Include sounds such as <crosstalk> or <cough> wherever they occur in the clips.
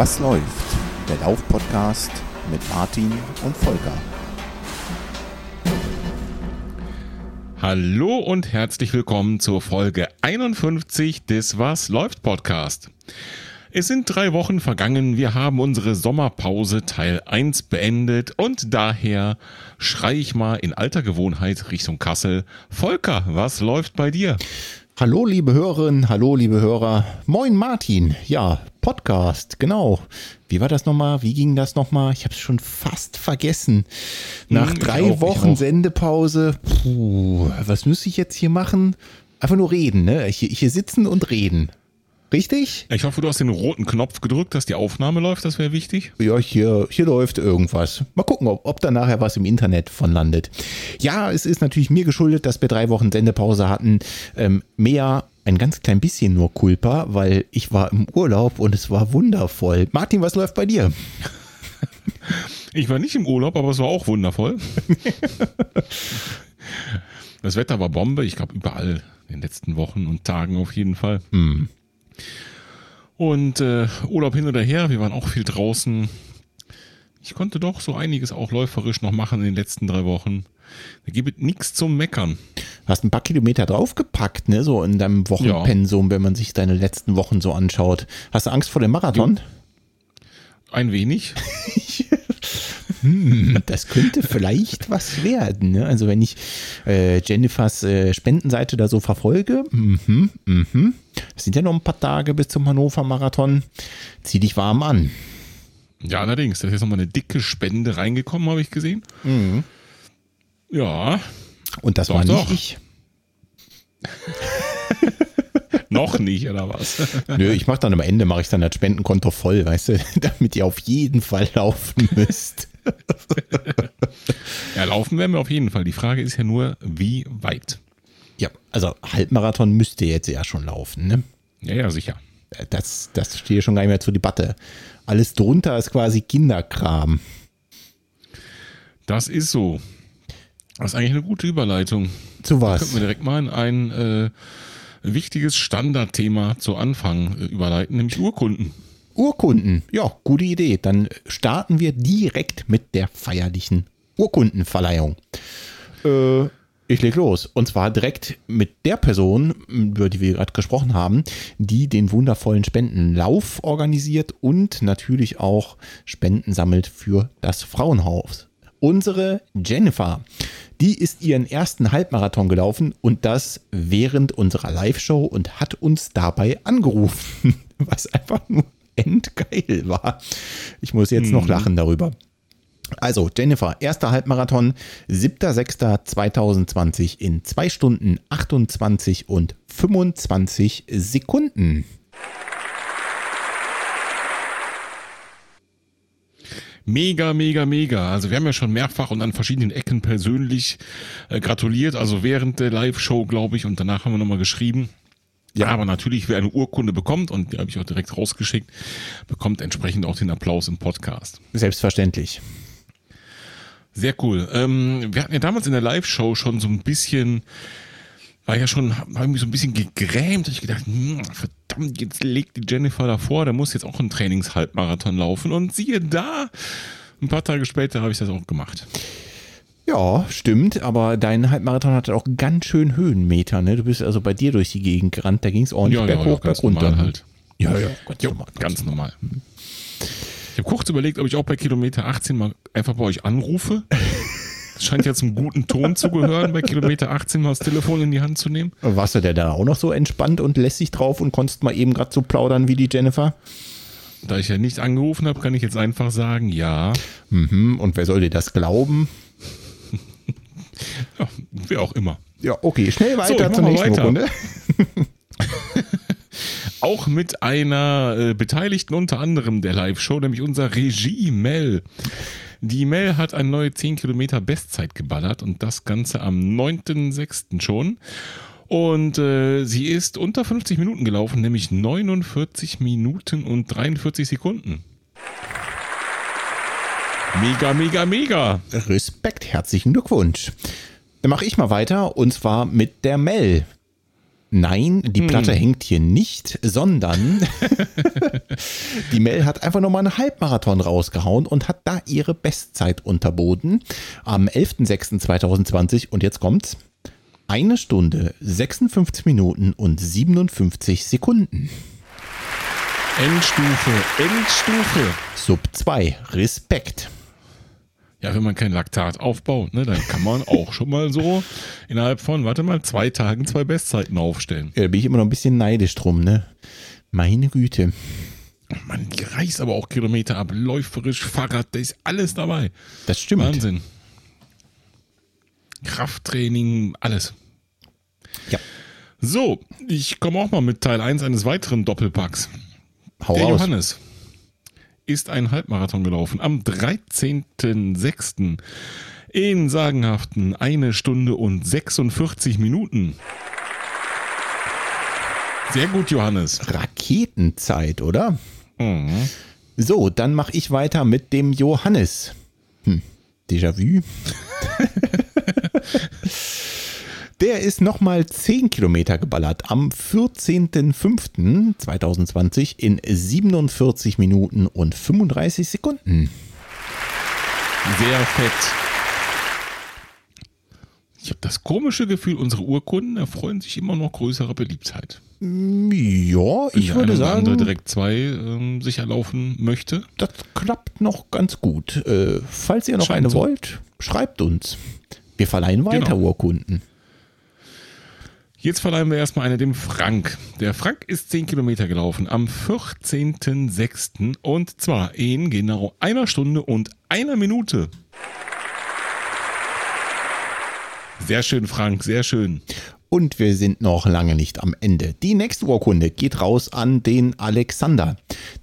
Was läuft? Der Lauf-Podcast mit Martin und Volker. Hallo und herzlich willkommen zur Folge 51 des Was läuft Podcast. Es sind drei Wochen vergangen, wir haben unsere Sommerpause Teil 1 beendet und daher schrei ich mal in alter Gewohnheit Richtung Kassel. Volker, was läuft bei dir? Hallo liebe Hörerinnen, hallo liebe Hörer. Moin Martin. Ja, Podcast, genau. Wie war das nochmal? Wie ging das nochmal? Ich habe es schon fast vergessen. Nach Hm, ich drei auch, Wochen. Sendepause, puh, was muss ich jetzt hier machen? Einfach nur reden, ne? Hier, hier sitzen und reden. Richtig? Ich hoffe, du hast den roten Knopf gedrückt, dass die Aufnahme läuft, das wäre wichtig. Ja, hier, hier läuft irgendwas. Mal gucken, ob, ob da nachher was im Internet von landet. Ja, es ist natürlich mir geschuldet, dass wir drei Wochen Sendepause hatten. Ähm, mehr ein ganz klein bisschen nur Culpa, weil ich war im Urlaub und es war wundervoll. Martin, was läuft bei dir? Ich war nicht im Urlaub, aber es war auch wundervoll. <laughs> Das Wetter war Bombe, ich glaube überall in den letzten Wochen und Tagen auf jeden Fall. Und äh, Urlaub hin oder her, wir waren auch viel draußen. Ich konnte doch so einiges auch läuferisch noch machen in den letzten drei Wochen. Da gibt es nichts zum Meckern. Hast ein paar Kilometer draufgepackt, ne? So in deinem Wochenpensum, wenn man sich deine letzten Wochen so anschaut. Hast du Angst vor dem Marathon? Ein wenig. <laughs> <laughs> Das könnte vielleicht was werden. Ne? Also wenn ich äh, Jennifers äh, Spendenseite da so verfolge, mhm, mhm. Es sind ja noch ein paar Tage bis zum Hannover Marathon. Zieh dich warm an. Ja, allerdings, da ist nochmal eine dicke Spende reingekommen, habe ich gesehen. Ja, Und das Doch, war nicht doch. ich. <laughs> noch nicht, oder was? <laughs> Nö, ich mache dann am Ende, mache ich dann das Spendenkonto voll, weißt du, damit ihr auf jeden Fall laufen müsst. <laughs> Ja, laufen werden wir auf jeden Fall. Die Frage ist ja nur, wie weit? ja, also Halbmarathon müsst ihr jetzt ja schon laufen, ne? Ja, ja, sicher. Das, das steht schon gar nicht mehr zur Debatte. Alles drunter ist quasi Kinderkram. Das ist so. Das ist eigentlich eine gute Überleitung. Zu Da was? könnten wir direkt mal in ein äh, wichtiges Standardthema zu Anfang äh, überleiten, nämlich Urkunden. Urkunden. Ja, gute Idee. Dann starten wir direkt mit der feierlichen Urkundenverleihung. Äh, ich leg los. Und zwar direkt mit der Person, über die wir gerade gesprochen haben, die den wundervollen Spendenlauf organisiert und natürlich auch Spenden sammelt für das Frauenhaus. Unsere Jennifer, die ist ihren ersten Halbmarathon gelaufen und das während unserer Live-Show und hat uns dabei angerufen, <laughs> was einfach nur endgeil war. Ich muss jetzt noch lachen darüber. Also, Jennifer, erster Halbmarathon, 7.6.2020 in 2 Stunden 28 und 25 Sekunden. Mega, mega, mega. Also wir haben ja schon mehrfach und an verschiedenen Ecken persönlich äh, gratuliert. Also während der Live-Show, glaube ich, und danach haben wir nochmal geschrieben. Ja, aber natürlich, wer eine Urkunde bekommt, und die habe ich auch direkt rausgeschickt, bekommt entsprechend auch den Applaus im Podcast. Selbstverständlich. Sehr cool. Ähm, wir hatten ja damals in der Live-Show schon so ein bisschen, war ja schon, war irgendwie so ein bisschen gegrämt. Ich gedacht, hm, verdammt, jetzt legt die Jennifer davor, der muss jetzt auch einen Trainingshalbmarathon laufen. Und siehe da, ein paar Tage später habe ich das auch gemacht. Ja, stimmt, aber dein Halbmarathon hatte auch ganz schön Höhenmeter, ne? Du bist also bei dir durch die Gegend gerannt, da ging es ordentlich berghoch, ganz bergunter. normal halt. Ja, ja, ganz Jo, normal. ganz normal. Ich habe kurz überlegt, ob ich auch bei Kilometer 18 mal einfach bei euch anrufe. Das scheint ja zum guten Ton zu gehören, bei Kilometer 18 mal das Telefon in die Hand zu nehmen. Warst du der da auch noch so entspannt und lässig drauf und konntest mal eben gerade so plaudern wie die Jennifer? Da ich ja nicht angerufen habe, kann ich jetzt einfach sagen, ja, Mhm, und wer soll dir das glauben? Ja wer auch immer. Ja, okay, schnell weiter ich zur nächsten weiter. Runde. <laughs> Auch mit einer äh, Beteiligten unter anderem der Live-Show, nämlich unser Regie Mel. Die Mel hat eine neue 10 Kilometer Bestzeit geballert und das Ganze am 9.6. schon. Und äh, sie ist unter 50 Minuten gelaufen, nämlich 49 Minuten und 43 Sekunden. Mega, mega, mega. Respekt, herzlichen Glückwunsch. Dann mache ich mal weiter und zwar mit der Mel. Nein, die Platte hängt hier nicht, sondern <laughs> die Mel hat einfach nochmal einen Halbmarathon rausgehauen und hat da ihre Bestzeit unterboten am 11.06.2020 und jetzt kommt's. Eine Stunde, 56 Minuten und 57 Sekunden. Endstufe, Endstufe. Sub 2, Respekt. Ja, wenn man kein Laktat aufbaut, ne, dann kann man auch schon mal so innerhalb von, warte mal, zwei Tagen zwei Bestzeiten aufstellen. Ja, da bin ich immer noch ein bisschen neidisch drum, ne? Meine Güte. Man, reißt aber auch Kilometer ab, läuferisch, Fahrrad, da ist alles dabei. Das stimmt. Wahnsinn. Krafttraining, alles. Ja. So, ich komme auch mal mit Teil 1 eines weiteren Doppelpacks. Hau Der raus. Johannes ist einen Halbmarathon gelaufen am 13.06. in sagenhaften eine Stunde und 46 Minuten. Sehr gut, Johannes. Raketenzeit, oder? Mhm. So, dann mache ich weiter mit dem Johannes. Hm, Déjà-vu. <laughs> Der ist nochmal 10 Kilometer geballert am 14.05.2020 in 47 Minuten und 35 Sekunden. Sehr fett. Ich habe das komische Gefühl, unsere Urkunden erfreuen sich immer noch größerer Beliebtheit. Ja, ich der würde oder andere sagen, direkt zwei ähm, sich erlaufen möchte. das klappt noch ganz gut. Äh, falls ihr noch Scheint eine so. wollt, schreibt uns. Wir verleihen weiter Genau. Urkunden. Jetzt verleihen wir erstmal eine dem Frank. Der Frank ist 10 Kilometer gelaufen am 14.06. und zwar in genau einer Stunde und einer Minute. Sehr schön, Frank, sehr schön. Und wir sind noch lange nicht am Ende. Die nächste Urkunde geht raus an den Alexander.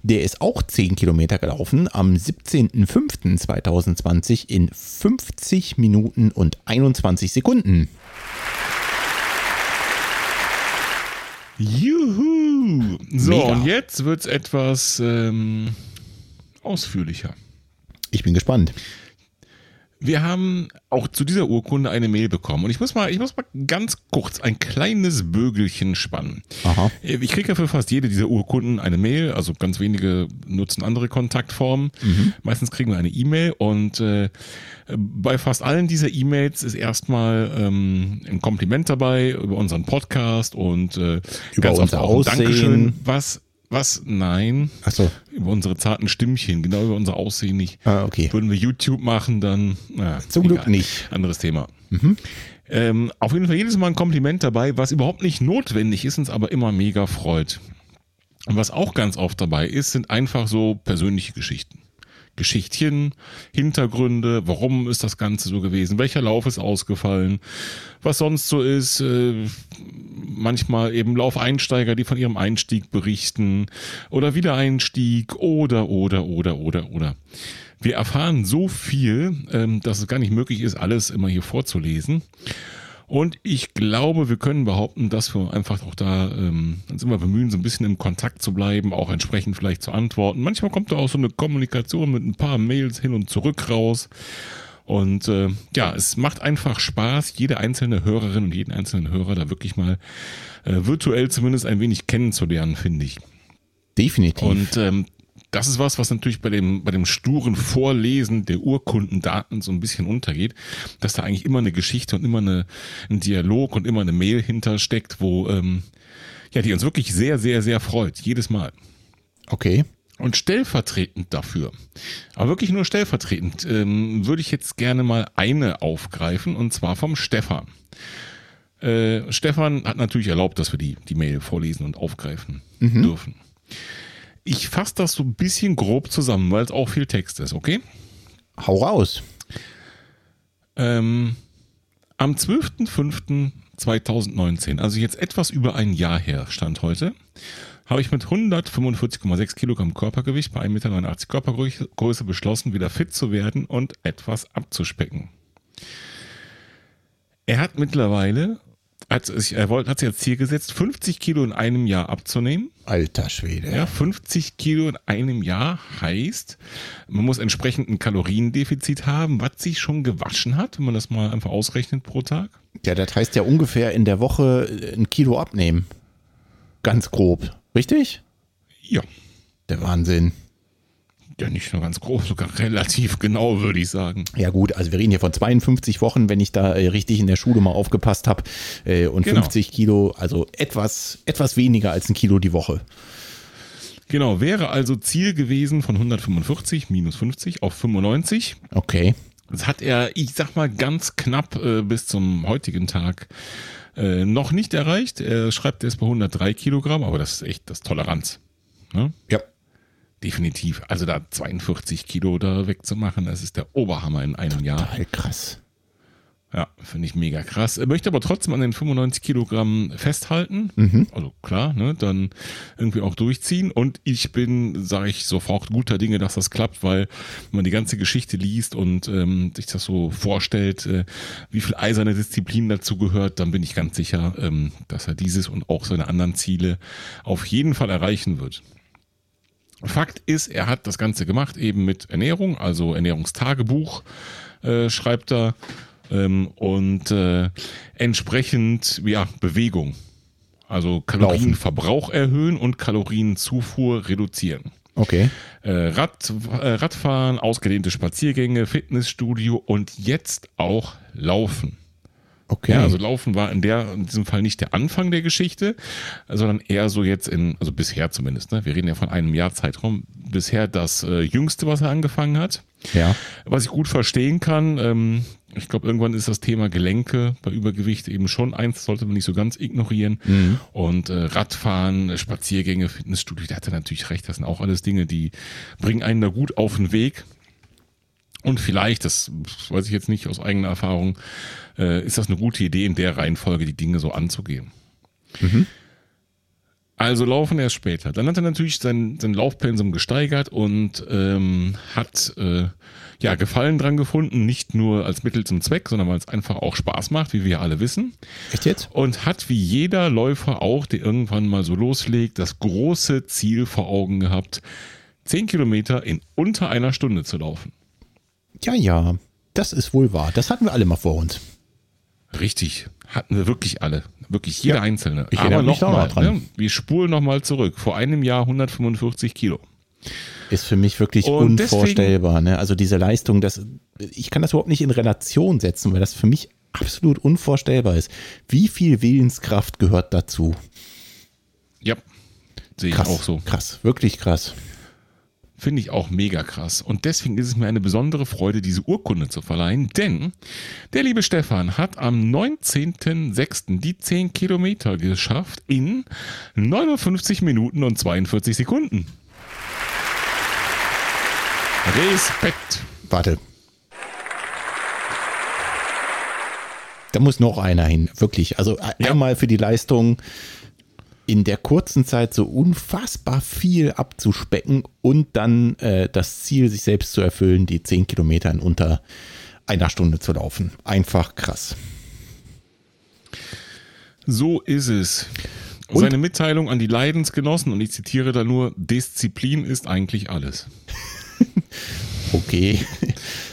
Der ist auch 10 Kilometer gelaufen am 17.05.2020 in 50 Minuten und 21 Sekunden. Juhu! So, Mega. und jetzt wird's etwas ähm, ausführlicher. Ich bin gespannt. Wir haben auch zu dieser Urkunde eine Mail bekommen. Und ich muss mal, ich muss mal ganz kurz ein kleines Bögelchen spannen. Aha. Ich kriege ja für fast jede dieser Urkunden eine Mail, also ganz wenige nutzen andere Kontaktformen. Meistens kriegen wir eine E-Mail und äh, bei fast allen dieser E-Mails ist erstmal ähm, ein Kompliment dabei über unseren Podcast und äh, Über ganz oft unser auch ein Aussehen. Dankeschön. Was, was, nein, Achso. über unsere zarten Stimmchen, genau über unser Aussehen nicht. Ah, okay. Würden wir YouTube machen, dann na, Zum Glück nicht. Anderes Thema. Ähm, auf jeden Fall jedes Mal ein Kompliment dabei, was überhaupt nicht notwendig ist, uns aber immer mega freut. Und was auch ganz oft dabei ist, sind einfach so persönliche Geschichten. Geschichtchen, Hintergründe, warum ist das Ganze so gewesen, welcher Lauf ist ausgefallen, was sonst so ist, äh, manchmal eben Laufeinsteiger, die von ihrem Einstieg berichten oder Wiedereinstieg oder, oder, oder, oder, oder. Wir erfahren so viel, ähm, dass es gar nicht möglich ist, alles immer hier vorzulesen. Und ich glaube, wir können behaupten, dass wir einfach auch da ähm, uns immer bemühen, so ein bisschen im Kontakt zu bleiben, auch entsprechend vielleicht zu antworten. Manchmal kommt da auch so eine Kommunikation mit ein paar Mails hin und zurück raus. Und äh, ja, es macht einfach Spaß, jede einzelne Hörerin und jeden einzelnen Hörer da wirklich mal äh, virtuell zumindest ein wenig kennenzulernen, finde ich. Definitiv. Und ähm, das ist was, was natürlich bei dem, bei dem sturen Vorlesen der Urkundendaten so ein bisschen untergeht, dass da eigentlich immer eine Geschichte und immer eine, ein Dialog und immer eine Mail hintersteckt, wo, ähm, ja, die uns wirklich sehr, sehr, sehr freut. Jedes Mal. okay. Und stellvertretend dafür, aber wirklich nur stellvertretend, ähm, würde ich jetzt gerne mal eine aufgreifen und zwar vom Stefan. Äh, Stefan hat natürlich erlaubt, dass wir die, die Mail vorlesen und aufgreifen dürfen. Ich fasse das so ein bisschen grob zusammen, weil es auch viel Text ist, okay? Hau raus. Ähm, am 12.05.2019, also jetzt etwas über ein Jahr her, stand heute, habe ich mit 145,6 Kilogramm Körpergewicht bei 1,89 Meter Körpergröße beschlossen, wieder fit zu werden und etwas abzuspecken. Er hat mittlerweile hat, sich- er wollte, hat sich als Ziel gesetzt, 50 Kilo in einem Jahr abzunehmen. Alter Schwede. Ja, 50 Kilo in einem Jahr heißt, man muss entsprechend ein Kaloriendefizit haben, was sich schon gewaschen hat, wenn man das mal einfach ausrechnet pro Tag. Ja, das heißt ja ungefähr in der Woche äh, ein Kilo abnehmen. Ganz grob. Richtig? Ja. Der Wahnsinn. Ja, nicht nur ganz grob, sogar relativ <laughs> genau, würde ich sagen. Ja gut, also wir reden hier von 52 Wochen, wenn ich da äh, richtig in der Schule mal aufgepasst habe. Äh, und Genau. 50 Kilo, also etwas, etwas weniger als ein Kilo die Woche. Genau, wäre also Ziel gewesen von 145 minus 50 auf 95. Okay. Das hat er, ich sag mal, ganz knapp äh, bis zum heutigen Tag äh, noch nicht erreicht. Er schreibt, er ist bei 103 Kilogramm, aber das ist echt das Toleranz. Ne? Ja. Definitiv. Also da 42 Kilo da wegzumachen, das ist der Oberhammer in einem Jahr. Total krass. Ja, finde ich mega krass. Er möchte aber trotzdem an den 95 Kilogramm festhalten. Also klar, ne, dann irgendwie auch durchziehen. Und ich bin, sage ich sofort, guter Dinge, dass das klappt, weil man die ganze Geschichte liest und ähm, sich das so vorstellt, äh, wie viel eiserne Disziplin dazu gehört, dann bin ich ganz sicher, ähm, dass er dieses und auch seine anderen Ziele auf jeden Fall erreichen wird. Fakt ist, er hat das Ganze gemacht eben mit Ernährung, also Ernährungstagebuch äh, schreibt er ähm, und äh, entsprechend ja Bewegung, also Kalorienverbrauch erhöhen und Kalorienzufuhr reduzieren. Okay. Äh, Rad, äh, Radfahren, ausgedehnte Spaziergänge, Fitnessstudio und jetzt auch Laufen. Okay. Ja, also Laufen war in der, in diesem Fall nicht der Anfang der Geschichte, sondern eher so jetzt in, also bisher zumindest, ne? Wir reden ja von einem Jahr Zeitraum, bisher das äh, jüngste, was er angefangen hat. ja. Was ich gut verstehen kann, ähm, ich glaube, irgendwann ist das Thema Gelenke bei Übergewicht eben schon eins, sollte man nicht so ganz ignorieren. Und äh, Radfahren, Spaziergänge, Fitnessstudio, der hatte natürlich recht, das sind auch alles Dinge, die bringen einen da gut auf den Weg. Und vielleicht, das weiß ich jetzt nicht aus eigener Erfahrung, äh, ist das eine gute Idee, in der Reihenfolge die Dinge so anzugehen. Also laufen erst später. Dann hat er natürlich sein, sein Laufpensum gesteigert und ähm, hat äh, ja Gefallen dran gefunden, nicht nur als Mittel zum Zweck, sondern weil es einfach auch Spaß macht, wie wir alle wissen. Echt jetzt? Und hat wie jeder Läufer auch, der irgendwann mal so loslegt, das große Ziel vor Augen gehabt, 10 Kilometer in unter einer Stunde zu laufen. Ja, ja. Das ist wohl wahr. Das hatten wir alle mal vor uns. Richtig, hatten wir wirklich alle. Wirklich jeder Ja, Einzelne. ich erinnere mich da noch mal, dran. ne, wir spulen nochmal zurück. Vor einem Jahr 145 Kilo. Ist für mich wirklich Und deswegen- unvorstellbar. Ne? Also diese Leistung, das, ich kann das überhaupt nicht in Relation setzen, weil das für mich absolut unvorstellbar ist. Wie viel Willenskraft gehört dazu? Ja, sehe ich Krass, auch so. krass, wirklich krass. Finde ich auch mega krass. Und deswegen ist es mir eine besondere Freude, diese Urkunde zu verleihen, denn der liebe Stefan hat am 19.06. die 10 Kilometer geschafft in 59 Minuten und 42 Sekunden. Respekt. Warte. Da muss noch einer hin, wirklich. Also Ja. einmal für die Leistung in der kurzen Zeit so unfassbar viel abzuspecken und dann äh, das Ziel, sich selbst zu erfüllen, die 10 Kilometer in unter einer Stunde zu laufen. Einfach krass. So ist es. Und- Seine Mitteilung an die Leidensgenossen, und ich zitiere da nur, Disziplin ist eigentlich alles. <laughs> Okay.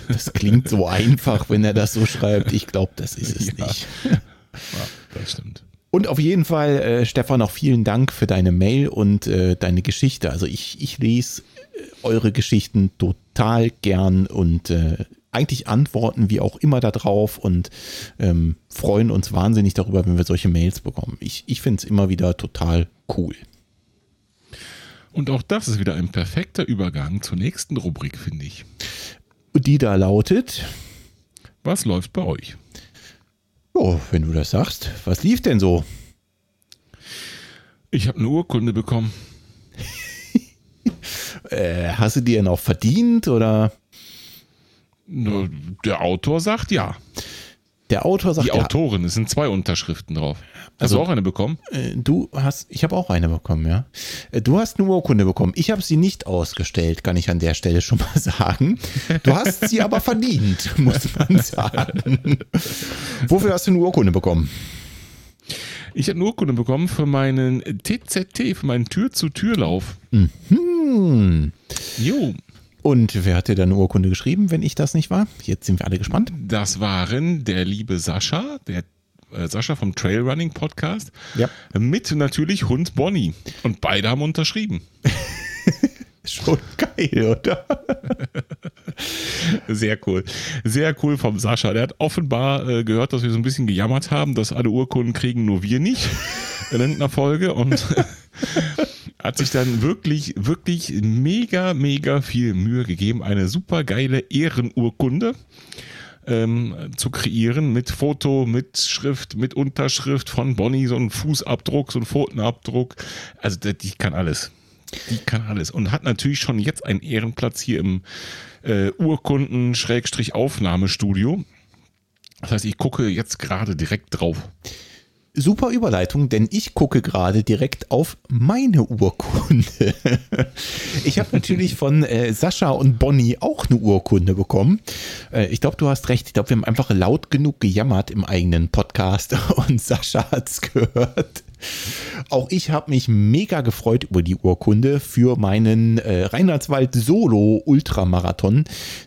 Das klingt so einfach, wenn er das so schreibt. Ich glaube, das ist es <laughs> Ja. nicht. Ja, das stimmt. Und auf jeden Fall, äh, Stefan, auch vielen Dank für deine Mail und äh, deine Geschichte. Also ich, ich lese äh, eure Geschichten total gern und äh, eigentlich antworten wir auch immer darauf und ähm, freuen uns wahnsinnig darüber, wenn wir solche Mails bekommen. Ich, ich finde es immer wieder total cool. Und auch das ist wieder ein perfekter Übergang zur nächsten Rubrik, finde ich. Die da lautet, Was läuft bei euch? Oh, wenn du das sagst, was lief denn so? Ich habe eine Urkunde bekommen. <laughs> Äh, hast du die denn auch verdient oder Der Autor sagt ja. Der Autor sagt, Die Autorin, es sind zwei Unterschriften drauf. Hast Also- du auch eine bekommen? Äh, Du hast, ich habe auch eine bekommen, ja. Äh, Du hast eine Urkunde bekommen. Ich habe sie nicht ausgestellt, kann ich an der Stelle schon mal <laughs> sagen. Du hast sie aber verdient, <laughs> muss man sagen. Wofür hast du eine Urkunde bekommen? Ich habe eine Urkunde bekommen für meinen TZT, für meinen Tür-zu-Tür-Lauf. Hm. Jo, Und wer hat dir dann eine Urkunde geschrieben, wenn ich das nicht war? Jetzt sind wir alle gespannt. das waren der liebe Sascha, der äh, Sascha vom Trailrunning Podcast, Ja. mit natürlich Hund Bonnie. Und beide haben unterschrieben. <laughs> Schon geil, oder? <laughs> Sehr cool. Sehr cool vom Sascha. Der hat offenbar äh, gehört, dass wir so ein bisschen gejammert haben, dass alle Urkunden kriegen, nur wir nicht in irgendeiner Folge und <laughs> hat sich dann wirklich, wirklich mega, mega viel Mühe gegeben, eine super geile Ehrenurkunde ähm, zu kreieren mit Foto, mit Schrift, mit Unterschrift von Bonnie, so ein Fußabdruck, so ein Pfotenabdruck. Also die kann alles. Die kann alles. Und hat natürlich schon jetzt einen Ehrenplatz hier im äh, Urkunden-Aufnahmestudio. Das heißt, ich gucke jetzt gerade direkt drauf. Super Überleitung, denn ich gucke gerade direkt auf meine Urkunde. <laughs> Ich habe natürlich von äh, Sascha und Bonnie auch eine Urkunde bekommen. Äh, ich glaube, du hast recht. Ich glaube, wir haben einfach laut genug gejammert im eigenen Podcast <laughs> und Sascha hat's gehört. Auch ich habe mich mega gefreut über die Urkunde für meinen äh, Rheinlandswald Solo Ultramarathon,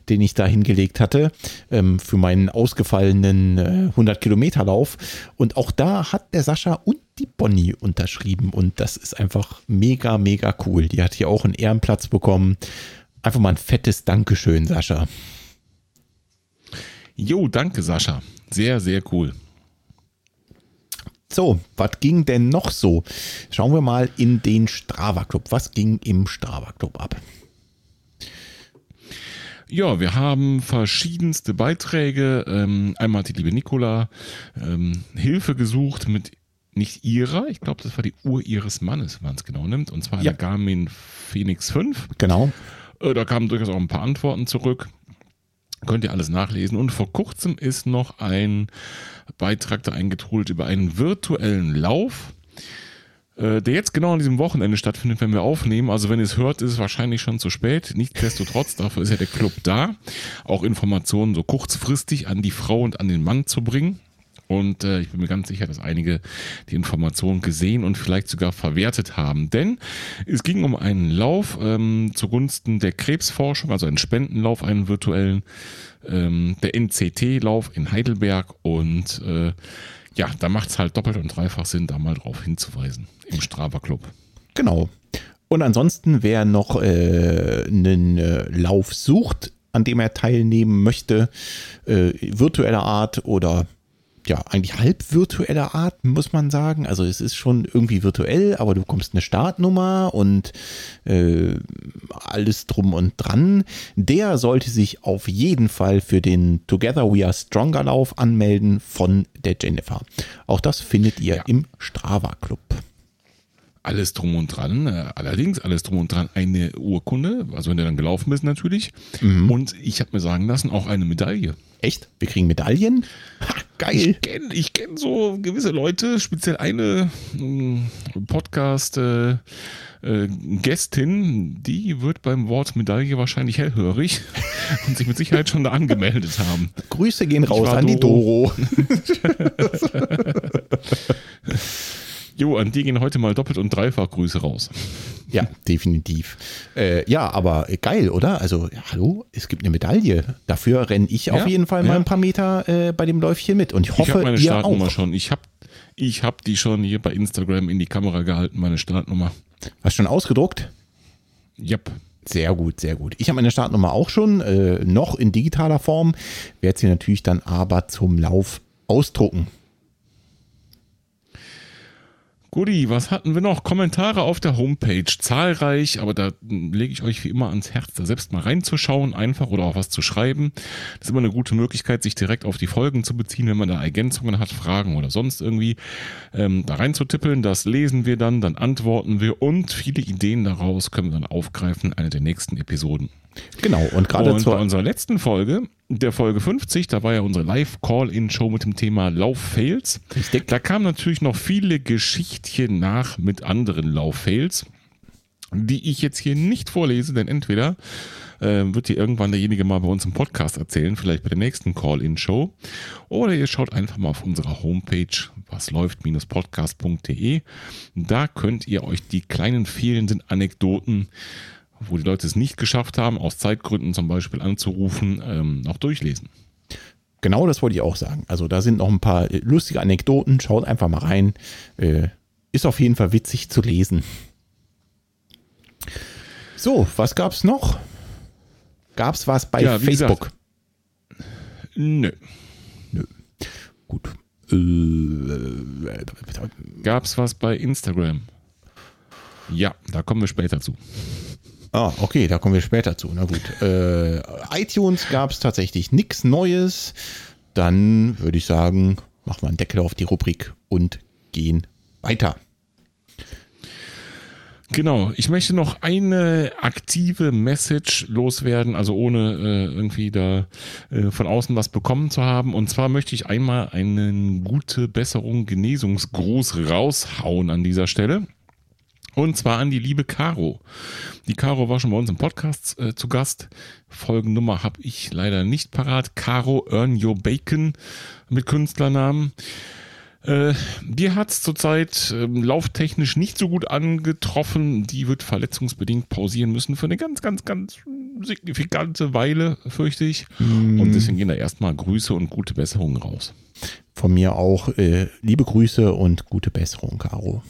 den ich da hingelegt hatte, ähm, für meinen ausgefallenen äh, 100 Kilometer Lauf. Und auch da hat der Sascha und die Bonnie unterschrieben und das ist einfach mega, mega cool. Die hat hier auch einen Ehrenplatz bekommen. Einfach mal ein fettes Dankeschön, Sascha. Jo, danke Sascha. Sehr, sehr cool. So, was ging denn noch so? Schauen wir mal in den Strava Club. Was ging im Strava Club ab? Ja, wir haben verschiedenste Beiträge. Ähm, einmal hat die liebe Nicola ähm, Hilfe gesucht mit nicht ihrer, ich glaube, das war die Uhr ihres Mannes, wenn man es genau nimmt, und zwar Ja. eine Garmin Phoenix 5. Genau. Äh, da kamen durchaus auch ein paar Antworten zurück. Könnt ihr alles nachlesen. Und vor kurzem ist noch ein Beitrag da eingetrudelt über einen virtuellen Lauf, äh, der jetzt genau an diesem Wochenende stattfindet, wenn wir aufnehmen. Also wenn ihr es hört, ist es wahrscheinlich schon zu spät. Nichtsdestotrotz, dafür ist ja der Club da, auch Informationen so kurzfristig an die Frau und an den Mann zu bringen. Und äh, ich bin mir ganz sicher, dass einige die Informationen gesehen und vielleicht sogar verwertet haben. Denn es ging um einen Lauf ähm, zugunsten der Krebsforschung, also einen Spendenlauf, einen virtuellen, ähm, der NCT-Lauf in Heidelberg. Und äh, ja, da macht es halt doppelt und dreifach Sinn, da mal drauf hinzuweisen im Strava Club. Genau. Und ansonsten, wer noch äh, einen äh, Lauf sucht, an dem er teilnehmen möchte, äh, virtueller Art oder ja, eigentlich halb virtueller Art, muss man sagen. Also es ist schon irgendwie virtuell, aber du bekommst eine Startnummer und äh, alles drum und dran. Der sollte sich auf jeden Fall für den Together We Are Stronger Lauf anmelden von der Jennifer. Auch das findet ihr Ja. im Strava Club. Alles drum und dran, äh, allerdings alles drum und dran eine Urkunde, also wenn du dann gelaufen bist natürlich. Und ich habe mir sagen lassen, auch eine Medaille. Echt? Wir kriegen Medaillen? Ha, geil. Ich kenne ich kenn so gewisse Leute, speziell eine ähm, Podcast-Gästin, äh, Gästin, die wird beim Wort Medaille wahrscheinlich hellhörig <laughs> und sich mit Sicherheit schon da angemeldet haben. Grüße gehen raus an die Doro. <laughs> <laughs> Jo, an die gehen heute mal doppelt und dreifach Grüße raus. Ja, definitiv. Äh, ja, aber geil, oder? Also, ja, hallo, es gibt eine Medaille. Dafür renne ich auf Ja, jeden Fall mal ja. ein paar Meter äh, bei dem Läufchen mit. Und ich Ich hoffe, habe meine Startnummer auch. schon. Ich habe ich hab die schon hier bei Instagram in die Kamera gehalten, meine Startnummer. Hast du schon ausgedruckt? Yep. Sehr gut, sehr gut. Ich habe meine Startnummer auch schon, äh, noch in digitaler Form. Werde sie natürlich dann aber zum Lauf ausdrucken. Guti, was hatten wir noch? Kommentare auf der Homepage, zahlreich, aber da lege ich euch wie immer ans Herz, da selbst mal reinzuschauen, einfach oder auch was zu schreiben. Das ist immer eine gute Möglichkeit, sich direkt auf die Folgen zu beziehen, wenn man da Ergänzungen hat, Fragen oder sonst irgendwie ähm, da reinzutippeln. Das lesen wir dann, dann antworten wir und viele Ideen daraus können wir dann aufgreifen in einer der nächsten Episoden. Genau, und gerade Und bei zur. unserer letzten Folge, der Folge 50, da war ja unsere Live-Call-In-Show mit dem Thema Lauf-Fails. Da kamen natürlich noch viele Geschichtchen nach mit anderen Lauf-Fails. die ich jetzt hier nicht vorlese, denn entweder äh, wird dir irgendwann derjenige mal bei uns im Podcast erzählen, vielleicht bei der nächsten Call-In-Show, oder ihr schaut einfach mal auf unserer Homepage, was läuft-podcast.de. Da könnt ihr euch die kleinen fehlenden Anekdoten, wo die Leute es nicht geschafft haben, aus Zeitgründen zum Beispiel anzurufen, ähm, noch durchlesen. Genau das wollte ich auch sagen. Also da sind noch ein paar lustige Anekdoten. Schaut einfach mal rein. Äh, ist auf jeden Fall witzig zu lesen. So, was gab's noch? Gab's was bei Ja, Facebook? Nö. Gut. Äh, Gab's was bei Instagram? Ja, da kommen wir später zu. Ah, okay, da kommen wir später zu. Na gut. Äh, iTunes gab es tatsächlich nichts Neues. Dann würde ich sagen, machen wir einen Deckel auf die Rubrik und gehen weiter. Genau, ich möchte noch eine aktive Message loswerden, also ohne äh, irgendwie da äh, von außen was bekommen zu haben. Und zwar möchte ich einmal einen gute Besserung, Genesungsgruß raushauen an dieser Stelle. Und zwar an die liebe Caro. Die Caro war schon bei uns im Podcast äh, zu Gast. Folgennummer habe ich leider nicht parat. Caro Earn Your Bacon mit Künstlernamen. Äh, die hat es zurzeit ähm, lauftechnisch nicht so gut angetroffen. Die wird verletzungsbedingt pausieren müssen für eine ganz, ganz, ganz signifikante Weile, fürchte ich. Und deswegen gehen da erstmal Grüße und gute Besserungen raus. Von mir auch äh, liebe Grüße und gute Besserung, Caro.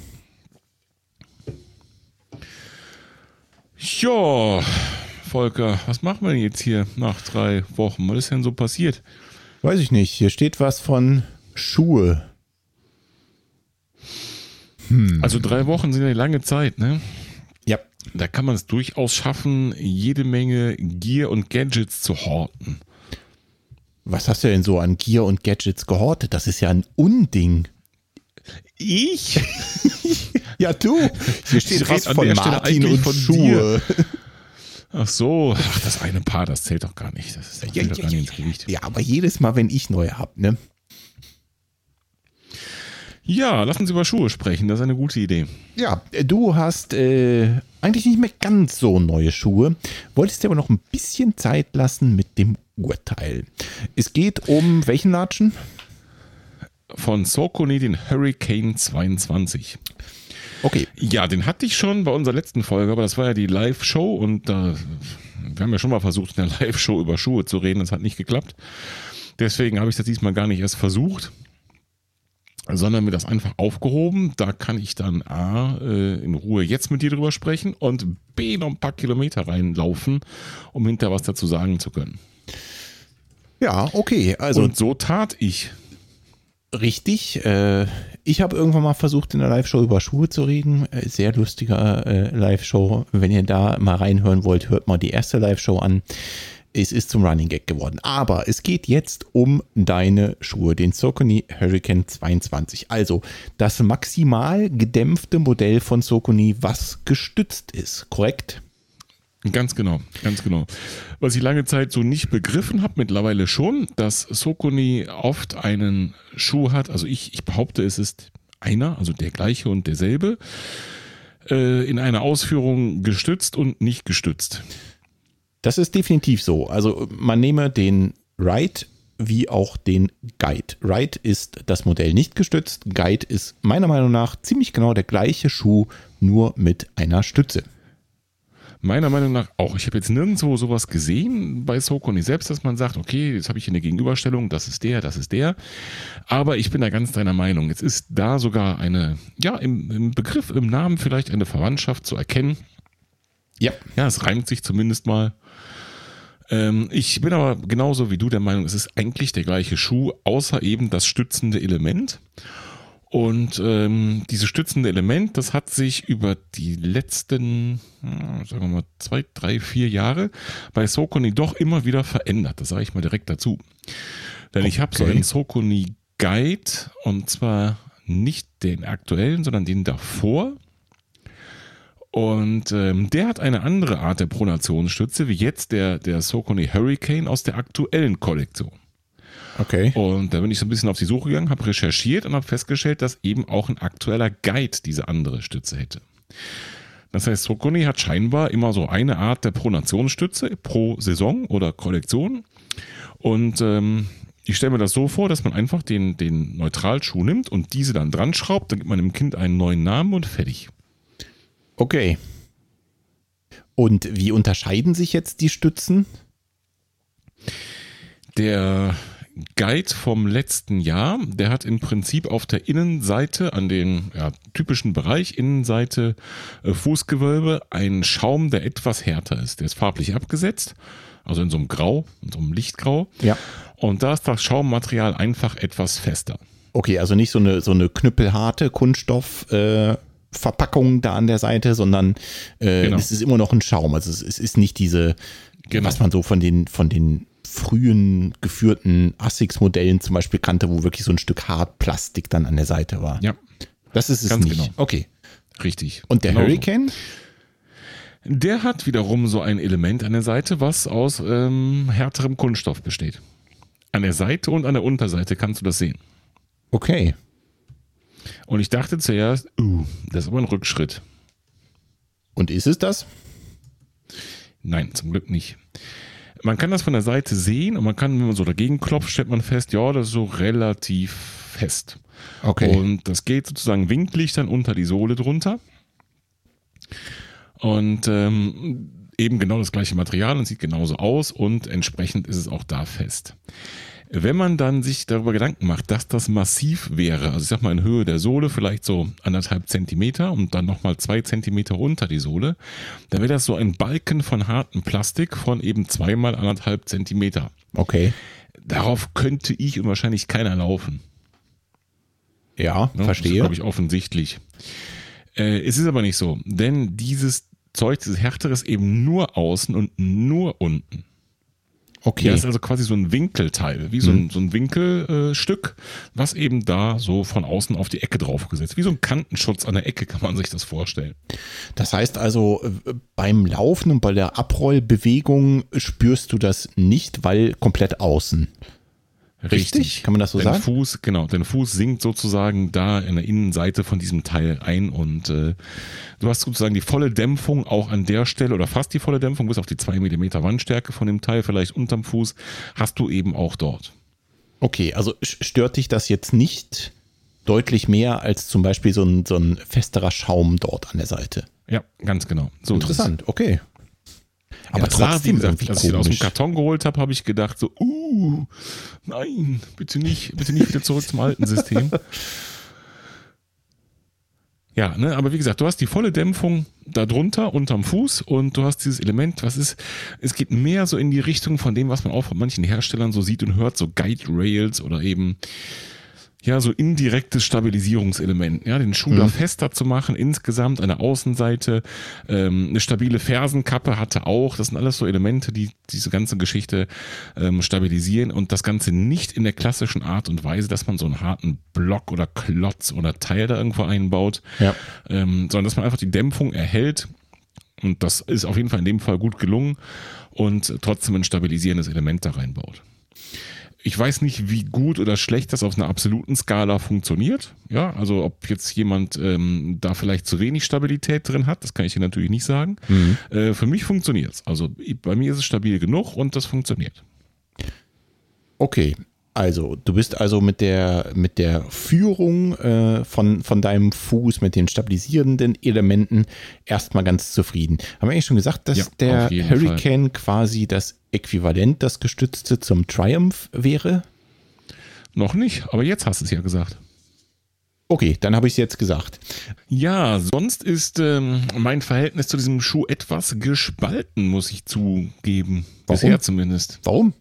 Ja, Volker, was machen wir denn jetzt hier nach drei Wochen? Was ist denn so passiert? Weiß ich nicht. Hier steht was von Schuhe. Also drei Wochen sind eine lange Zeit, ne? Ja. Da kann man es durchaus schaffen, jede Menge Gear und Gadgets zu horten. Was hast du denn so an Gear und Gadgets gehortet? Das ist ja ein Unding. Ich? <laughs> Ja, du. Hier <laughs> steht was von Martin und von Schuhe. Ach so, ach, das eine Paar, das zählt doch gar nicht. Das ist doch Ja, ja, ja, gar ja, nicht ins Gewicht. Ja, aber jedes Mal, wenn ich neue hab, ne? Ja, lassen Sie über Schuhe sprechen, das ist eine gute Idee. Ja, du hast äh, eigentlich nicht mehr ganz so neue Schuhe, wolltest dir aber noch ein bisschen Zeit lassen mit dem Urteil. Es geht um welchen Latschen? Von Sokoni den Hurricane 22. Okay, Ja, den hatte ich schon bei unserer letzten Folge, aber das war ja die Live-Show und da, wir haben ja schon mal versucht, in der Live-Show über Schuhe zu reden, das hat nicht geklappt. Deswegen habe ich das diesmal gar nicht erst versucht, sondern mir das einfach aufgehoben. Da kann ich dann A, äh, in Ruhe jetzt mit dir drüber sprechen und B, noch ein paar Kilometer reinlaufen, um hinterher was dazu sagen zu können. ja, okay. Also und so tat ich. richtig. Äh, ich habe irgendwann mal versucht, in der Live-Show über Schuhe zu reden. Äh, sehr lustiger äh, Live-Show. Wenn ihr da mal reinhören wollt, hört mal die erste Live-Show an. Es ist zum Running Gag geworden. Aber es geht jetzt um deine Schuhe, den Saucony Hurricane 22. Also das maximal gedämpfte Modell von Saucony, was gestützt ist, korrekt? Ganz genau, ganz genau. Was ich lange Zeit so nicht begriffen habe, mittlerweile schon, dass Sokoni oft einen Schuh hat. Also ich, ich behaupte, es ist einer, also der gleiche und derselbe, äh, in einer Ausführung gestützt und nicht gestützt. Das ist definitiv so. Also man nehme den Ride wie auch den Guide. Ride ist das Modell nicht gestützt. Guide ist meiner Meinung nach ziemlich genau der gleiche Schuh, nur mit einer Stütze. Meiner Meinung nach auch. Ich habe jetzt nirgendwo sowas gesehen bei Sokoni selbst, dass man sagt, okay, jetzt habe ich hier eine Gegenüberstellung, das ist der, das ist der. Aber ich bin da ganz deiner Meinung. Jetzt ist da sogar eine, ja, im, im Begriff, im Namen vielleicht eine Verwandtschaft zu erkennen. Ja. Ja, es reimt sich zumindest mal. Ähm, ich bin aber genauso wie du der Meinung, es ist eigentlich der gleiche Schuh, außer eben das stützende Element. Und ähm, dieses stützende Element, das hat sich über die letzten, ja, sagen wir mal, zwei, drei, vier Jahre bei Sokoni doch immer wieder verändert. Das sage ich mal direkt dazu. Denn ich habe so Okay. einen Sokoni Guide und zwar nicht den aktuellen, sondern den davor. Und ähm, der hat eine andere Art der Pronationsstütze, wie jetzt der, der Sokoni Hurricane aus der aktuellen Kollektion. Okay. Und da bin ich so ein bisschen auf die Suche gegangen, habe recherchiert und habe festgestellt, dass eben auch ein aktueller Guide diese andere Stütze hätte. Das heißt, Sokoni hat scheinbar immer so eine Art der Pronationsstütze pro Saison oder Kollektion. Und ähm, ich stelle mir das so vor, dass man einfach den, den Neutralschuh nimmt und diese dann dran schraubt, dann gibt man dem Kind einen neuen Namen und fertig. Okay. Und wie unterscheiden sich jetzt die Stützen? Der Guide vom letzten Jahr, der hat im Prinzip auf der Innenseite, an den ja, typischen Bereich, Innenseite, äh, Fußgewölbe, einen Schaum, der etwas härter ist. Der ist farblich abgesetzt, also in so einem Grau, in so einem Lichtgrau. Ja. Und da ist das Schaummaterial einfach etwas fester. Okay, also nicht so eine, so eine knüppelharte Kunststoff. Äh Verpackung da an der Seite, sondern äh, Genau. es ist immer noch ein Schaum. Also es, es ist nicht diese, Genau. was man so von den, von den frühen geführten Asics-Modellen zum Beispiel kannte, wo wirklich so ein Stück Hartplastik dann an der Seite war. Ja, Das ist es Ganz nicht. genau. Okay. richtig. Und der Genau so. Hurricane? Der hat wiederum so ein Element an der Seite, was aus ähm, härterem Kunststoff besteht. An der Seite und an der Unterseite kannst du das sehen. Okay. Und ich dachte zuerst, uh, das ist aber ein Rückschritt. Und ist es das? Nein, zum Glück nicht. Man kann das von der Seite sehen und man kann, wenn man so dagegen klopft, stellt man fest, ja, das ist so relativ fest. Okay. Und das geht sozusagen winklig dann unter die Sohle drunter. Und ähm, eben genau das gleiche Material und sieht genauso aus und entsprechend ist es auch da fest. Wenn man dann sich darüber Gedanken macht, dass das massiv wäre, also ich sag mal in Höhe der Sohle vielleicht so anderthalb Zentimeter und dann nochmal zwei Zentimeter unter die Sohle, dann wäre das so ein Balken von hartem Plastik von eben zweimal anderthalb Zentimeter. Okay. Darauf könnte ich und wahrscheinlich keiner laufen. Ja, Ne? Das ist, verstehe. glaube ich, offensichtlich. Äh, es ist aber nicht so, denn dieses Zeug, dieses Härtere ist eben nur außen und nur unten. Okay. Das ist also quasi so ein Winkelteil, wie so ein, so ein Winkelstück, was eben da so von außen auf die Ecke draufgesetzt. Wie so ein Kantenschutz an der Ecke kann man sich das vorstellen. Das heißt also, äh, beim Laufen und bei der Abrollbewegung spürst du das nicht, weil komplett außen. Richtig? Kann man das so dein sagen? Fuß, genau, dein Fuß sinkt sozusagen da in der Innenseite von diesem Teil ein und äh, du hast sozusagen die volle Dämpfung auch an der Stelle oder fast die volle Dämpfung bis auf die zwei Millimeter Wandstärke von dem Teil, vielleicht unterm Fuß, hast du eben auch dort. Okay, also stört dich das jetzt nicht deutlich mehr als zum Beispiel so ein, so ein festerer Schaum dort an der Seite? Ja, ganz genau. So. Interessant, okay. Aber ja, sah, wie trotzdem gesagt, irgendwie als ich ihn aus dem. Karton geholt habe, habe ich gedacht so, uh, nein, bitte nicht, bitte nicht wieder zurück zum alten System. Ja, ne, aber wie gesagt, du hast die volle Dämpfung darunter, unterm Fuß und du hast dieses Element, was ist, es geht mehr so in die Richtung von dem, was man auch von manchen Herstellern so sieht und hört, so Guide Rails oder eben, ja, so indirektes Stabilisierungselement, ja, den Schuh da fester zu machen, insgesamt eine Außenseite, ähm, eine stabile Fersenkappe hatte auch, das sind alles so Elemente, die diese ganze Geschichte ähm, stabilisieren und das Ganze nicht in der klassischen Art und Weise, dass man so einen harten Block oder Klotz oder Teil da irgendwo einbaut, Ja. ähm, sondern dass man einfach die Dämpfung erhält und das ist auf jeden Fall in dem Fall gut gelungen und trotzdem ein stabilisierendes Element da reinbaut. Ich weiß nicht, wie gut oder schlecht das auf einer absoluten Skala funktioniert. Ja, also ob jetzt jemand ähm, da vielleicht zu wenig Stabilität drin hat, das kann ich hier natürlich nicht sagen. Äh, für mich funktioniert es. Also bei mir ist es stabil genug und das funktioniert. Okay, also du bist also mit der, mit der Führung äh, von, von deinem Fuß, mit den stabilisierenden Elementen erstmal ganz zufrieden. Haben wir eigentlich schon gesagt, dass Ja, der Hurricane quasi das Äquivalent, das gestützte zum Triumph wäre? Noch nicht, aber jetzt hast du es ja gesagt. Okay, dann habe ich es jetzt gesagt. Ja, sonst ist ähm, mein Verhältnis zu diesem Schuh etwas gespalten, muss ich zugeben. Warum? Bisher zumindest. Warum?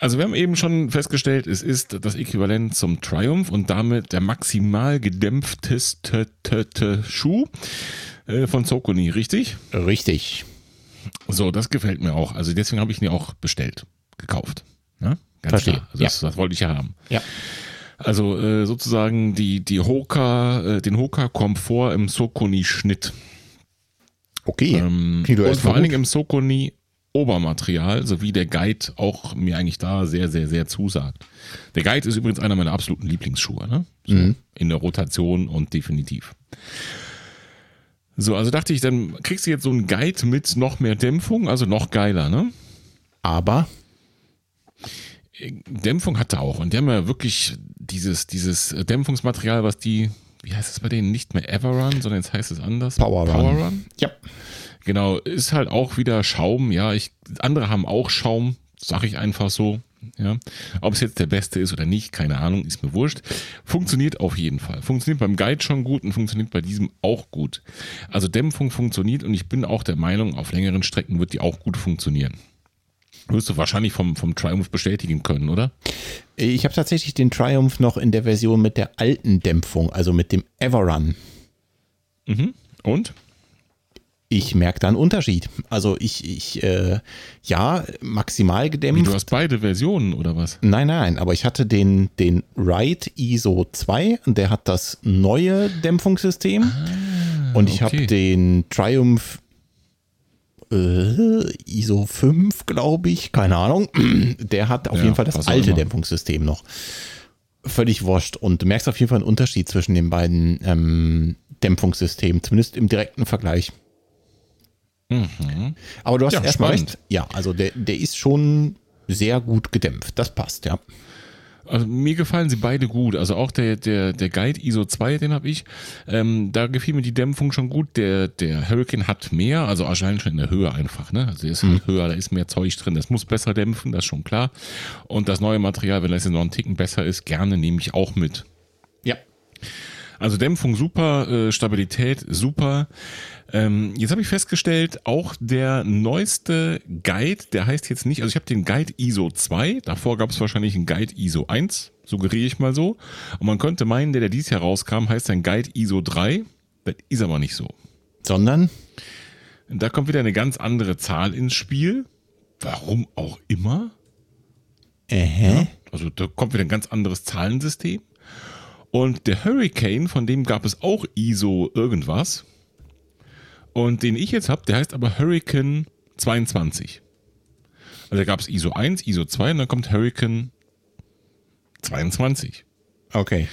Also wir haben eben schon festgestellt, es ist das Äquivalent zum Triumph und damit der maximal gedämpfteste Schuh äh, von Sokoni, richtig? Richtig. So, das gefällt mir auch. Also deswegen habe ich ihn ja auch bestellt, gekauft. Ja? Ganz Verstehe, klar. Also das, das wollte ich ja haben. Ja. Also äh, sozusagen die, die Hoka, äh, den Hoka-Komfort im Sokoni-Schnitt. Okay. Ähm, und vor allen. Dingen im Sokoni Obermaterial, sowie der Guide auch mir eigentlich da sehr, sehr, sehr zusagt. Der Guide ist übrigens einer meiner absoluten Lieblingsschuhe, ne? So, Mhm. In der Rotation und definitiv. So, also dachte ich, dann kriegst du jetzt so einen Guide mit noch mehr Dämpfung, also noch geiler, ne? Aber Dämpfung hatte auch. Und die haben ja wirklich dieses, dieses Dämpfungsmaterial, was die, wie heißt es bei denen, nicht mehr Everrun, sondern jetzt heißt es anders. Power Run. Power Run. ja, Genau, ist halt auch wieder Schaum. Ja, ich, andere haben auch Schaum, sag ich einfach so. Ja, ob es jetzt der beste ist oder nicht, keine Ahnung, ist mir wurscht. Funktioniert auf jeden Fall. Funktioniert beim Guide schon gut und funktioniert bei diesem auch gut. Also Dämpfung funktioniert und ich bin auch der Meinung, auf längeren Strecken wird die auch gut funktionieren. Wirst du wahrscheinlich vom, vom Triumph bestätigen können, oder? ich habe tatsächlich den Triumph noch in der Version mit der alten Dämpfung, also mit dem Everrun. Mhm. Und? Ich merke da einen Unterschied. Also ich, ich, äh, ja, maximal Wie, gedämpft. du hast beide Versionen oder was? Nein, nein, aber ich hatte den, den Ride ISO 2 und der hat das neue Dämpfungssystem. und ich Ah, okay. habe den Triumph äh, ISO 5, glaube ich, keine Ahnung. <clears throat> Der hat auf Ja, jeden Fall das alte. Dämpfungssystem noch. Völlig wurscht. Und du merkst auf jeden Fall einen Unterschied zwischen den beiden ähm, Dämpfungssystemen, zumindest im direkten Vergleich. Aber du hast Ja, erstmal recht. Ja, also der, der ist schon sehr gut gedämpft. Das passt, ja. Also mir gefallen sie beide gut. Also auch der, der, der Guide ISO 2, den habe ich. Ähm, da gefiel mir die Dämpfung schon gut. Der, der Hurricane hat mehr, also anscheinend schon in der Höhe einfach. Ne? Also der ist halt höher, da ist mehr Zeug drin. Das muss besser dämpfen, das ist schon klar. Und das neue Material, wenn das jetzt noch einen Ticken besser ist, gerne nehme ich auch mit. Ja. Also Dämpfung super, äh, Stabilität super. Ähm, jetzt habe ich festgestellt, auch der neueste Guide, der heißt jetzt nicht, also ich habe den Guide ISO 2, davor gab es wahrscheinlich einen Guide ISO 1, suggeriere ich mal so. Und man könnte meinen, der, der dieses Jahr rauskam, heißt ein Guide ISO 3. Das ist aber nicht so. Sondern, Da kommt wieder eine ganz andere Zahl ins Spiel. Warum auch immer. äh, Also da kommt wieder ein ganz anderes Zahlensystem. Und der Hurricane, von dem gab es auch ISO irgendwas. Und den ich jetzt habe, der heißt aber Hurricane 22. Also da gab es ISO 1, ISO 2 und dann kommt Hurricane 22. okay.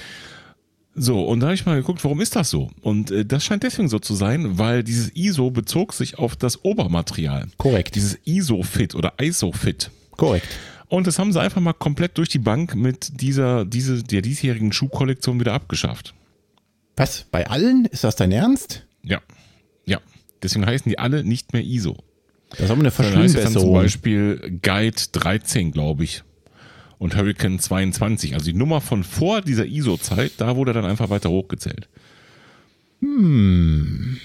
So, und da habe ich mal geguckt, warum ist das so? Und äh, das scheint deswegen so zu sein, weil dieses ISO bezog sich auf das Obermaterial. Korrekt. Dieses ISO-Fit oder ISO-Fit. Korrekt. Und das haben sie einfach mal komplett durch die Bank mit dieser, diese, der diesjährigen Schuhkollektion wieder abgeschafft. Was? Bei allen? Ist das dein Ernst? Ja. Deswegen heißen die alle nicht mehr ISO. Das ist aber eine es dann zum Verschlimmbesserung. Beispiel Guide 13, glaube ich. Und Hurricane 22. Also die Nummer von vor dieser ISO-Zeit, da wurde dann einfach weiter hochgezählt. Hm.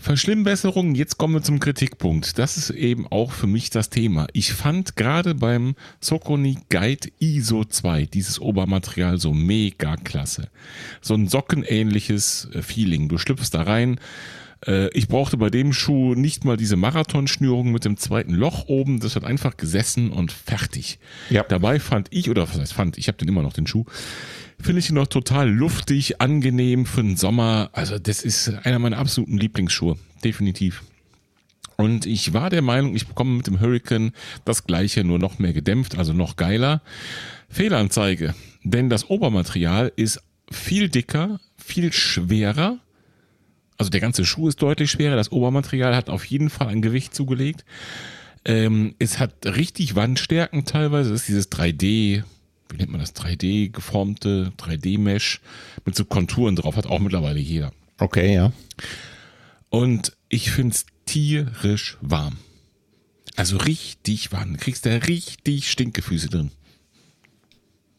Verschlimmbesserung, jetzt kommen wir zum Kritikpunkt. Das ist eben auch für mich das Thema. Ich fand gerade beim Socony Guide ISO 2 dieses Obermaterial so mega klasse. So ein sockenähnliches äh, Feeling. Du schlüpfst da rein. Äh, Ich brauchte bei dem Schuh nicht mal diese Marathonschnürung mit dem zweiten Loch oben. Das hat einfach gesessen und fertig. Ja. Dabei fand ich, oder was heißt fand, ich habe den immer noch den Schuh, finde ich ihn noch total luftig, angenehm für den Sommer. Also das ist einer meiner absoluten Lieblingsschuhe. Definitiv. Und ich war der Meinung, ich bekomme mit dem Hurricane das gleiche, nur noch mehr gedämpft, also noch geiler. Fehlanzeige. Denn das Obermaterial ist viel dicker, viel schwerer. Also der ganze Schuh ist deutlich schwerer. Das Obermaterial hat auf jeden Fall ein Gewicht zugelegt. Ähm, es hat richtig Wandstärken teilweise. Das ist dieses 3D, wie nennt man das? 3D geformte 3D-Mesh mit so Konturen drauf. Hat auch mittlerweile jeder. Okay, ja. Und ich find's tierisch warm. Also richtig warm. Du kriegst da richtig Stinkefüße drin.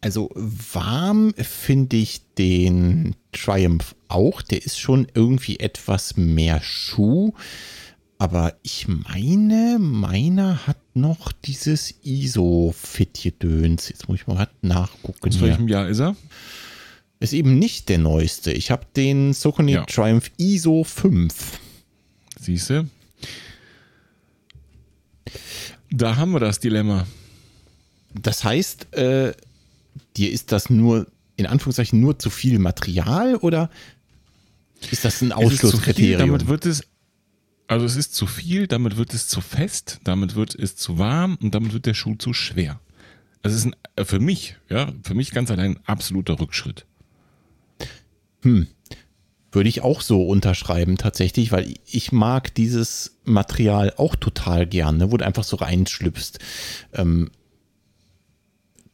Also warm finde ich den Triumph auch. Der ist schon irgendwie etwas mehr Schuh. Aber ich meine, meiner hat noch dieses ISO-Fit-Gedöns. Jetzt muss ich mal nachgucken. Aus welchem Jahr ist er? Ist eben nicht der neueste. Ich habe den Socony Ja. Triumph ISO 5. Siehste? Da haben wir das Dilemma. Das heißt, äh, dir ist das nur, in Anführungszeichen, nur zu viel Material oder ist das ein Es Ausschlusskriterium? damit wird es, also es ist zu viel, damit wird es zu fest, damit wird es zu warm und damit wird der Schuh zu schwer. Das ist ein, für mich, ja, für mich ganz allein ein absoluter Rückschritt. Würde ich auch so unterschreiben tatsächlich, weil ich mag dieses Material auch total gerne, wo du einfach so reinschlüpfst. Ähm,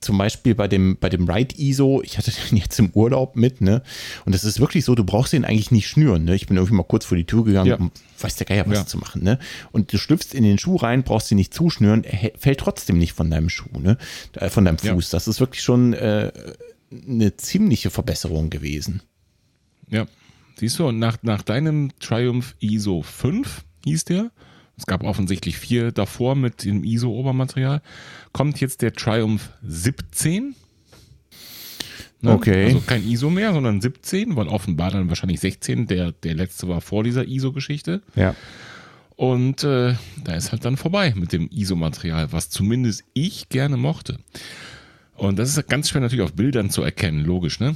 zum Beispiel bei dem, bei dem Ride ISO, ich hatte den <laughs> jetzt im Urlaub mit, ne? Und es ist wirklich so, du brauchst den eigentlich nicht schnüren, ne? Ich bin irgendwie mal kurz vor die Tür gegangen, Ja. um weiß der Geier was Ja. zu machen, ne? Und du schlüpfst in den Schuh rein, brauchst ihn nicht zuschnüren, er fällt trotzdem nicht von deinem Schuh, ne? Äh, Von deinem Ja. Fuß. Das ist wirklich schon äh, eine ziemliche Verbesserung gewesen. Ja. Siehst du, und nach, nach deinem Triumph ISO 5 hieß der, es gab offensichtlich vier davor mit dem ISO-Obermaterial, kommt jetzt der Triumph 17. Ne? Okay. Also kein ISO mehr, sondern 17, weil offenbar dann wahrscheinlich 16, der, der letzte war vor dieser ISO-Geschichte. Ja. Und äh, da ist halt dann vorbei mit dem ISO-Material, was zumindest ich gerne mochte. Und das ist ganz schwer natürlich auf Bildern zu erkennen, logisch, ne?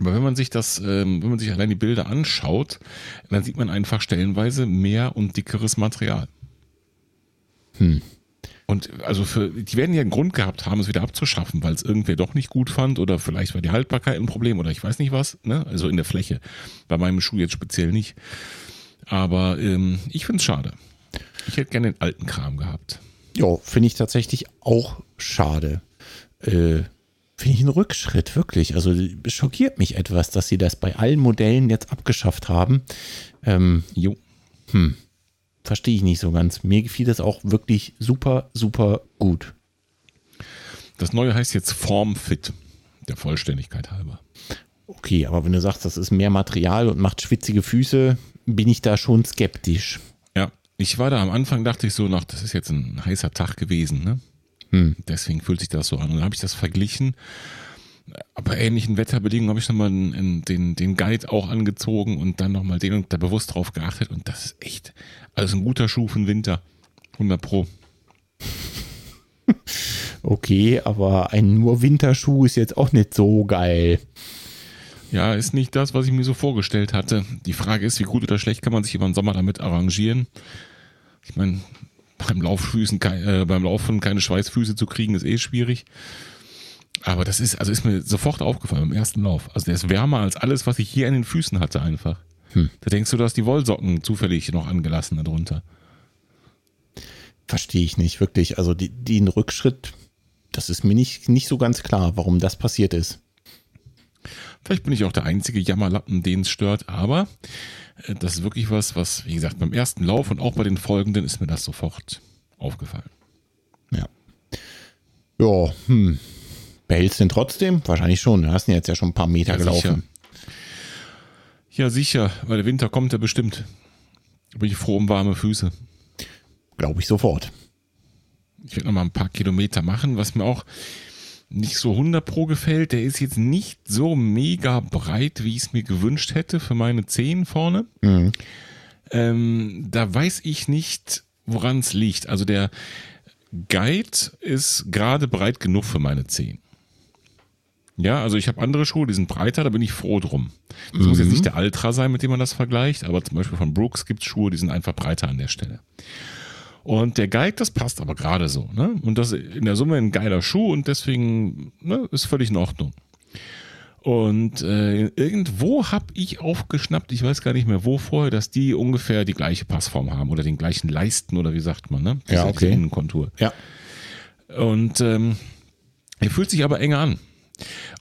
Aber wenn man sich das, ähm, wenn man sich allein die Bilder anschaut, dann sieht man einfach stellenweise mehr und dickeres Material. Und also für, die werden ja einen Grund gehabt haben, es wieder abzuschaffen, weil es irgendwer doch nicht gut fand oder vielleicht war die Haltbarkeit ein Problem oder ich weiß nicht was, ne? Also in der Fläche. Bei meinem Schuh jetzt speziell nicht. Aber ähm, ich finde es schade. Ich hätte gerne den alten Kram gehabt. Ja, finde ich tatsächlich auch schade. Äh, finde ich einen Rückschritt, wirklich. Also es schockiert mich etwas, dass sie das bei allen Modellen jetzt abgeschafft haben. Ähm, Jo. Verstehe ich nicht so ganz. Mir gefiel das auch wirklich super, super gut. Das neue heißt jetzt Formfit, der Vollständigkeit halber. Okay, aber wenn du sagst, das ist mehr Material und macht schwitzige Füße, bin ich da schon skeptisch. Ja, ich war da am Anfang, dachte ich so, nach, das ist jetzt ein heißer Tag gewesen, ne? Deswegen fühlt sich das so an. Und dann habe ich das verglichen. Bei ähnlichen Wetterbedingungen habe ich nochmal den, den, den Guide auch angezogen und dann nochmal den und da bewusst drauf geachtet. Und das ist echt, also ein guter Schuh für den Winter. 100 Pro. <laughs> Okay, aber ein nur Winterschuh ist jetzt auch nicht so geil. Ja, ist nicht das, was ich mir so vorgestellt hatte. Die Frage ist, wie gut oder schlecht kann man sich über den Sommer damit arrangieren? Ich meine, beim Lauffüßen, äh, beim Laufen keine Schweißfüße zu kriegen, ist eh schwierig. Aber das ist, also ist mir sofort aufgefallen beim ersten Lauf. Also der ist wärmer als alles, was ich hier an den Füßen hatte einfach. Da denkst du, du hast die Wollsocken zufällig noch angelassen darunter. Verstehe ich nicht, wirklich. Also die, den Rückschritt, das ist mir nicht, nicht so ganz klar, warum das passiert ist. Vielleicht bin ich auch der einzige Jammerlappen, den es stört, aber äh, das ist wirklich was, was, wie gesagt, beim ersten Lauf und auch bei den folgenden ist mir das sofort aufgefallen. Ja. Ja, hm. Behältst du den trotzdem? Wahrscheinlich schon. Du hast ihn jetzt ja schon ein paar Meter Ja, gelaufen. Ja, sicher, weil der Winter kommt ja bestimmt. Bin ich froh um warme Füße. Glaube ich sofort. Ich werde noch mal ein paar Kilometer machen, was mir auch nicht so 100 pro gefällt. Der ist jetzt nicht so mega breit, wie ich es mir gewünscht hätte für meine Zehen vorne. Ähm, da weiß ich nicht, woran es liegt. Also der Guide ist gerade breit genug für meine Zehen. Ja, also ich habe andere Schuhe, die sind breiter, da bin ich froh drum. Das muss jetzt nicht der Ultra sein, mit dem man das vergleicht, aber zum Beispiel von Brooks gibt es Schuhe, die sind einfach breiter an der Stelle. Und der Guide, das passt aber gerade so. Ne? Und das ist in der Summe ein geiler Schuh und deswegen ne, ist völlig in Ordnung. Und äh, irgendwo habe ich aufgeschnappt, ich weiß gar nicht mehr wo vorher, dass die ungefähr die gleiche Passform haben oder den gleichen Leisten oder wie sagt man, ne? Ja, Diese- diese okay. Innenkontur. Ja. Und ähm, er fühlt sich aber enger an.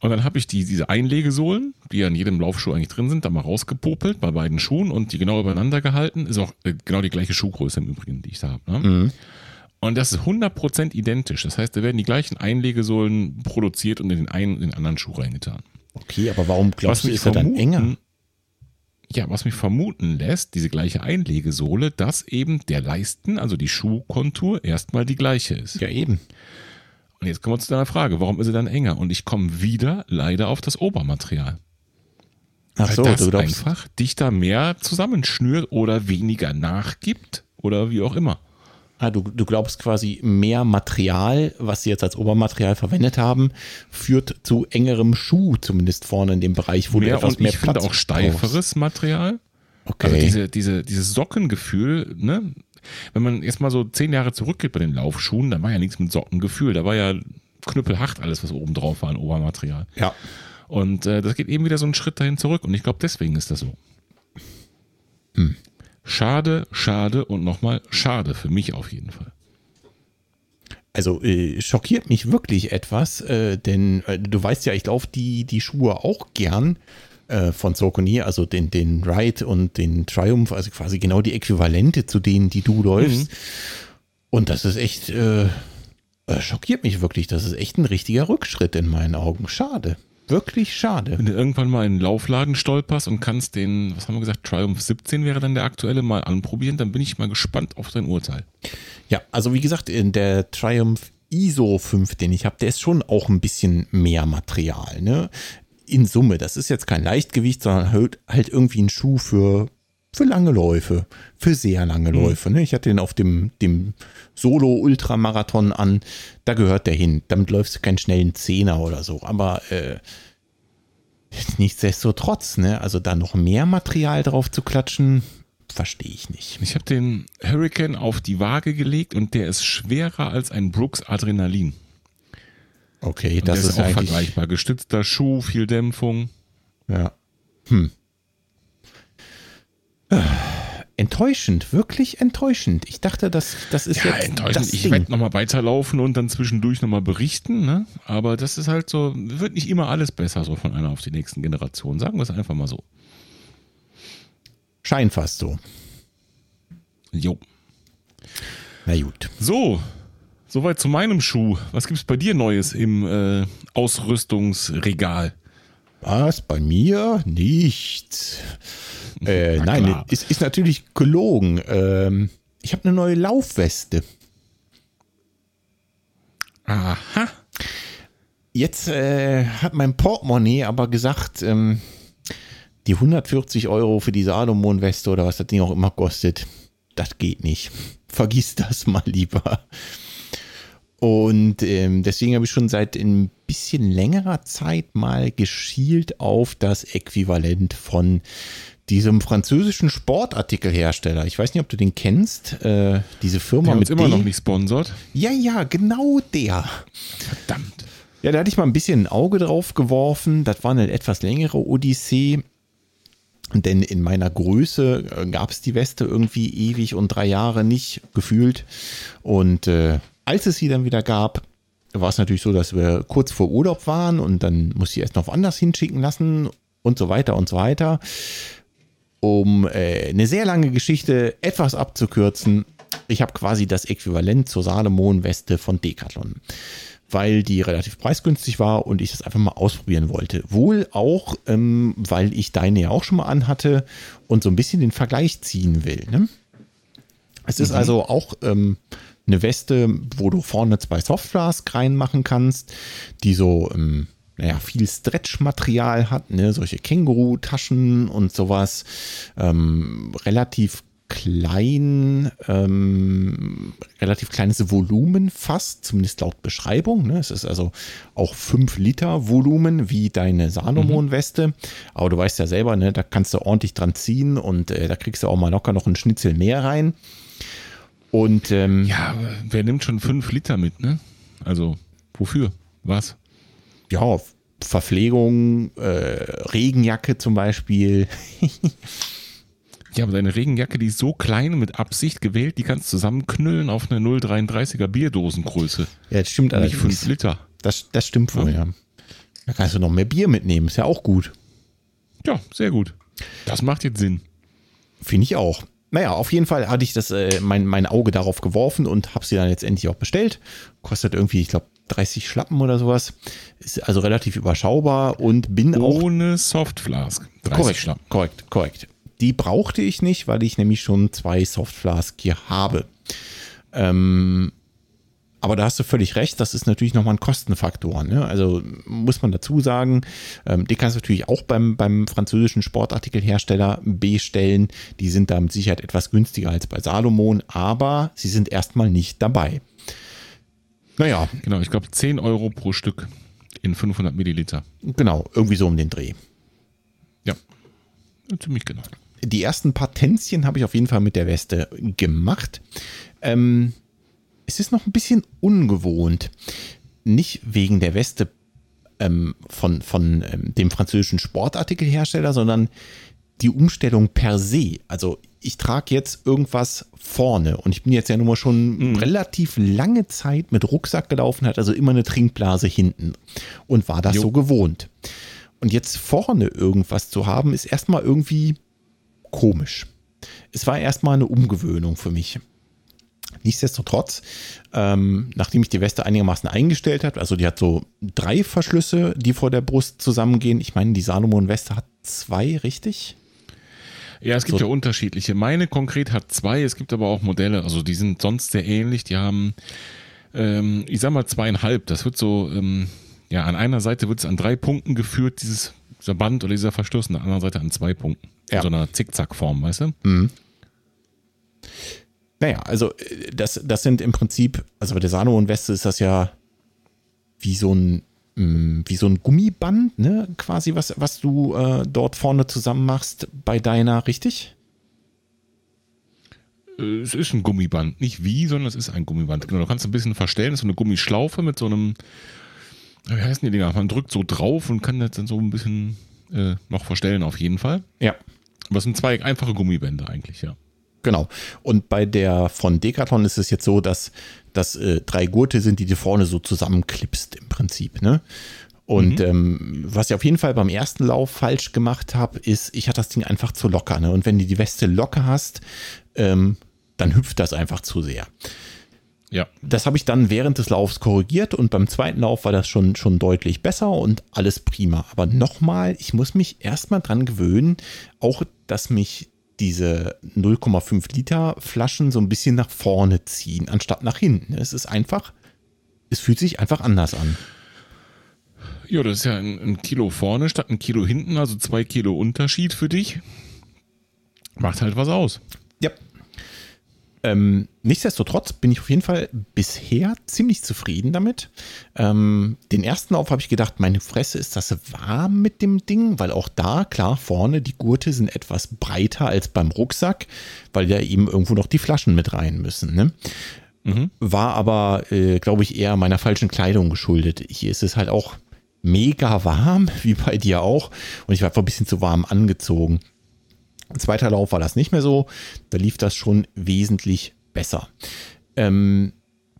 Und dann habe ich die, diese Einlegesohlen, die ja in jedem Laufschuh eigentlich drin sind, da mal rausgepopelt bei beiden Schuhen und die genau übereinander gehalten. Ist auch äh, genau die gleiche Schuhgröße im Übrigen, die ich da habe. Ne? Und das ist 100% identisch. Das heißt, da werden die gleichen Einlegesohlen produziert und in den einen und den anderen Schuh reingetan. Okay, aber warum glaubst du, mich ist er dann enger? Ja, was mich vermuten lässt, diese gleiche Einlegesohle, dass eben der Leisten, also die Schuhkontur, erstmal die gleiche ist. Ja, eben. Und jetzt kommen wir zu deiner Frage, warum ist sie dann enger? Und ich komme wieder leider auf das Obermaterial. Ach Weil so, das du glaubst. einfach dich da mehr zusammenschnürt oder weniger nachgibt oder wie auch immer. Ah, du, du glaubst quasi, mehr Material, was sie jetzt als Obermaterial verwendet haben, führt zu engerem Schuh, zumindest vorne in dem Bereich, wo du Mehr etwas und mehr ich finde Platz auch steiferes brauchst. Material. Okay. Also diese, diese, dieses Sockengefühl, ne? Wenn man jetzt mal so zehn Jahre zurückgeht bei den Laufschuhen, da war ja nichts mit Sockengefühl. Da war ja knüppelhart alles, was oben drauf war an Obermaterial. ja. Und äh, das geht eben wieder so einen Schritt dahin zurück. Und ich glaube, deswegen ist das so. Hm. Schade, schade und nochmal schade für mich auf jeden Fall. Also äh, schockiert mich wirklich etwas, äh, denn äh, du weißt ja, ich laufe die, die Schuhe auch gern äh, von Saucony, also den, den Ride und den Triumph, also quasi genau die Äquivalente zu denen, die du läufst. Mhm. Und das ist echt, äh, äh, schockiert mich wirklich. Das ist echt ein richtiger Rückschritt in meinen Augen. Schade. Wirklich schade. Wenn du irgendwann mal in den Laufladen stolperst und kannst den, was haben wir gesagt, Triumph 17 wäre dann der aktuelle mal anprobieren, dann bin ich mal gespannt auf dein Urteil. Ja, also wie gesagt, in der Triumph ISO 5, den ich habe, der ist schon auch ein bisschen mehr Material. Ne? In Summe, das ist jetzt kein Leichtgewicht, sondern halt, halt irgendwie ein Schuh für, für lange Läufe, für sehr lange mhm. Läufe. Ne? Ich hatte den auf dem, dem Solo-Ultramarathon an, da gehört der hin. Damit läufst du keinen schnellen Zehner oder so. Aber äh, nichtsdestotrotz, ne? also da noch mehr Material drauf zu klatschen, verstehe ich nicht. Ich habe den Hurricane auf die Waage gelegt und der ist schwerer als ein Brooks Adrenalin. Okay, und das ist, ist auch vergleichbar. Gestützter Schuh, viel Dämpfung. Ja. Hm enttäuschend, wirklich enttäuschend. Ich dachte, das, das ist ja, jetzt enttäuschend. Das ich werde nochmal weiterlaufen und dann zwischendurch nochmal berichten. Ne? Aber das ist halt so, wird nicht immer alles besser so von einer auf die nächsten Generationen. Sagen wir es einfach mal so. Scheint fast so. Jo. Na gut. So, soweit zu meinem Schuh. Was gibt es bei dir Neues im äh, Ausrüstungsregal? Was? Bei mir? Nichts. Äh, nein, es ist, ist natürlich gelogen. Ähm, ich habe eine neue Laufweste. Aha. Jetzt äh, hat mein Portemonnaie aber gesagt, ähm, die 140 Euro für die Salomon-Weste oder was das Ding auch immer kostet, das geht nicht. Vergiss das mal lieber. Und ähm, deswegen habe ich schon seit ein bisschen längerer Zeit mal geschielt auf das Äquivalent von diesem französischen Sportartikelhersteller. Ich weiß nicht, ob du den kennst. Äh, diese Firma der mit immer D. noch nicht sponsort. Ja, ja, genau der. Verdammt. Ja, da hatte ich mal ein bisschen ein Auge drauf geworfen. Das war eine etwas längere Odyssee. Denn in meiner Größe äh, gab es die Weste irgendwie ewig und drei Jahre nicht gefühlt. Und äh, als es sie dann wieder gab, war es natürlich so, dass wir kurz vor Urlaub waren und dann musste ich erst noch woanders hinschicken lassen und so weiter und so weiter um äh, eine sehr lange Geschichte etwas abzukürzen, ich habe quasi das Äquivalent zur Salomon-Weste von Decathlon, weil die relativ preisgünstig war und ich das einfach mal ausprobieren wollte. Wohl auch, ähm, weil ich deine ja auch schon mal anhatte und so ein bisschen den Vergleich ziehen will. Ne? Es ist mhm. also auch ähm, eine Weste, wo du vorne zwei Softflask reinmachen kannst, die so ähm, naja, viel Stretch-Material hat, ne, solche Känguru-Taschen und sowas, ähm, relativ klein, ähm, relativ kleines Volumen fast, zumindest laut Beschreibung. Ne? Es ist also auch 5 Liter Volumen wie deine Salomon-Weste. Mhm. Aber du weißt ja selber, ne, da kannst du ordentlich dran ziehen und äh, da kriegst du auch mal locker noch einen Schnitzel mehr rein. Und ähm, ja, wer nimmt schon 5 Liter mit, ne? Also wofür? Was? ja, Verpflegung, äh, Regenjacke zum Beispiel. <laughs> ja, aber deine Regenjacke, die ist so klein mit Absicht gewählt, die kannst du zusammenknüllen auf eine 0,33er Bierdosengröße. Ja, das stimmt allerdings. Nicht 5 Liter. Das, das stimmt wohl, ja. ja. Da kannst du noch mehr Bier mitnehmen, ist ja auch gut. Ja, sehr gut. Das macht jetzt Sinn. Finde ich auch. Naja, auf jeden Fall hatte ich das, äh, mein, mein Auge darauf geworfen und habe sie dann letztendlich auch bestellt. Kostet irgendwie, ich glaube, 30 Schlappen oder sowas. Ist also relativ überschaubar und bin Ohne auch. Ohne Softflask. 30 korrekt, Schlappen. Korrekt, korrekt. Die brauchte ich nicht, weil ich nämlich schon zwei Softflask hier habe. Ähm, aber da hast du völlig recht, das ist natürlich nochmal ein Kostenfaktor. Ne? Also muss man dazu sagen, ähm, die kannst du natürlich auch beim, beim französischen Sportartikelhersteller bestellen. Die sind da mit Sicherheit etwas günstiger als bei Salomon, aber sie sind erstmal nicht dabei. Naja. Genau, ich glaube 10 Euro pro Stück in 500 Milliliter. Genau, irgendwie so um den Dreh. Ja, ziemlich genau. Die ersten paar Tänzchen habe ich auf jeden Fall mit der Weste gemacht. Ähm, es ist noch ein bisschen ungewohnt. Nicht wegen der Weste ähm, von, von ähm, dem französischen Sportartikelhersteller, sondern die Umstellung per se. Also ich trage jetzt irgendwas vorne und ich bin jetzt ja nun mal schon mhm. relativ lange Zeit mit Rucksack gelaufen, hat also immer eine Trinkblase hinten und war das jo. so gewohnt. Und jetzt vorne irgendwas zu haben, ist erstmal irgendwie komisch. Es war erstmal eine Umgewöhnung für mich. Nichtsdestotrotz, ähm, nachdem ich die Weste einigermaßen eingestellt habe, also die hat so drei Verschlüsse, die vor der Brust zusammengehen. Ich meine, die Salomon-Weste hat zwei, richtig? Ja, es gibt so. ja unterschiedliche. Meine konkret hat zwei, es gibt aber auch Modelle, also die sind sonst sehr ähnlich. Die haben, ähm, ich sag mal, zweieinhalb. Das wird so, ähm, ja, an einer Seite wird es an drei Punkten geführt, dieses, dieser Band oder dieser Verschluss, an der anderen Seite an zwei Punkten. Ja. In so einer Zickzackform, weißt du? Mhm. Naja, also äh, das, das sind im Prinzip, also bei der Salomon-Weste ist das ja wie so ein mm, wie so ein Gummiband, ne, quasi, was, was du äh, dort vorne zusammen machst bei deiner, richtig? Es ist ein Gummiband. Nicht wie, sondern es ist ein Gummiband. Genau, du kannst ein bisschen verstellen. Das ist so eine Gummischlaufe mit so einem, wie heißen die Dinger? Man drückt so drauf und kann das dann so ein bisschen äh, noch verstellen, auf jeden Fall. Ja. Aber es sind zwei einfache Gummibänder eigentlich, ja. Genau. Und bei der von Decathlon ist es jetzt so, dass das äh, drei Gurte sind, die du vorne so zusammenklippst im Prinzip. Ne? Und mhm. ähm, was ich auf jeden Fall beim ersten Lauf falsch gemacht habe, ist, ich hatte das Ding einfach zu locker. Ne? Und wenn du die Weste locker hast, ähm, dann hüpft das einfach zu sehr. Ja. Das habe ich dann während des Laufs korrigiert und beim zweiten Lauf war das schon, schon deutlich besser und alles prima. Aber nochmal, ich muss mich erstmal dran gewöhnen, auch dass mich diese 0,5 Liter Flaschen so ein bisschen nach vorne ziehen, anstatt nach hinten. Es ist einfach, es fühlt sich einfach anders an. Ja, das ist ja ein, ein Kilo vorne statt ein Kilo hinten, also zwei Kilo Unterschied für dich. Macht halt was aus. Ähm, nichtsdestotrotz bin ich auf jeden Fall bisher ziemlich zufrieden damit. Ähm, den ersten Lauf habe ich gedacht, meine Fresse, ist das warm mit dem Ding, weil auch da, klar, vorne die Gurte sind etwas breiter als beim Rucksack, weil ja eben irgendwo noch die Flaschen mit rein müssen. Ne? Mhm. War aber, äh, glaube ich, eher meiner falschen Kleidung geschuldet. Hier ist es halt auch mega warm, <laughs> wie bei dir auch. Und ich war einfach ein bisschen zu warm angezogen. Zweiter Lauf war das nicht mehr so. Da lief das schon wesentlich besser. Ähm,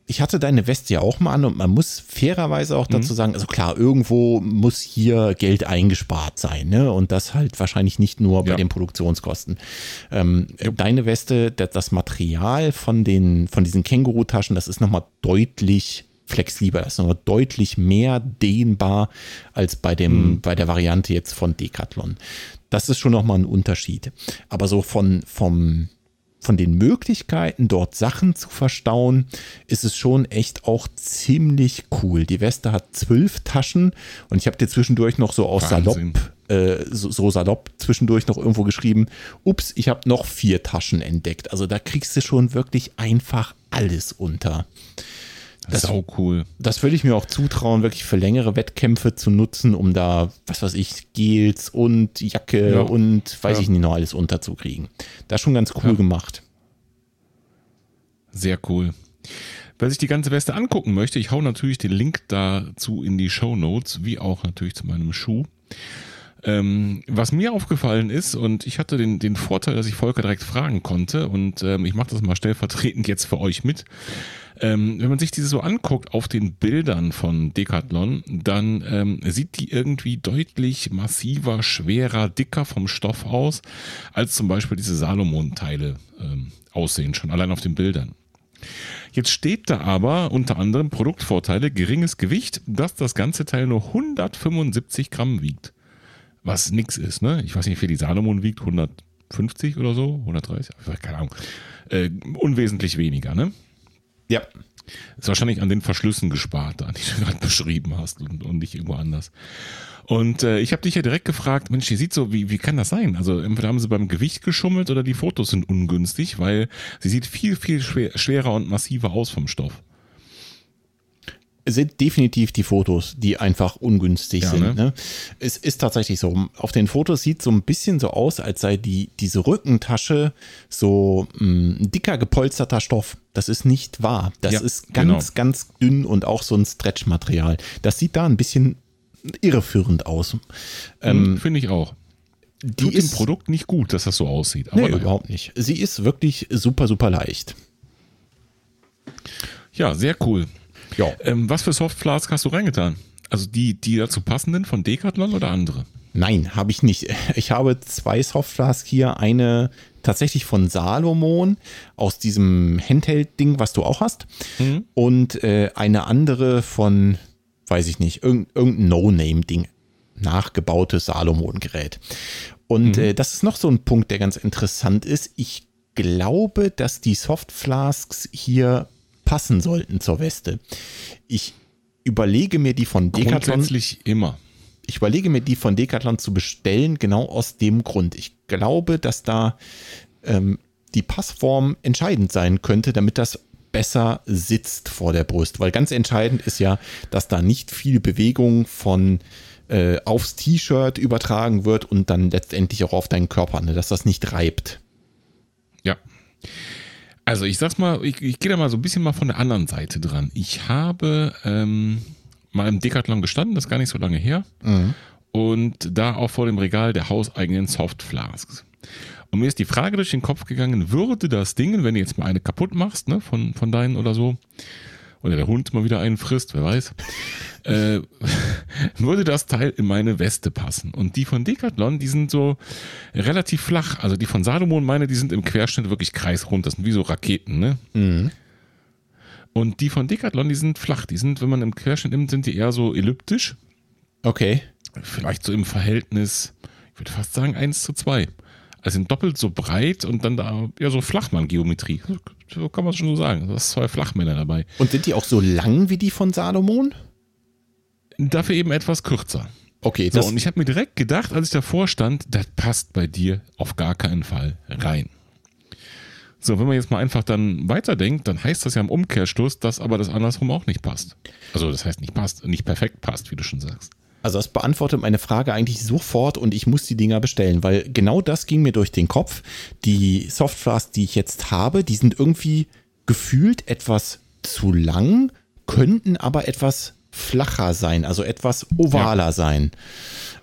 ich hatte deine Weste ja auch mal an und man muss fairerweise auch dazu mhm. sagen, also klar, irgendwo muss hier Geld eingespart sein, ne? Und das halt wahrscheinlich nicht nur bei ja. den Produktionskosten. Ähm, ja. Deine Weste, das Material von den, von diesen Känguru-Taschen, das ist nochmal deutlich flexibler, das ist nochmal deutlich mehr dehnbar als bei dem, mhm. bei der Variante jetzt von Decathlon. Das ist schon nochmal ein Unterschied. Aber so von, vom, von den Möglichkeiten, dort Sachen zu verstauen, ist es schon echt auch ziemlich cool. Die Weste hat zwölf Taschen und ich habe dir zwischendurch noch so aus Wahnsinn. Salopp, äh, so, so, salopp zwischendurch noch irgendwo geschrieben, ups, ich habe noch vier Taschen entdeckt. Also da kriegst du schon wirklich einfach alles unter. Das, Sau cool. Das würde ich mir auch zutrauen, wirklich für längere Wettkämpfe zu nutzen, um da, was weiß ich, Gels und Jacke ja. und weiß ja. ich nicht noch alles unterzukriegen. Das ist schon ganz cool ja. gemacht. Sehr cool. Wer sich die ganze Weste angucken möchte, ich hau natürlich den Link dazu in die Show Notes, wie auch natürlich zu meinem Schuh. Ähm, was mir aufgefallen ist, und ich hatte den, den Vorteil, dass ich Volker direkt fragen konnte, und ähm, ich mache das mal stellvertretend jetzt für euch mit. Ähm, wenn man sich diese so anguckt auf den Bildern von Decathlon, dann ähm, sieht die irgendwie deutlich massiver, schwerer, dicker vom Stoff aus, als zum Beispiel diese Salomon-Teile ähm, aussehen, schon allein auf den Bildern. Jetzt steht da aber unter anderem Produktvorteile, geringes Gewicht, dass das ganze Teil nur 175 Gramm wiegt. Was nix ist, ne? Ich weiß nicht, wie viel die Salomon wiegt, 150 oder so, 130, keine Ahnung. Äh, unwesentlich weniger, ne? Ja. Ist wahrscheinlich an den Verschlüssen gespart, die du gerade <laughs> beschrieben hast und, und nicht irgendwo anders. Und äh, ich habe dich ja direkt gefragt, Mensch, die sieht so, wie, wie kann das sein? Also entweder haben sie beim Gewicht geschummelt oder die Fotos sind ungünstig, weil sie sieht viel, viel schwer, schwerer und massiver aus vom Stoff sind definitiv die Fotos, die einfach ungünstig ja, sind. Ne? Ne? Es ist tatsächlich so. Auf den Fotos sieht so ein bisschen so aus, als sei die, diese Rückentasche so mh, mm, ein dicker gepolsterter Stoff. Das ist nicht wahr. Das ja, ist ganz, genau. ganz dünn und auch so ein Stretchmaterial. Das sieht da ein bisschen irreführend aus. Ähm, Finde ich auch. Die Tut ist dem Produkt nicht gut, dass das so aussieht. Aber nee, überhaupt nicht. Sie ist wirklich super, super leicht. Ja, sehr cool. Ja. Ähm, was für Softflask hast du reingetan? Also die, die dazu passenden von Decathlon oder andere? Nein, habe ich nicht. Ich habe zwei Softflask hier. Eine tatsächlich von Salomon aus diesem Handheld-Ding, was du auch hast. Mhm. Und äh, eine andere von, weiß ich nicht, irgendein No-Name-Ding. Nachgebautes Salomon-Gerät. Und mhm. äh, das ist noch so ein Punkt, der ganz interessant ist. Ich glaube, dass die Softflasks hier passen sollten zur Weste. Ich überlege mir die von Decathlon. Grundsätzlich immer ich überlege mir, die von Decathlon zu bestellen, genau aus dem Grund. Ich glaube, dass da ähm, die Passform entscheidend sein könnte, damit das besser sitzt vor der Brust. Weil ganz entscheidend ist ja, dass da nicht viel Bewegung von äh, aufs T-Shirt übertragen wird und dann letztendlich auch auf deinen Körper, ne, dass das nicht reibt. Ja. Also ich sag's mal, ich, ich gehe da mal so ein bisschen mal von der anderen Seite dran. Ich habe ähm, mal im Decathlon gestanden, das ist gar nicht so lange her. Mhm. Und da auch vor dem Regal der hauseigenen Softflasks. Und mir ist die Frage durch den Kopf gegangen, würde das Ding, wenn du jetzt mal eine kaputt machst, ne, von, von deinen oder so, oder der Hund mal wieder einen frisst, wer weiß, äh, <laughs> würde das Teil in meine Weste passen. Und die von Decathlon, die sind so relativ flach. Also die von Salomon, meine, die sind im Querschnitt wirklich kreisrund. Das sind wie so Raketen, ne? Mhm. Und die von Decathlon, die sind flach. Die sind, wenn man im Querschnitt nimmt, sind die eher so elliptisch. Okay. Vielleicht so im Verhältnis, ich würde fast sagen, 1 zu 2. Also sind doppelt so breit und dann da ja so Flachmann-Geometrie. So kann man es schon so sagen. Das ist zwei Flachmänner dabei. Und sind die auch so lang wie die von Salomon? Dafür eben etwas kürzer. Okay. So, und ich habe mir direkt gedacht, als ich davor stand, das passt bei dir auf gar keinen Fall rein. So, wenn man jetzt mal einfach dann weiterdenkt, dann heißt das ja im Umkehrschluss, dass aber das andersrum auch nicht passt. Also das heißt nicht passt, nicht perfekt passt, wie du schon sagst. Also das beantwortet meine Frage eigentlich sofort und ich muss die Dinger bestellen, weil genau das ging mir durch den Kopf. Die Softflasks, die ich jetzt habe, die sind irgendwie gefühlt etwas zu lang, könnten aber etwas flacher sein, also etwas ovaler ja. sein.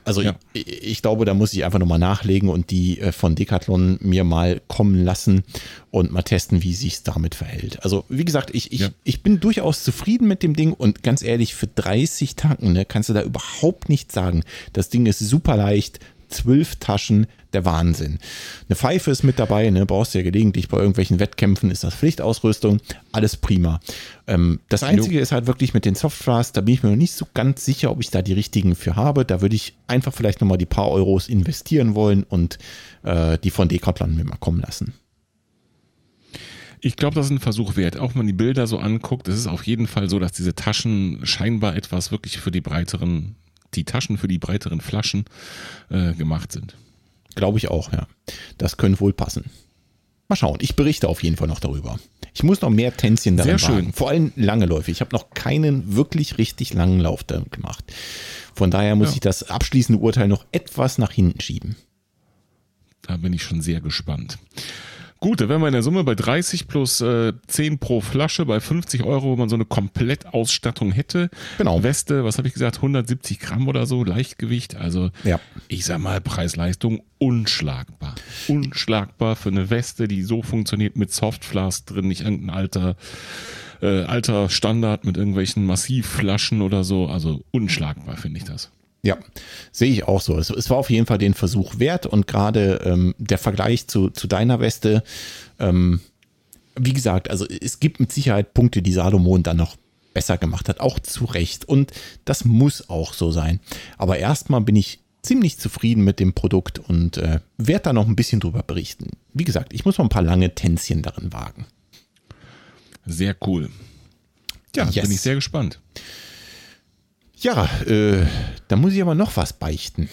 Also ja. ich, ich, glaube, da muss ich einfach nochmal nachlegen und die äh, von Decathlon mir mal kommen lassen und mal testen, wie sich damit verhält. Also wie gesagt, ich, ich, ja. ich bin durchaus zufrieden mit dem Ding und ganz ehrlich, für 30 Tanken ne, kannst du da überhaupt nichts sagen. Das Ding ist super leicht, zwölf Taschen, der Wahnsinn. Eine Pfeife ist mit dabei, ne? brauchst du ja gelegentlich bei irgendwelchen Wettkämpfen, ist das Pflichtausrüstung, alles prima. Ähm, das Einzige ist halt wirklich mit den Softflasks, da bin ich mir noch nicht so ganz sicher, ob ich da die richtigen für habe. Da würde ich einfach vielleicht nochmal die paar Euros investieren wollen und äh, die von Decathlon mir mal kommen lassen. Ich glaube, das ist ein Versuch wert. Auch wenn man die Bilder so anguckt, es ist auf jeden Fall so, dass diese Taschen scheinbar etwas wirklich für die breiteren die Taschen für die breiteren Flaschen äh, gemacht sind. Glaube ich auch, ja. Das könnte wohl passen. Mal schauen. Ich berichte auf jeden Fall noch darüber. Ich muss noch mehr Tänzchen darin Sehr schön. Vor allem lange Läufe. Ich habe noch keinen wirklich richtig langen Lauf gemacht. Von daher muss ja. ich das abschließende Urteil noch etwas nach hinten schieben. Da bin ich schon sehr gespannt. Gut, da wären wir in der Summe bei 30 plus äh, 10 pro Flasche bei 50 Euro, wo man so eine Komplettausstattung hätte. Genau. Weste, was habe ich gesagt, 170 Gramm oder so, Leichtgewicht. Also ja. ich sag mal, Preis-Leistung unschlagbar. Unschlagbar für eine Weste, die so funktioniert mit Softflask drin, nicht irgendein alter, äh, alter Standard mit irgendwelchen Massivflaschen oder so. Also unschlagbar finde ich das. Ja, sehe ich auch so. Es, es, war auf jeden Fall den Versuch wert und gerade ähm, der Vergleich zu, zu deiner Weste, ähm, wie gesagt, also es gibt mit Sicherheit Punkte, die Salomon dann noch besser gemacht hat, auch zu Recht. Und das muss auch so sein. Aber erstmal bin ich ziemlich zufrieden mit dem Produkt und äh, werde da noch ein bisschen drüber berichten. Wie gesagt, ich muss mal ein paar lange Tänzchen darin wagen. Sehr cool. Ja, yes. bin ich sehr gespannt. Ja, äh, da muss ich aber noch was beichten.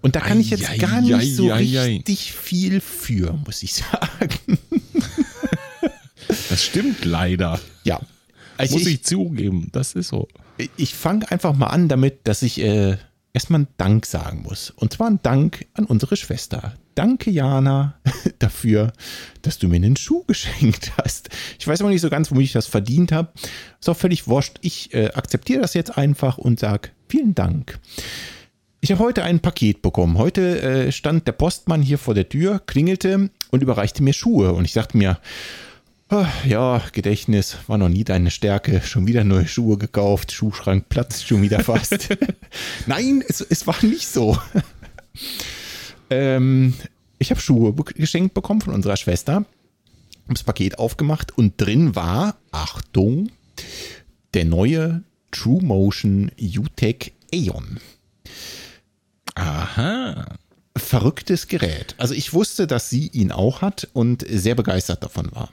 Und da kann ei, ich jetzt ei, gar nicht ei, so richtig viel für, muss ich sagen. <laughs> Das stimmt leider. Ja. Also muss ich, ich, zugeben, das ist so. Ich fange einfach mal an damit, dass ich äh, erstmal einen Dank sagen muss. Und zwar ein Dank an unsere Schwester. Danke, Jana, <laughs> dafür, dass du mir einen Schuh geschenkt hast. Ich weiß aber nicht so ganz, womit ich das verdient habe. Ist auch völlig wurscht. Ich äh, akzeptiere das jetzt einfach und sage Vielen Dank. Ich habe heute ein Paket bekommen. Heute äh, stand der Postmann hier vor der Tür, klingelte und überreichte mir Schuhe. Und ich dachte mir, oh, ja, Gedächtnis war noch nie deine Stärke. Schon wieder neue Schuhe gekauft, Schuhschrank platzt schon wieder fast. <laughs> <laughs> Nein, es, es war nicht so. Ähm, ich habe Schuhe geschenkt bekommen von unserer Schwester. Habe das Paket aufgemacht und drin war, Achtung, der neue True Motion UTEC Aeon. Aha. Verrücktes Gerät. Also ich wusste, dass sie ihn auch hat und sehr begeistert davon war.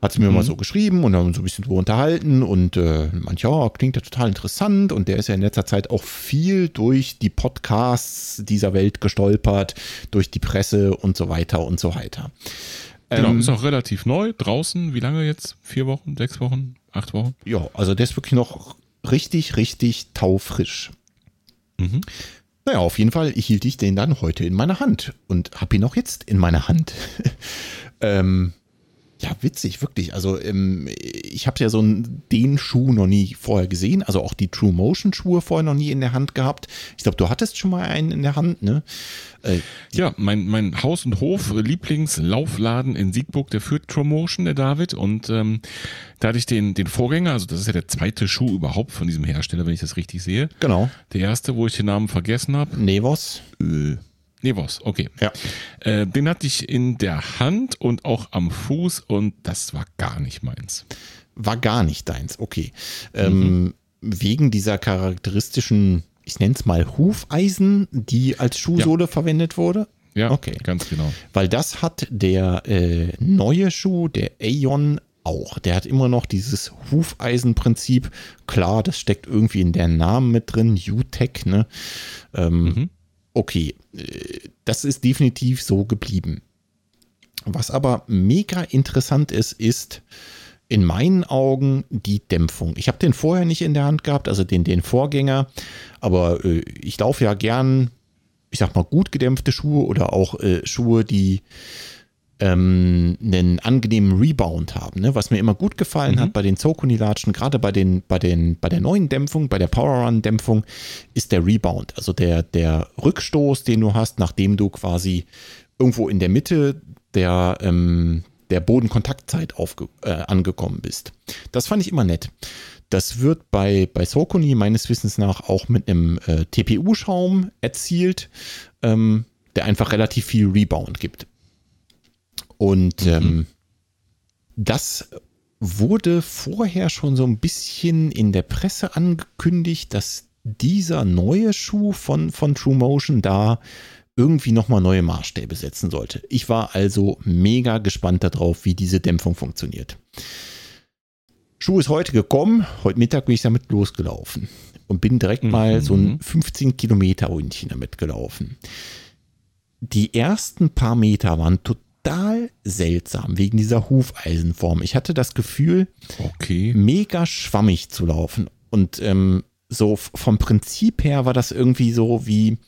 Hat sie mir mhm. mal so geschrieben und haben so ein bisschen drüber unterhalten und äh, manch, ja, klingt ja total interessant und der ist ja in letzter Zeit auch viel durch die Podcasts dieser Welt gestolpert, durch die Presse und so weiter und so weiter. Genau, ähm, ist auch relativ neu, draußen, wie lange jetzt? Vier Wochen, sechs Wochen, acht Wochen? Ja, also der ist wirklich noch richtig, richtig taufrisch. Mhm. Naja, auf jeden Fall hielt ich den dann heute in meiner Hand und habe ihn auch jetzt in meiner Hand. <laughs> ähm, ja, witzig, wirklich. Also ähm, ich habe ja so einen, den Schuh noch nie vorher gesehen, also auch die True Motion Schuhe vorher noch nie in der Hand gehabt. Ich glaube, du hattest schon mal einen in der Hand, ne? Äh, ja, mein, mein Haus- und Hof-Lieblingslaufladen in Siegburg, der führt True Motion, der David. Und ähm, da hatte ich den, den Vorgänger, also das ist ja der zweite Schuh überhaupt von diesem Hersteller, wenn ich das richtig sehe. Genau. Der erste, wo ich den Namen vergessen habe. Nevos. Äh, Nevos, okay. Ja. Äh, den hatte ich in der Hand und auch am Fuß und das war gar nicht meins. War gar nicht deins, okay. Ähm, mhm. Wegen dieser charakteristischen, ich nenne es mal Hufeisen, die als Schuhsohle ja. verwendet wurde? Ja, okay. ganz genau. Weil das hat der äh, neue Schuh, der Aeon, auch. Der hat immer noch dieses Hufeisenprinzip. Klar, das steckt irgendwie in der Namen mit drin, UTEC, ne? Ähm, mhm okay, äh, das ist definitiv so geblieben. Was aber mega interessant ist, ist in meinen Augen die Dämpfung. Ich habe den vorher nicht in der Hand gehabt, also den, den Vorgänger, aber äh, ich laufe ja gern, ich sag mal, gut gedämpfte Schuhe oder auch äh, Schuhe, die ähm, einen angenehmen Rebound haben. Ne? Was mir immer gut gefallen mhm. hat bei den Zokuni-Latschen, gerade bei, den, bei, den, bei der neuen Dämpfung, bei der Power Run-Dämpfung, ist der Rebound. Also der, der Rückstoß, den du hast, nachdem du quasi irgendwo in der Mitte der, ähm, der Bodenkontaktzeit aufge, äh, angekommen bist. Das fand ich immer nett. Das wird bei, bei Sokuni meines Wissens nach auch mit einem äh, TPU-Schaum erzielt, ähm, der einfach relativ viel Rebound gibt. Und mhm. ähm, das wurde vorher schon so ein bisschen in der Presse angekündigt, dass dieser neue Schuh von, von True Motion da irgendwie nochmal neue Maßstäbe setzen sollte. Ich war also mega gespannt darauf, wie diese Dämpfung funktioniert. Schuh ist heute gekommen. Heute Mittag bin ich damit losgelaufen und bin direkt mhm. mal so ein 15 Kilometer Ründchen damit gelaufen. Die ersten paar Meter waren total total seltsam wegen dieser Hufeisenform. Ich hatte das Gefühl, okay. mega schwammig zu laufen. Und ähm, so vom Prinzip her war das irgendwie so wie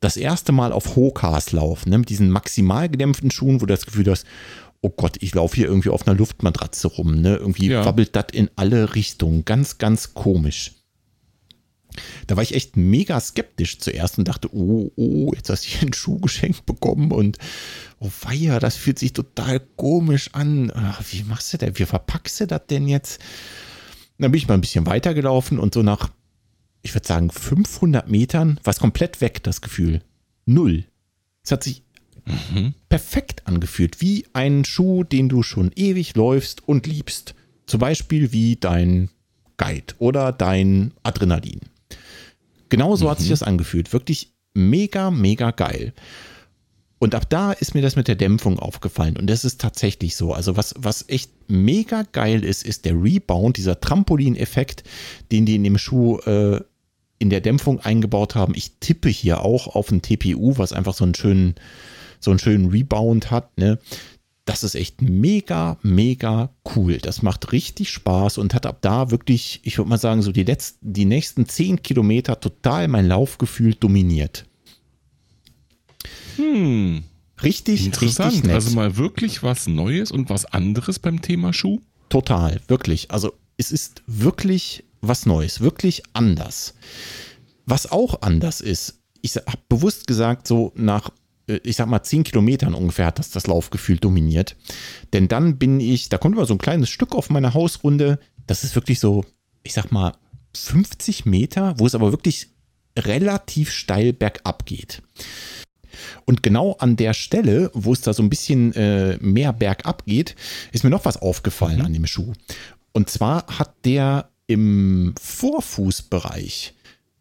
das erste Mal auf Hokas laufen, ne? mit diesen maximal gedämpften Schuhen, wo du das Gefühl hast, oh Gott, ich laufe hier irgendwie auf einer Luftmatratze rum. Ne? Irgendwie ja. wabbelt das in alle Richtungen. Ganz, ganz komisch. Da war ich echt mega skeptisch zuerst und dachte, oh, oh, jetzt hast du hier einen Schuh geschenkt bekommen und oh weia, das fühlt sich total komisch an. Ach, wie machst du das? Wie verpackst du das denn jetzt? Dann bin ich mal ein bisschen weitergelaufen und so nach, ich würde sagen, 500 Metern war es komplett weg, das Gefühl. Null. Es hat sich mhm. perfekt angefühlt, wie ein Schuh, den du schon ewig läufst und liebst. Zum Beispiel wie dein Guide oder dein Adrenalin. Genauso mhm. hat sich mhm. das angefühlt. Wirklich mega, mega geil. Und ab da ist mir das mit der Dämpfung aufgefallen. Und das ist tatsächlich so. Also was, was echt mega geil ist, ist der Rebound, dieser Trampolin-Effekt, den die in dem Schuh äh, in der Dämpfung eingebaut haben. Ich tippe hier auch auf ein TPU, was einfach so einen schönen, so einen schönen Rebound hat. Ne? Das ist echt mega, mega cool. Das macht richtig Spaß und hat ab da wirklich, ich würde mal sagen, so die letzten, die nächsten zehn Kilometer total mein Laufgefühl dominiert. Hm. Richtig, Interessant. Richtig. Also mal wirklich was Neues und was anderes beim Thema Schuh? Total, wirklich. Also es ist wirklich was Neues, wirklich anders. Was auch anders ist, ich habe bewusst gesagt, so nach, ich sag mal, zehn Kilometern ungefähr hat das das Laufgefühl dominiert. Denn dann bin ich, da kommt immer so ein kleines Stück auf meiner Hausrunde. Das ist wirklich so, ich sag mal, 50 Meter, wo es aber wirklich relativ steil bergab geht. Und genau an der Stelle, wo es da so ein bisschen äh, mehr bergab geht, ist mir noch was aufgefallen mhm. an dem Schuh. Und zwar hat der im Vorfußbereich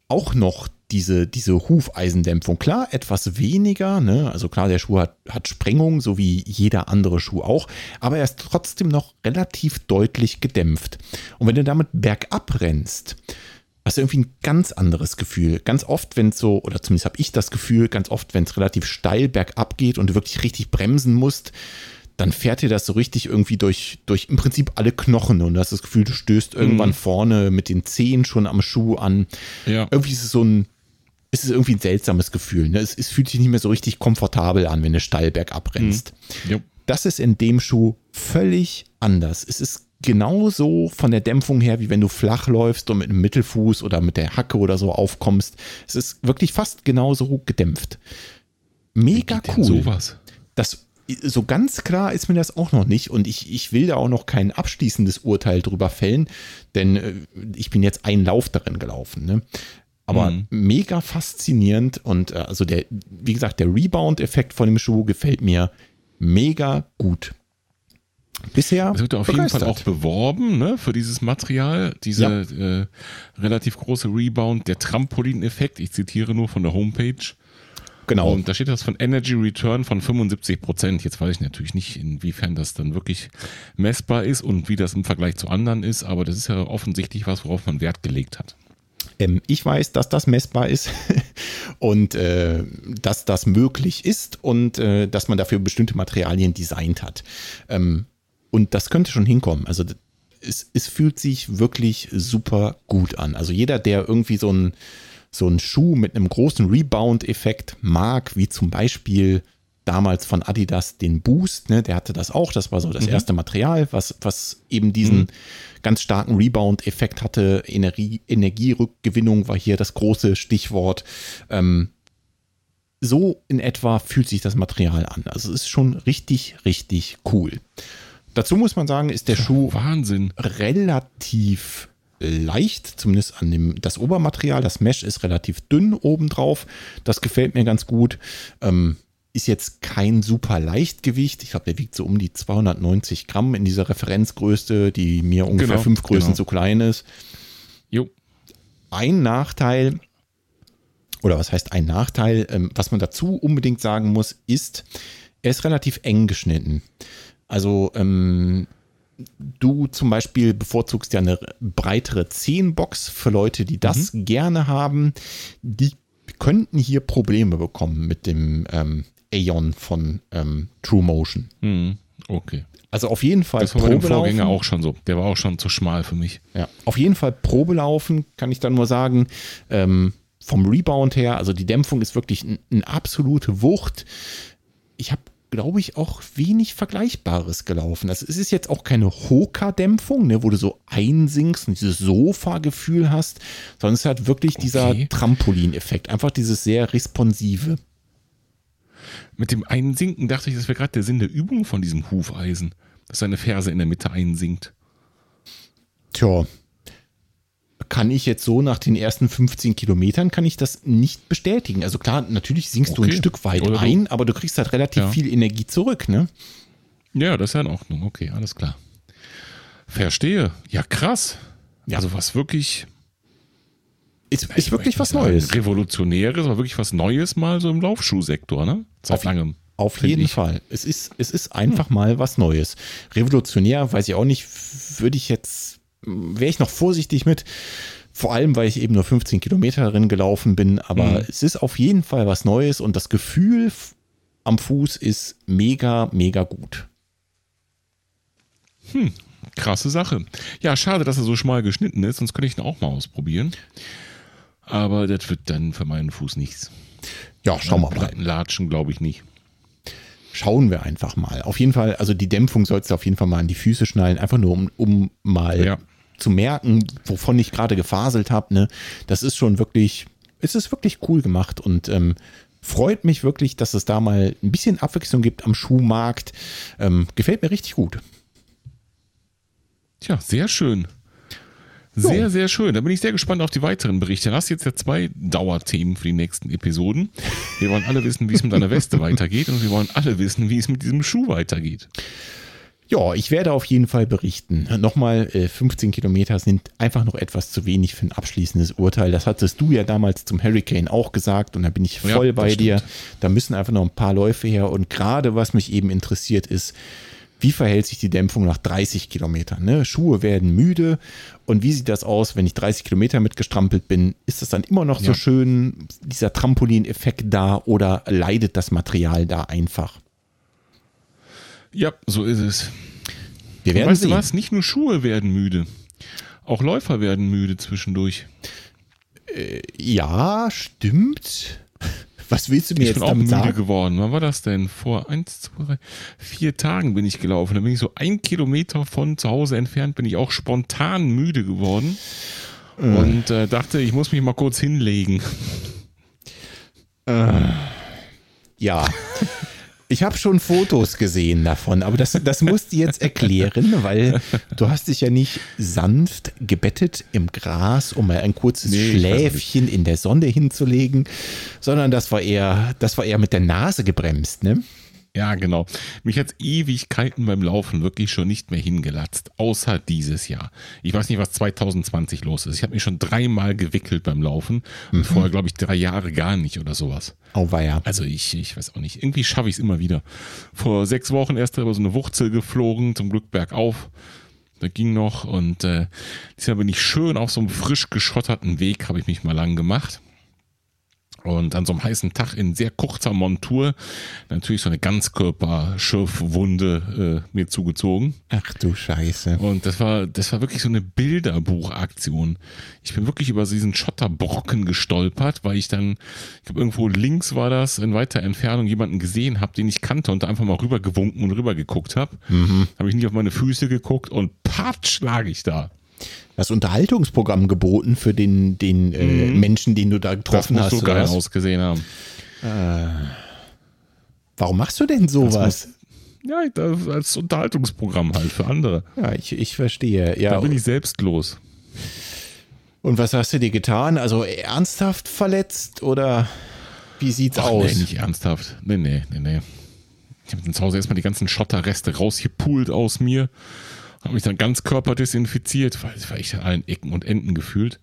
auch noch diese, diese Hufeisendämpfung. Klar, etwas weniger, ne? also klar, der Schuh hat, hat Sprengung, so wie jeder andere Schuh auch, aber er ist trotzdem noch relativ deutlich gedämpft. Und wenn du damit bergab rennst, hast du irgendwie ein ganz anderes Gefühl. Ganz oft, wenn es so, oder zumindest habe ich das Gefühl, ganz oft, wenn es relativ steil bergab geht und du wirklich richtig bremsen musst, dann fährt dir das so richtig irgendwie durch, durch im Prinzip alle Knochen und du hast das Gefühl, du stößt irgendwann mhm. vorne mit den Zehen schon am Schuh an. Ja. Irgendwie ist es so ein, ist es irgendwie ein seltsames Gefühl. Ne? Es, es, fühlt sich nicht mehr so richtig komfortabel an, wenn du steil bergab rennst. Mhm. Das ist in dem Schuh völlig anders. Es ist genauso von der Dämpfung her, wie wenn du flach läufst und mit einem Mittelfuß oder mit der Hacke oder so aufkommst. Es ist wirklich fast genauso gedämpft. Mega cool. Sowas. Das so ganz klar ist mir das auch noch nicht und ich, ich will da auch noch kein abschließendes Urteil drüber fällen, denn äh, ich bin jetzt einen Lauf darin gelaufen. Ne? Aber mhm. mega faszinierend und äh, also der, wie gesagt, der Rebound-Effekt von dem Schuh gefällt mir mega gut. Bisher. Es wird auf jeden Fall auch beworben, ne, für dieses Material, dieser ja. äh, relativ große Rebound, der Trampolin-Effekt. Ich zitiere nur von der Homepage. Genau. Und da steht das von Energy Return von 75 Prozent. Jetzt weiß ich natürlich nicht, inwiefern das dann wirklich messbar ist und wie das im Vergleich zu anderen ist, aber das ist ja offensichtlich was, worauf man Wert gelegt hat. Ähm, ich weiß, dass das messbar ist <laughs> und äh, dass das möglich ist und äh, dass man dafür bestimmte Materialien designt hat. Ähm, und das könnte schon hinkommen. Also es, es fühlt sich wirklich super gut an. Also jeder, der irgendwie so ein so einen Schuh mit einem großen Rebound-Effekt mag, wie zum Beispiel damals von Adidas den Boost, ne, der hatte das auch, das war so das mhm. erste Material, was, was eben diesen mhm. ganz starken Rebound-Effekt hatte. Energie, Energierückgewinnung war hier das große Stichwort. Ähm, so in etwa fühlt sich das Material an. Also es ist schon richtig, richtig cool. Dazu muss man sagen, ist der Schuh Wahnsinn. relativ leicht, zumindest an dem, das Obermaterial. Das Mesh ist relativ dünn obendrauf. Das gefällt mir ganz gut. Ähm, ist jetzt kein super Leichtgewicht. Ich glaube, der wiegt so um die 290 Gramm in dieser Referenzgröße, die mir ungefähr genau, fünf Größen genau. zu klein ist. Jo. Ein Nachteil, oder was heißt ein Nachteil, ähm, was man dazu unbedingt sagen muss, ist, er ist relativ eng geschnitten. Also ähm, du zum Beispiel bevorzugst ja eine breitere Zehenbox für Leute, die das mhm. gerne haben. Die könnten hier Probleme bekommen mit dem ähm, Aeon von ähm, True Motion. Mhm. Okay. Also auf jeden Fall das war bei dem Vorgänger auch schon so. Der war auch schon zu schmal für mich. Ja, auf jeden Fall Probelaufen kann ich dann nur sagen. Ähm, vom Rebound her, also die Dämpfung ist wirklich eine absolute Wucht. Ich habe glaube ich, auch wenig Vergleichbares gelaufen. Also es ist jetzt auch keine Hoka-Dämpfung, ne, wo du so einsinkst und dieses Sofa-Gefühl hast, sondern es hat wirklich okay. dieser Trampolin-Effekt. Einfach dieses sehr responsive. Mit dem Einsinken dachte ich, das wäre gerade der Sinn der Übung von diesem Hufeisen, dass seine Ferse in der Mitte einsinkt. Tja, kann ich jetzt so nach den ersten 15 Kilometern kann ich das nicht bestätigen. Also klar, natürlich sinkst okay. du ein Stück weit Oder ein, aber du kriegst halt relativ ja. viel Energie zurück, ne? Ja, das ist ja in Ordnung. Okay, alles klar. Verstehe. Ja, krass. Ja. Also was wirklich ist, ist wirklich was Neues. Revolutionäres, aber wirklich was Neues mal so im Laufschuhsektor, ne? Seit auf, langem. Auf jeden ich. Fall. Es ist, es ist einfach hm. mal was Neues. Revolutionär, weiß ich auch nicht, würde ich jetzt wäre ich noch vorsichtig mit. Vor allem, weil ich eben nur 15 Kilometer darin gelaufen bin. Aber mhm. es ist auf jeden Fall was Neues und das Gefühl am Fuß ist mega, mega gut. Hm, krasse Sache. Ja, schade, dass er so schmal geschnitten ist, sonst könnte ich ihn auch mal ausprobieren. Aber das wird dann für meinen Fuß nichts. Ja, schauen wir mal. Latschen glaube ich nicht. Schauen wir einfach mal. Auf jeden Fall, also die Dämpfung sollst du auf jeden Fall mal an die Füße schnallen, einfach nur um, um mal ja. zu merken, wovon ich gerade gefaselt habe. Ne? Das ist schon wirklich es ist wirklich cool gemacht und ähm, freut mich wirklich, dass es da mal ein bisschen Abwechslung gibt am Schuhmarkt. Ähm, gefällt mir richtig gut. Tja, sehr schön. Sehr, sehr schön. Da bin ich sehr gespannt auf die weiteren Berichte. Du hast jetzt ja zwei Dauerthemen für die nächsten Episoden. Wir wollen alle wissen, wie es mit deiner Weste weitergeht und wir wollen alle wissen, wie es mit diesem Schuh weitergeht. Ja, ich werde auf jeden Fall berichten. Nochmal, 15 äh, Kilometer sind einfach noch etwas zu wenig für ein abschließendes Urteil. Das hattest du ja damals zum Hurricane auch gesagt und da bin ich voll ja, bei dir. Da müssen einfach noch ein paar Läufe her und gerade was mich eben interessiert ist, wie verhält sich die Dämpfung nach 30 Kilometern? Ne? Schuhe werden müde und wie sieht das aus, wenn ich 30 Kilometer mitgestrampelt bin? Ist das dann immer noch ja. so schön, dieser Trampolin-Effekt da oder leidet das Material da einfach? Ja, so ist es. Wir werden weißt sehen. du was? Nicht nur Schuhe werden müde, auch Läufer werden müde zwischendurch. Äh, ja, stimmt. Was willst du mir ich jetzt bin auch müde sagen? geworden. Wann war das denn? Vor eins, zwei, drei, vier Tagen bin ich gelaufen. Da bin ich so ein Kilometer von zu Hause entfernt, bin ich auch spontan müde geworden äh. und äh, dachte, ich muss mich mal kurz hinlegen. Äh. Ja. <laughs> Ich habe schon Fotos gesehen davon, aber das, das musst du jetzt erklären, weil du hast dich ja nicht sanft gebettet im Gras, um mal ein kurzes nee, Schläfchen in der Sonne hinzulegen, sondern das war eher, das war eher mit der Nase gebremst, ne? Ja, genau. Mich hat Ewigkeiten beim Laufen wirklich schon nicht mehr hingelatzt, außer dieses Jahr. Ich weiß nicht, was 2020 los ist. Ich habe mich schon dreimal gewickelt beim Laufen und mhm. vorher, glaube ich, drei Jahre gar nicht oder sowas. Oh, war ja. Also ich, ich weiß auch nicht. Irgendwie schaffe ich es immer wieder. Vor sechs Wochen erst über so eine Wurzel geflogen, zum Glück bergauf. Da ging noch und äh, diesmal bin ich schön auf so einem frisch geschotterten Weg, habe ich mich mal lang gemacht. Und an so einem heißen Tag in sehr kurzer Montur natürlich so eine Ganzkörperschürfwunde äh, mir zugezogen. Ach du Scheiße. Und das war, das war wirklich so eine Bilderbuchaktion. Ich bin wirklich über diesen Schotterbrocken gestolpert, weil ich dann, ich glaube irgendwo links war das, in weiter Entfernung jemanden gesehen habe, den ich kannte und da einfach mal rübergewunken und rübergeguckt habe. Mhm. Habe ich nicht auf meine Füße geguckt und patsch lag ich da das Unterhaltungsprogramm geboten für den, den äh, mhm. Menschen, den du da getroffen das hast. Das so geil ausgesehen haben. Äh, warum machst du denn sowas? ja, als Unterhaltungsprogramm halt für andere. Ja, ich, ich verstehe. Ja, da bin ich selbstlos. Und was hast du dir getan? Also ernsthaft verletzt oder wie sieht's Ach, aus? Nee, nicht ernsthaft. Nee, nee, nee, nee. Ich habe zu Hause erstmal die ganzen Schotterreste rausgepult aus mir habe mich dann ganz körperdesinfiziert, weil war echt an allen Ecken und Enden gefühlt.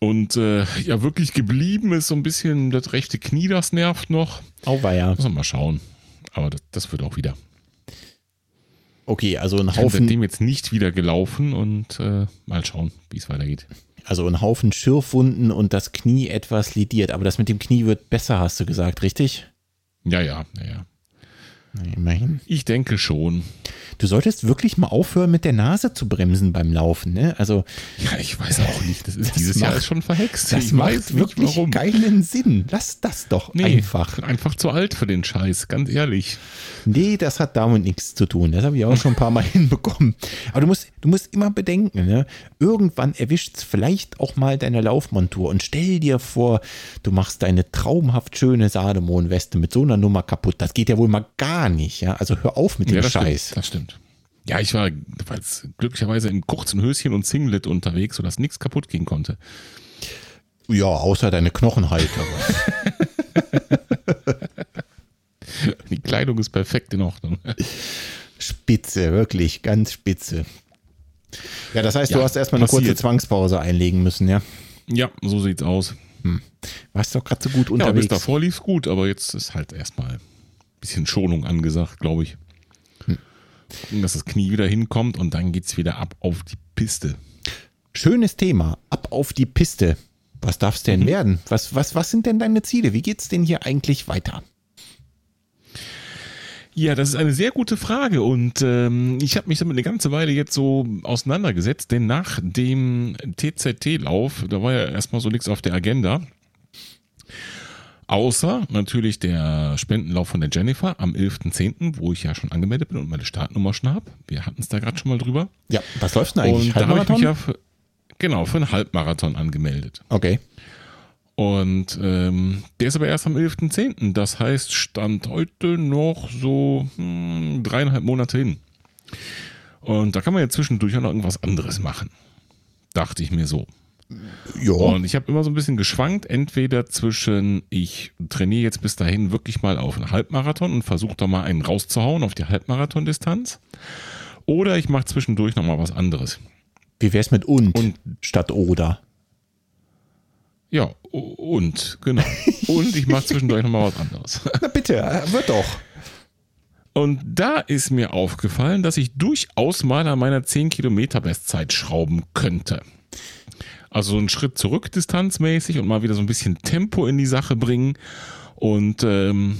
Und äh, ja, wirklich geblieben ist so ein bisschen das rechte Knie, das nervt noch. Ja. Muss man mal schauen. Aber das, das wird auch wieder. Okay, also ein Haufen. Ich bin seitdem jetzt nicht wieder gelaufen und äh, mal schauen, wie es weitergeht. Also ein Haufen Schürfwunden und das Knie etwas lidiert. Aber das mit dem Knie wird besser, hast du gesagt, richtig? Ja, ja, ja, ja. Immerhin. Ich denke schon. Du solltest wirklich mal aufhören, mit der Nase zu bremsen beim Laufen. Ne? Also, ja, ich weiß auch nicht. Das ist das dieses macht, Jahr ist schon verhext. Das ich macht wirklich warum. keinen Sinn. Lass das doch nee, einfach. Einfach zu alt für den Scheiß, ganz ehrlich. Nee, das hat damit nichts zu tun. Das habe ich auch schon ein paar Mal <laughs> hinbekommen. Aber du musst, du musst immer bedenken, ne? irgendwann erwischt es vielleicht auch mal deine Laufmontur und stell dir vor, du machst deine traumhaft schöne Sademon-Weste mit so einer Nummer kaputt. Das geht ja wohl mal gar nicht. Ja? Also hör auf mit dem ja, das Scheiß. Stimmt, das stimmt. Ja, ich war glücklicherweise im kurzen Höschen und Singlet unterwegs, sodass nichts kaputt gehen konnte. Ja, außer deine Knochenhalter. <laughs> Die Kleidung ist perfekt in Ordnung. Spitze, wirklich, ganz spitze. Ja, das heißt, ja, du hast erstmal eine kurze Zwangspause einlegen müssen, ja? Ja, so sieht's aus. Hm. Warst doch gerade so gut unterwegs. Ja, bis davor lief's gut, aber jetzt ist halt erstmal bisschen Schonung angesagt, glaube ich. Hm. Dass das Knie wieder hinkommt und dann geht's wieder ab auf die Piste. Schönes Thema, ab auf die Piste. Was darf es denn mhm. werden? Was, was, was sind denn deine Ziele? Wie geht's denn hier eigentlich weiter? Ja, das ist eine sehr gute Frage und ähm, ich habe mich damit eine ganze Weile jetzt so auseinandergesetzt, denn nach dem TZT-Lauf, da war ja erstmal so nichts auf der Agenda. Außer natürlich der Spendenlauf von der Jennifer am 11.10., wo ich ja schon angemeldet bin und meine Startnummer schon habe. Wir hatten es da gerade schon mal drüber. Ja, was läuft denn eigentlich? Und da habe ich mich ja für, genau für einen Halbmarathon angemeldet. Okay. Und ähm, der ist aber erst am 11.10. Das heißt, Stand heute noch so hm, dreieinhalb Monate hin. Und da kann man ja zwischendurch auch noch irgendwas anderes machen. Dachte ich mir so. Ja. Und ich habe immer so ein bisschen geschwankt, entweder zwischen, ich trainiere jetzt bis dahin wirklich mal auf einen Halbmarathon und versuche da mal einen rauszuhauen auf die Halbmarathon-Distanz. Oder ich mache zwischendurch nochmal was anderes. Wie wär's mit und, Und- statt oder? Ja, und, genau. Und ich mache zwischendurch nochmal was anderes. <laughs> Na bitte, wird doch. Und da ist mir aufgefallen, dass ich durchaus mal an meiner 10 Kilometer Bestzeit schrauben könnte. Also so einen Schritt zurück distanzmäßig und mal wieder so ein bisschen Tempo in die Sache bringen. Und ähm,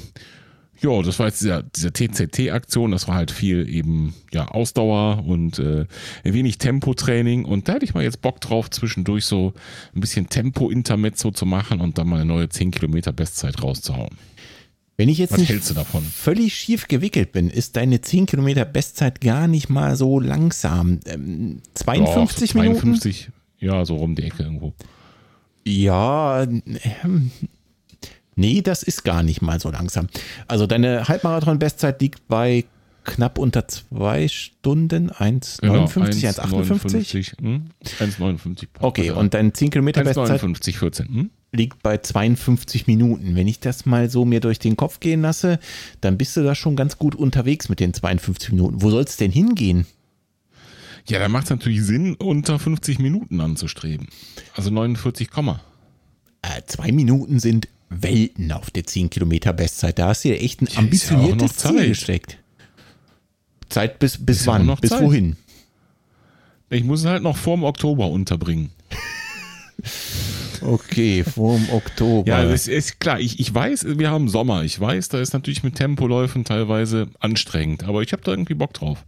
ja, das war jetzt dieser, dieser TCT-Aktion, das war halt viel eben ja Ausdauer und äh, wenig Tempotraining. Und da hätte ich mal jetzt Bock drauf, zwischendurch so ein bisschen Tempo-Intermezzo zu machen und dann mal eine neue 10 Kilometer Bestzeit rauszuhauen. Wenn ich jetzt Was nicht hältst du davon? völlig schief gewickelt bin, ist deine 10 Kilometer Bestzeit gar nicht mal so langsam. Ähm, 52 Doch, Minuten? 52, ja, so rum die Ecke irgendwo. Ja, ähm, nee, das ist gar nicht mal so langsam. Also deine Halbmarathon-Bestzeit liegt bei knapp unter zwei Stunden, 1,59, Genau, 1,58. 1,59, hm? 1,59. Okay, und deine 10 Kilometer Bestzeit 1,59, 14. Hm? liegt bei 52 Minuten. Wenn ich das mal so mir durch den Kopf gehen lasse, dann bist du da schon ganz gut unterwegs mit den 52 Minuten. Wo soll es denn hingehen? Ja, da macht es natürlich Sinn, unter 50 Minuten anzustreben. Also 49, Komma. Äh, zwei Minuten sind Welten auf der 10 Kilometer Bestzeit. Da hast du dir echt ein Ja, ja ambitioniertes Zeit. Ziel gesteckt. Zeit bis, bis Ist ja wann? noch bis Zeit. wohin? Ich muss es halt noch vorm Oktober unterbringen. <laughs> Okay, vorm Oktober. Ja, das ist klar. Ich, ich weiß, wir haben Sommer. Ich weiß, da ist natürlich mit Tempoläufen teilweise anstrengend. Aber ich habe da irgendwie Bock drauf.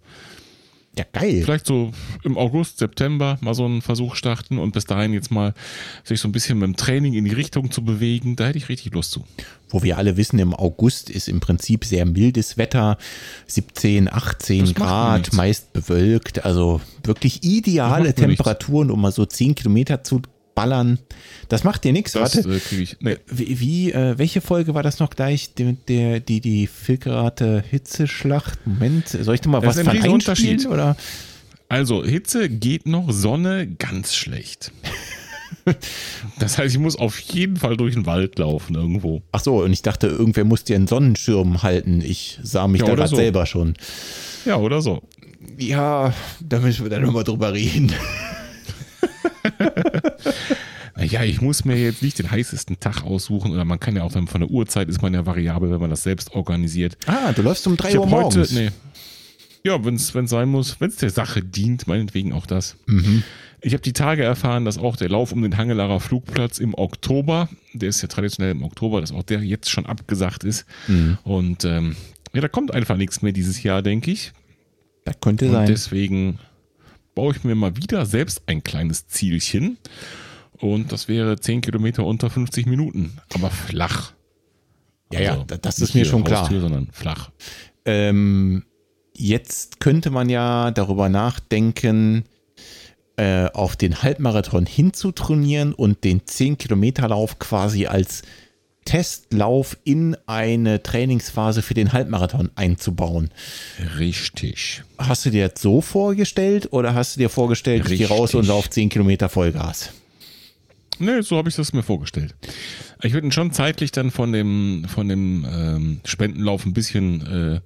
Ja geil. Vielleicht so im August, September mal so einen Versuch starten und bis dahin jetzt mal sich so ein bisschen mit dem Training in die Richtung zu bewegen. Da hätte ich richtig Lust zu. Wo wir alle wissen, im August ist im Prinzip sehr mildes Wetter. 17, 18 Das macht mir Grad, meist bewölkt. Also wirklich ideale nichts. Temperaturen, um mal so 10 Kilometer zu ballern. Das macht dir nichts. Warte. äh, ich. Nee. Wie, wie äh, welche Folge war das noch gleich? Die, der, die, die Filkerate Hitzeschlacht? Moment, soll ich dir mal Das was von ein einspielen? Oder? Also, Hitze geht noch, Sonne ganz schlecht. <laughs> Das heißt, ich muss auf jeden Fall durch den Wald laufen irgendwo. Ach so, und ich dachte, irgendwer muss dir einen Sonnenschirm halten. Ich sah mich Ja, da gerade so. selber schon. Ja, oder so. Ja, da müssen wir dann nochmal drüber reden. <laughs> Naja, ich muss mir jetzt nicht den heißesten Tag aussuchen oder man kann ja auch dann von der Uhrzeit ist man ja variabel, wenn man das selbst organisiert. Ah, du läufst um 3 Ich Uhr habe heute, morgens. nee. Ja, wenn es sein muss, wenn es der Sache dient, meinetwegen auch das. Mhm. Ich habe die Tage erfahren, dass auch der Lauf um den Hangelarer Flugplatz im Oktober, der ist ja traditionell im Oktober, dass auch der jetzt schon abgesagt ist. Mhm. Und ähm, ja, da kommt einfach nichts mehr dieses Jahr, denke ich. Das könnte Und sein. deswegen baue ich mir mal wieder selbst ein kleines Zielchen. Und das wäre 10 Kilometer unter 50 Minuten. Aber flach. ja, ja, Also da- das ist mir schon klar. Haustür, sondern flach. Ähm, jetzt könnte man ja darüber nachdenken, äh, auf den Halbmarathon hinzutrainieren und den 10-Kilometer-Lauf quasi als Testlauf in eine Trainingsphase für den Halbmarathon einzubauen. Richtig. Hast du dir das so vorgestellt oder hast du dir vorgestellt, ich gehe raus und Richtig. laufe 10 Kilometer Vollgas? Nee, so habe ich das mir vorgestellt. Ich würde ihn schon zeitlich dann von dem, von dem ähm, Spendenlauf ein bisschen äh,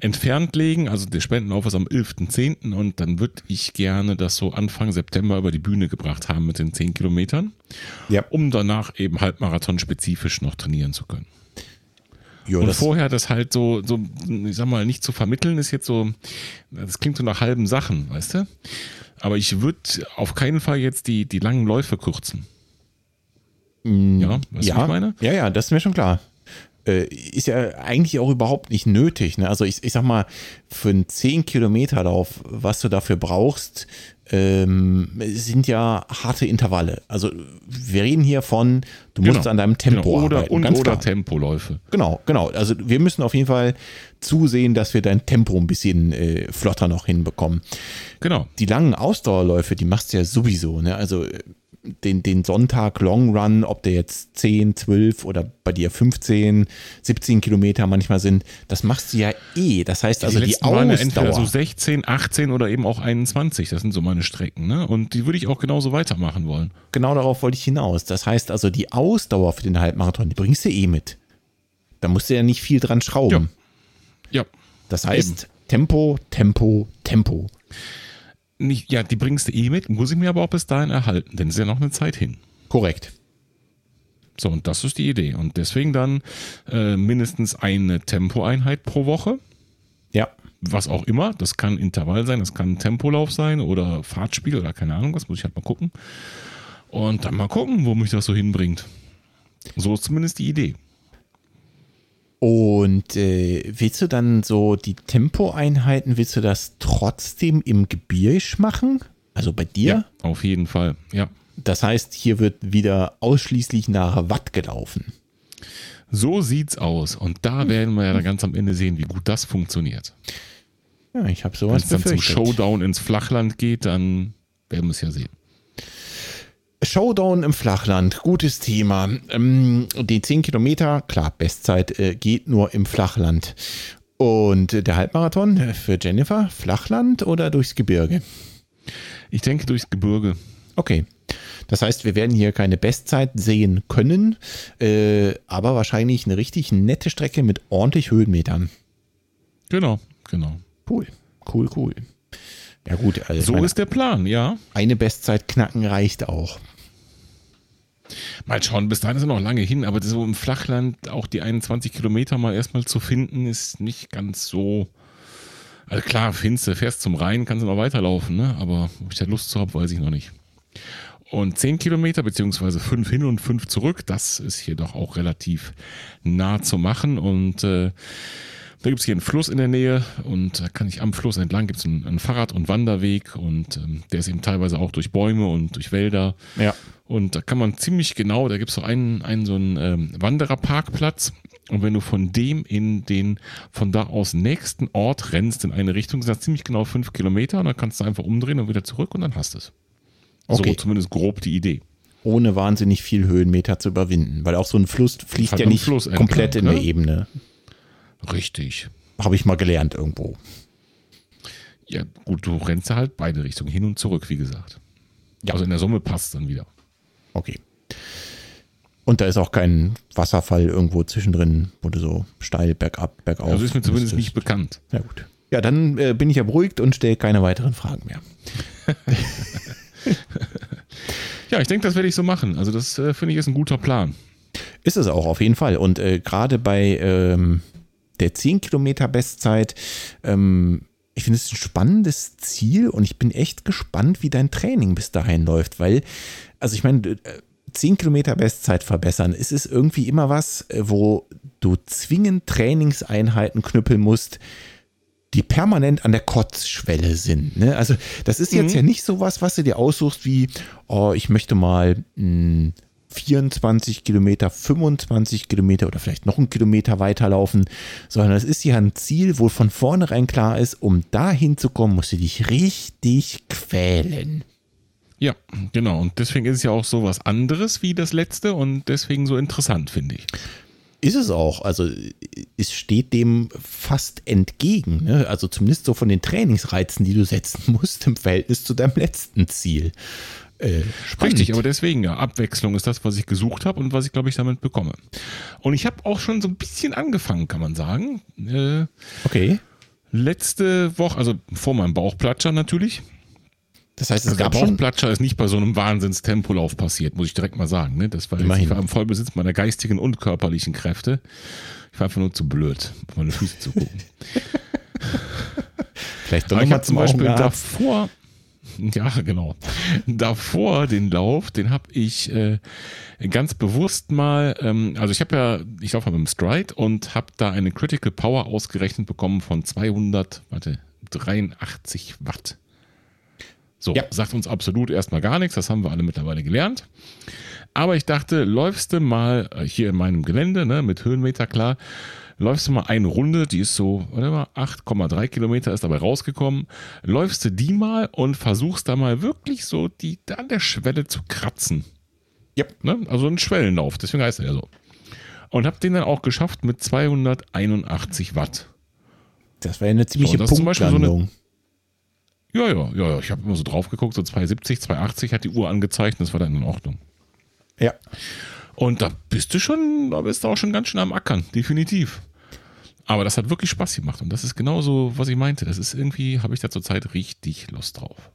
entfernt legen. Also der Spendenlauf ist am 11.10. und dann würde ich gerne das so Anfang September über die Bühne gebracht haben mit den 10 Kilometern, Ja. um danach eben Halbmarathon spezifisch noch trainieren zu können. Jo, Und das, vorher das halt so, so, ich sag mal, nicht zu vermitteln, ist jetzt so, das klingt so nach halben Sachen, weißt du? Aber ich würde auf keinen Fall jetzt die, die langen Läufe kürzen. Ja, weißt du, ja, ich meine? ja, ja, das ist mir schon klar. Äh, ist ja eigentlich auch überhaupt nicht nötig. Ne? Also ich, ich sag mal, für einen 10-Kilometer-Lauf, was du dafür brauchst, ähm, sind ja harte Intervalle. Also wir reden hier von, du musst Genau. an deinem Tempo genau. Oder, arbeiten. und ganz oder klar. Tempoläufe. Genau, genau. Also wir müssen auf jeden Fall zusehen, dass wir dein Tempo ein bisschen äh, flotter noch hinbekommen. Genau. Die langen Ausdauerläufe, die machst du ja sowieso. Ne? Also äh, den, den Sonntag Long Run, ob der jetzt 10, 12 oder bei dir 15, 17 Kilometer manchmal sind, das machst du ja eh. Das heißt also die, letzten waren ja entweder Ausdauer. so 16, 18 oder eben auch 21. Das sind so meine Strecken. Ne? Und die würde ich auch genauso weitermachen wollen. Genau darauf wollte ich hinaus. Das heißt also die Ausdauer für den Halbmarathon, die bringst du eh mit. Da musst du ja nicht viel dran schrauben. Ja. Das heißt Tempo, Tempo, Tempo. Nicht, ja, die bringst du eh mit, muss ich mir aber auch bis dahin erhalten, denn es ist ja noch eine Zeit hin. Korrekt. So, und das ist die Idee. Und deswegen dann äh, mindestens eine Tempoeinheit pro Woche. Ja. Was auch immer. Das kann Intervall sein, das kann Tempolauf sein oder Fahrtspiel oder keine Ahnung, was muss ich halt mal gucken. Und dann mal gucken, wo mich das so hinbringt. So ist zumindest die Idee. Und äh, willst du dann so die Tempoeinheiten, willst du das trotzdem im Gebirge machen? Also bei dir? auf jeden Fall. Ja. Das heißt, hier wird wieder ausschließlich nach Watt gelaufen. So sieht's aus. Und da werden wir ja dann ganz am Ende sehen, wie gut das funktioniert. Ja, ich habe Wenn sowas es dann zum. Showdown ins Flachland geht, dann werden wir es ja sehen. Showdown im Flachland, gutes Thema. Ähm, die 10 Kilometer, klar, Bestzeit äh, geht nur im Flachland. Und der Halbmarathon für Jennifer, Flachland oder durchs Gebirge? Ich denke durchs Gebirge. Okay. Das heißt, wir werden hier keine Bestzeit sehen können, äh, aber wahrscheinlich eine richtig nette Strecke mit ordentlich Höhenmetern. Genau, genau. Cool, cool, cool. Ja gut, also So meine, ist der Plan, ja. eine Bestzeit knacken reicht auch. Mal schauen, bis dahin ist noch lange hin, aber so im Flachland auch die 21 Kilometer mal erstmal zu finden, ist nicht ganz so. Also klar, findest du, fährst zum Rhein, kannst du noch weiterlaufen, ne? aber ob ich da Lust zu habe, weiß ich noch nicht. Und 10 Kilometer, beziehungsweise 5 hin und 5 zurück, das ist hier doch auch relativ nah zu machen. Und äh, da gibt es hier einen Fluss in der Nähe und da kann ich am Fluss entlang gibt es einen, einen Fahrrad- und Wanderweg und ähm, der ist eben teilweise auch durch Bäume und durch Wälder. Ja. Und da kann man ziemlich genau, da gibt es so einen, einen so einen ähm, Wandererparkplatz. Und wenn du von dem in den von da aus nächsten Ort rennst in eine Richtung, sind das ziemlich genau fünf Kilometer und dann kannst du einfach umdrehen und wieder zurück und dann hast du es. So Okay. zumindest grob die Idee. Ohne wahnsinnig viel Höhenmeter zu überwinden, weil auch so ein Fluss fließt halt ja nicht Fluss entlang, komplett in der ne? Ebene. Richtig. Habe ich mal gelernt irgendwo. Ja, gut, du rennst ja halt beide Richtungen, hin und zurück, wie gesagt. Ja. Also in der Summe passt es dann wieder. Okay. Und da ist auch kein Wasserfall irgendwo zwischendrin, wo du so steil bergab, bergauf. Also ist mir zumindest nicht bekannt. Ja, gut. Ja, dann äh, bin ich ja beruhigt und stelle keine weiteren Fragen mehr. <laughs> Ja, ich denke, das werde ich so machen. Also das äh, finde ich ist ein guter Plan. Ist es auch, auf jeden Fall. Und äh, gerade bei ähm, der 10 Kilometer Bestzeit, ähm, ich finde es ein spannendes Ziel und ich bin echt gespannt, wie dein Training bis dahin läuft, weil, also ich meine, äh, 10 Kilometer Bestzeit verbessern, es ist irgendwie immer was, äh, wo du zwingend Trainingseinheiten knüppeln musst, die permanent an der Kotzschwelle sind. Ne? Also das ist jetzt ja nicht so was, was du dir aussuchst wie, oh, ich möchte mal mh, 24 Kilometer, 25 Kilometer oder vielleicht noch einen Kilometer weiterlaufen, sondern es ist ja ein Ziel, wo von vornherein klar ist, um da hinzukommen, musst du dich richtig quälen. Ja, genau. Und deswegen ist es ja auch so was anderes wie das letzte und deswegen so interessant, finde ich. Ist es auch. Also es steht dem fast entgegen. Ne? Also zumindest so von den Trainingsreizen, die du setzen musst im Verhältnis zu deinem letzten Ziel. Äh. Richtig, aber deswegen ja, Abwechslung ist das, was ich gesucht habe und was ich, glaube ich, damit bekomme. Und ich habe auch schon so ein bisschen angefangen, kann man sagen. Äh, okay. letzte Woche, also vor meinem Bauchplatscher natürlich. Das heißt, es Also der gab schon. Bauchplatscher ist nicht bei so einem Wahnsinns-Tempolauf passiert, muss ich direkt mal sagen. Ne? Das war jetzt, ich war im Vollbesitz meiner geistigen und körperlichen Kräfte. Ich war einfach nur zu blöd, auf meine Füße zu gucken. <laughs> Vielleicht doch nochmal zum Beispiel davor, <laughs> ja genau, davor den Lauf, den habe ich äh, ganz bewusst mal, ähm, also ich habe ja, ich laufe mit dem Stride und habe da eine Critical Power ausgerechnet bekommen von 200, warte, 83 Watt. So, Ja. sagt uns absolut erstmal gar nichts, das haben wir alle mittlerweile gelernt. Aber ich dachte, läufst du mal äh, hier in meinem Gelände, ne, mit Höhenmeter klar, läufst du mal eine Runde, die ist so, warte mal, 8,3 Kilometer ist dabei rausgekommen. Läufst du die mal und versuchst da mal wirklich so die an der Schwelle zu kratzen. Yep. Ne? Also ein Schwellenlauf, deswegen heißt er ja so. Und hab den dann auch geschafft mit 281 Watt. Das war ja eine ziemliche So, Punktlandung. Ja, ja, ja, ja. Ich habe immer so drauf geguckt, so 270, 280 hat die Uhr angezeigt, das war dann in Ordnung. ja. Und da bist du schon, da bist du auch schon ganz schön am Ackern, definitiv. Aber das hat wirklich Spaß gemacht und das ist genauso, was ich meinte. Das ist irgendwie, habe ich da zurzeit richtig Lust drauf.